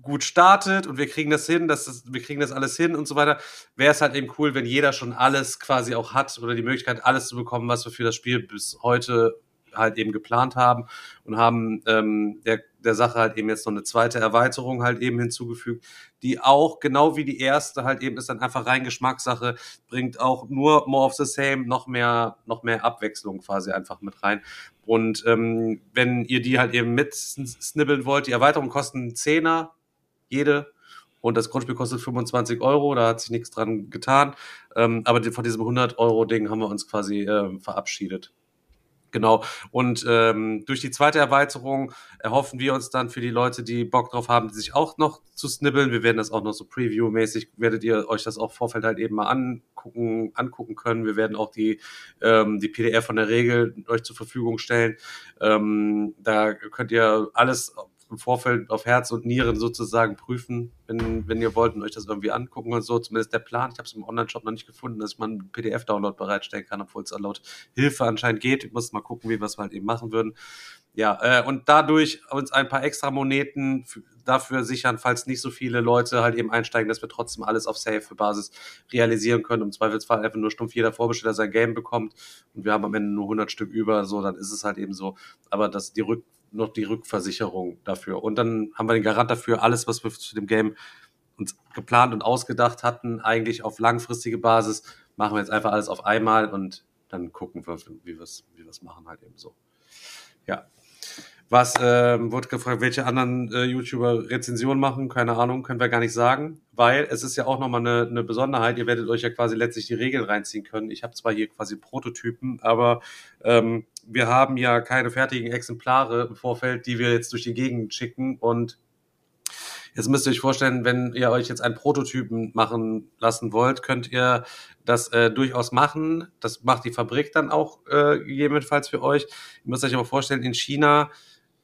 gut startet und wir kriegen das hin, dass das, wir kriegen das alles hin und so weiter, wäre es halt eben cool, wenn jeder schon alles quasi auch hat oder die Möglichkeit, alles zu bekommen, was wir für das Spiel bis heute halt eben geplant haben und haben ähm, der, der Sache halt eben jetzt noch eine zweite Erweiterung halt eben hinzugefügt, die auch genau wie die erste halt eben ist dann einfach rein Geschmackssache, bringt auch nur more of the same, noch mehr, noch mehr Abwechslung quasi einfach mit rein. Und ähm, wenn ihr die halt eben mit snibbeln wollt, die Erweiterung kosten einen Zehner, jede. Und das Grundspiel kostet 25 Euro, da hat sich nichts dran getan. Ähm, aber von diesem 100-Euro-Ding haben wir uns quasi ähm, verabschiedet. Genau. Und ähm, durch die zweite Erweiterung erhoffen wir uns dann für die Leute, die Bock drauf haben, sich auch noch zu snibbeln. Wir werden das auch noch so Preview-mäßig, werdet ihr euch das auch Vorfeld halt eben mal angucken, angucken können. Wir werden auch die, ähm, die PDF von der Regel euch zur Verfügung stellen. Ähm, da könnt ihr alles im Vorfeld auf Herz und Nieren sozusagen prüfen, wenn, wenn ihr wollt und euch das irgendwie angucken und so. Zumindest der Plan. Ich habe es im Online-Shop noch nicht gefunden, dass man einen PDF-Download bereitstellen kann, obwohl es laut Hilfe anscheinend geht. Ich muss mal gucken, wie wir es halt eben machen würden. Ja, äh, und dadurch uns ein paar extra Moneten dafür sichern, falls nicht so viele Leute halt eben einsteigen, dass wir trotzdem alles auf Safe-Basis realisieren können. Im Zweifelsfall einfach nur stumpf jeder Vorbesteller sein Game bekommt und wir haben am Ende nur 100 Stück über, so, dann ist es halt eben so. Aber dass die Rück noch die Rückversicherung dafür. Und dann haben wir den Garant dafür, alles, was wir zu dem Game uns geplant und ausgedacht hatten, eigentlich auf langfristige Basis, machen wir jetzt einfach alles auf einmal und dann gucken wir, wie wir es wie machen, halt eben so. Ja. Was ähm, wurde gefragt, welche anderen äh, YouTuber Rezensionen machen? Keine Ahnung, können wir gar nicht sagen, weil es ist ja auch nochmal eine, eine Besonderheit. Ihr werdet euch ja quasi letztlich die Regeln reinziehen können. Ich habe zwar hier quasi Prototypen, aber ähm, wir haben ja keine fertigen Exemplare im Vorfeld, die wir jetzt durch die Gegend schicken und Jetzt müsst ihr euch vorstellen, wenn ihr euch jetzt einen Prototypen machen lassen wollt, könnt ihr das äh, durchaus machen. Das macht die Fabrik dann auch äh, gegebenenfalls für euch. Ihr müsst euch aber vorstellen, in China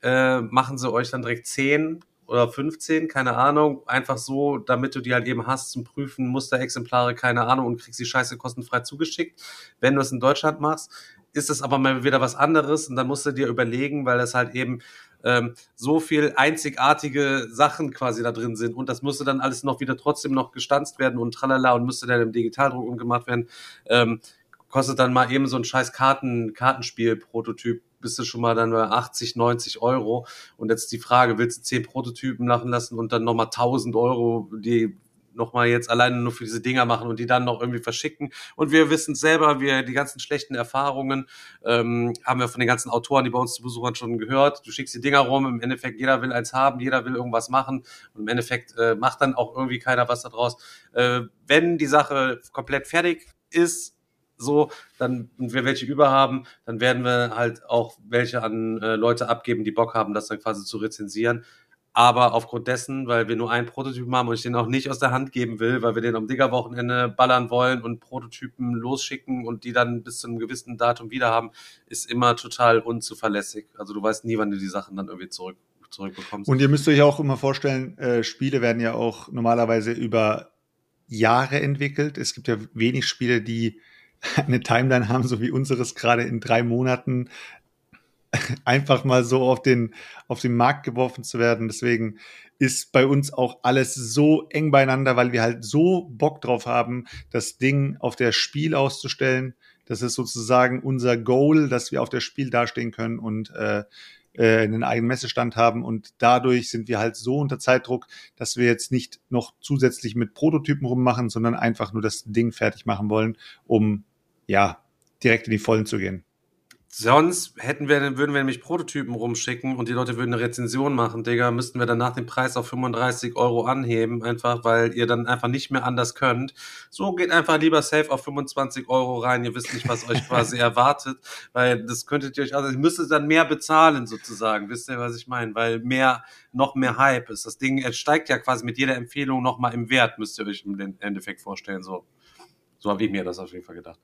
äh, machen sie euch dann direkt 10 oder 15, keine Ahnung, einfach so, damit du die halt eben hast zum Prüfen, Musterexemplare, keine Ahnung, und kriegst die Scheiße kostenfrei zugeschickt. Wenn du es in Deutschland machst, ist es aber mal wieder was anderes und dann musst du dir überlegen, weil das halt eben ähm, so viel einzigartige Sachen quasi da drin sind und das musste dann alles noch wieder trotzdem noch gestanzt werden und tralala und müsste dann im Digitaldruck umgemacht werden. Ähm, kostet dann mal eben so ein scheiß Karten, Kartenspiel-Prototyp bist du schon mal dann bei 80, 90 Euro. Und jetzt die Frage, willst du 10 Prototypen machen lassen und dann nochmal 1000 Euro, die nochmal jetzt alleine nur für diese Dinger machen und die dann noch irgendwie verschicken. Und wir wissen selber, wir die ganzen schlechten Erfahrungen ähm, haben wir von den ganzen Autoren, die bei uns zu Besuch waren, schon gehört. Du schickst die Dinger rum, im Endeffekt jeder will eins haben, jeder will irgendwas machen und im Endeffekt äh, macht dann auch irgendwie keiner was daraus. Äh, wenn die Sache komplett fertig ist, so, dann, und wir welche über haben, dann werden wir halt auch welche an äh, Leute abgeben, die Bock haben, das dann quasi zu rezensieren. Aber aufgrund dessen, weil wir nur einen Prototypen haben und ich den auch nicht aus der Hand geben will, weil wir den am Digger-Wochenende ballern wollen und Prototypen losschicken und die dann bis zu einem gewissen Datum wieder haben, ist immer total unzuverlässig. Also du weißt nie, wann du die Sachen dann irgendwie zurück, zurückbekommst. Und ihr müsst euch auch immer vorstellen, äh, Spiele werden ja auch normalerweise über Jahre entwickelt. Es gibt ja wenig Spiele, die eine Timeline haben, so wie unseres gerade in drei Monaten einfach mal so auf den, auf den Markt geworfen zu werden. Deswegen ist bei uns auch alles so eng beieinander, weil wir halt so Bock drauf haben, das Ding auf der Spiel auszustellen. Das ist sozusagen unser Goal, dass wir auf der Spiel dastehen können und äh, äh, einen eigenen Messestand haben. Und dadurch sind wir halt so unter Zeitdruck, dass wir jetzt nicht noch zusätzlich mit Prototypen rummachen, sondern einfach nur das Ding fertig machen wollen, um ja direkt in die Vollen zu gehen. Sonst hätten wir, würden wir nämlich Prototypen rumschicken und die Leute würden eine Rezension machen, Digga, müssten wir danach den Preis auf 35 Euro anheben, einfach weil ihr dann einfach nicht mehr anders könnt. So geht einfach lieber safe auf 25 Euro rein, ihr wisst nicht, was euch [LAUGHS] quasi erwartet, weil das könntet ihr euch, also ihr müsstet dann mehr bezahlen sozusagen, wisst ihr, was ich meine, weil mehr, noch mehr Hype ist. Das Ding es steigt ja quasi mit jeder Empfehlung nochmal im Wert, müsst ihr euch im Endeffekt vorstellen, so. So habe ich mir das auf jeden Fall gedacht.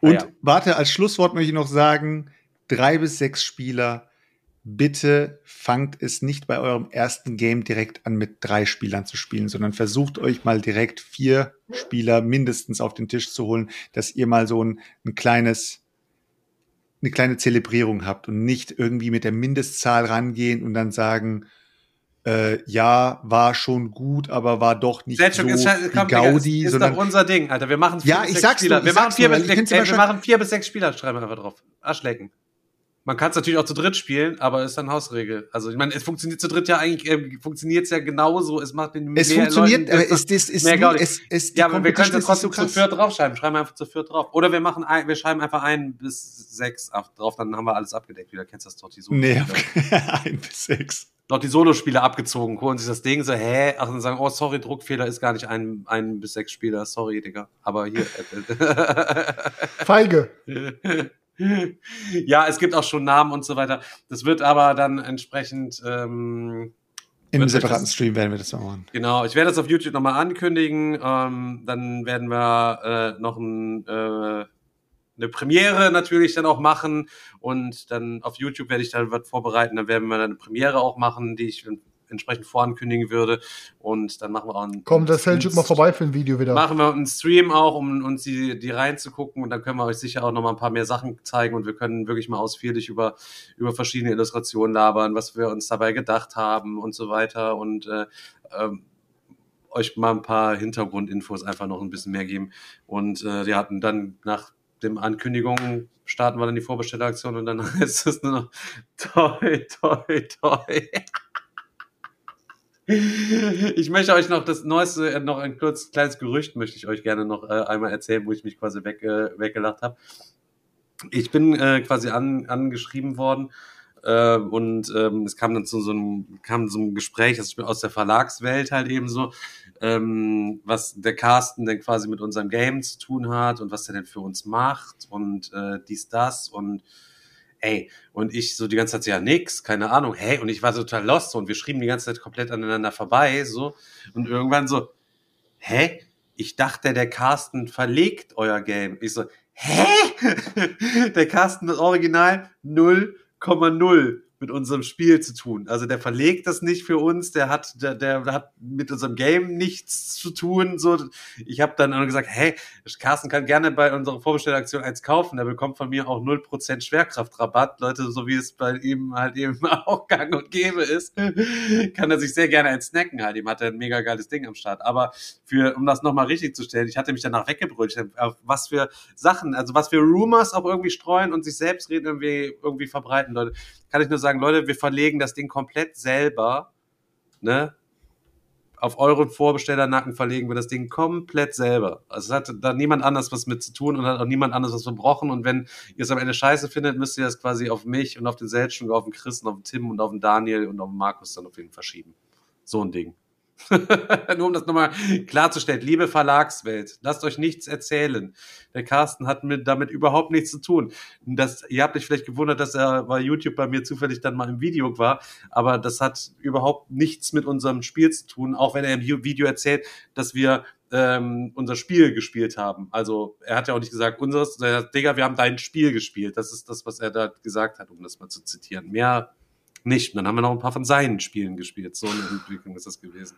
Und ja. warte, als Schlusswort möchte ich noch sagen, drei bis sechs Spieler, bitte fangt es nicht bei eurem ersten Game direkt an, mit drei Spielern zu spielen, sondern versucht euch mal direkt vier Spieler mindestens auf den Tisch zu holen, dass ihr mal so ein, ein kleines, eine kleine Zelebrierung habt und nicht irgendwie mit der Mindestzahl rangehen und dann sagen, äh, ja, war schon gut, aber war doch nicht Selchuk so ist, komm, Gaudi. ist, ist sondern, doch unser Ding, Alter. Wir machen vier Ja, bis ich sechs Spieler. nur, wir, machen vier nur, bis, find's ey, wir machen vier bis sechs Spieler, schreiben wir einfach drauf. Arschlecken. Man kann es natürlich auch zu dritt spielen, aber ist dann Hausregel. Also ich meine, es funktioniert zu dritt ja eigentlich, äh, funktioniert es ja genauso. Es macht den es funktioniert, Leuten, aber es, das ist mehr Gaudi. es, es, ja, aber wir können es ist trotzdem zu so krass. viert draufschreiben. Schreiben wir einfach zu viert drauf. Oder wir machen ein, wir schreiben einfach ein bis sechs drauf, dann haben wir alles abgedeckt. Wieder kennst du das die Nee, [LAUGHS] ein bis sechs. Doch die Solospieler abgezogen, holen sich das Ding so, hä? Ach, dann sagen, oh, sorry, Druckfehler ist gar nicht ein, ein bis sechs Spieler, sorry, Digga. Aber hier. äh, Feige. [LAUGHS] ja, es gibt auch schon Namen und so weiter. Das wird aber dann entsprechend, ähm, Wird separaten das- Stream werden wir das machen. genau, ich werde das auf YouTube nochmal ankündigen. Ähm, dann werden wir äh, noch ein, äh, eine Premiere natürlich dann auch machen und dann auf YouTube werde ich dann was vorbereiten. Dann werden wir dann eine Premiere auch machen, die ich entsprechend vorankündigen würde. Und dann machen wir auch einen, Kommt der Seljuk mal vorbei für ein Video wieder. Machen wir einen Stream auch, um uns die, die reinzugucken und dann können wir euch sicher auch noch mal ein paar mehr Sachen zeigen und wir können wirklich mal ausführlich über, über verschiedene Illustrationen labern, was wir uns dabei gedacht haben und so weiter und äh, ähm, euch mal ein paar Hintergrundinfos einfach noch ein bisschen mehr geben. Und äh, ja, und dann nach dem Ankündigung starten wir dann die Vorbestelleraktion und dann heißt [LAUGHS] es nur noch toi, toi, toi. Ich möchte euch noch das neueste, äh, noch ein kurz kleines Gerücht möchte ich euch gerne noch äh, einmal erzählen, wo ich mich quasi weg, äh, weggelacht habe. Ich bin äh, quasi an, angeschrieben worden äh, und ähm, es kam dann zu so einem, kam so einem Gespräch, also aus der Verlagswelt halt eben so, ähm, was der Carsten denn quasi mit unserem Game zu tun hat und was er denn für uns macht und äh, dies, das und ey, und ich so die ganze Zeit ja nix, keine Ahnung, hey, und ich war so total lost so, und wir schrieben die ganze Zeit komplett aneinander vorbei, so, und irgendwann so, hä? Ich dachte, der Carsten verlegt euer Game. Ich so, hä? [LAUGHS] der Carsten das Original 0,0 mit unserem Spiel zu tun. Also der verlegt das nicht für uns, der hat, der, der hat mit unserem Game nichts zu tun. So, ich habe dann gesagt, hey, Carsten kann gerne bei unserer Vorbestellaktion eins kaufen, der bekommt von mir auch 0% Schwerkraftrabatt. Leute, so wie es bei ihm halt eben [LAUGHS] auch gang und gäbe ist, kann er sich sehr gerne ein snacken halt. Ihm hat er ein mega geiles Ding am Start. Aber für, um das nochmal richtig zu stellen, ich hatte mich danach weggebrüllt, was für Sachen, also was für Rumors auch irgendwie streuen und sich selbst reden irgendwie, irgendwie verbreiten, Leute. Kann ich nur sagen, Leute, wir verlegen das Ding komplett selber, ne? Auf euren Vorbestellernacken verlegen wir das Ding komplett selber. Also es hat da niemand anders was mit zu tun und hat auch niemand anders was verbrochen. Und wenn ihr es am Ende scheiße findet, müsst ihr das quasi auf mich und auf den Selchuk, auf den Chris und auf den Tim und auf den Daniel und auf den Markus dann auf jeden Fall schieben. So ein Ding. [LAUGHS] Nur um das nochmal klarzustellen. Liebe Verlagswelt, lasst euch nichts erzählen. Der Carsten hat mit, damit überhaupt nichts zu tun. Das, ihr habt euch vielleicht gewundert, dass er bei YouTube bei mir zufällig dann mal im Video war, aber das hat überhaupt nichts mit unserem Spiel zu tun, auch wenn er im Video erzählt, dass wir ähm, unser Spiel gespielt haben. Also er hat ja auch nicht gesagt, unseres, sondern er Digga, wir haben dein Spiel gespielt. Das ist das, was er da gesagt hat, um das mal zu zitieren. Mehr nicht. Und dann haben wir noch ein paar von seinen Spielen gespielt. So eine Entwicklung ist das gewesen.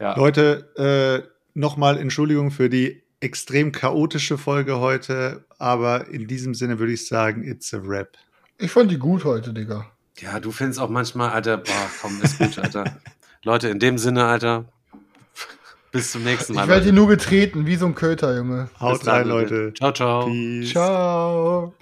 Ja. Leute, äh, nochmal Entschuldigung für die extrem chaotische Folge heute, aber in diesem Sinne würde ich sagen, it's a rap. Ich fand die gut heute, Digga. Ja, du findest auch manchmal, Alter, boah, komm, ist gut, Alter. [LAUGHS] Leute, in dem Sinne, Alter, bis zum nächsten Mal. Ich werde hier nur getreten, wie so ein Köter, Junge. Haut rein, Leute. Ciao, ciao. Peace. Ciao.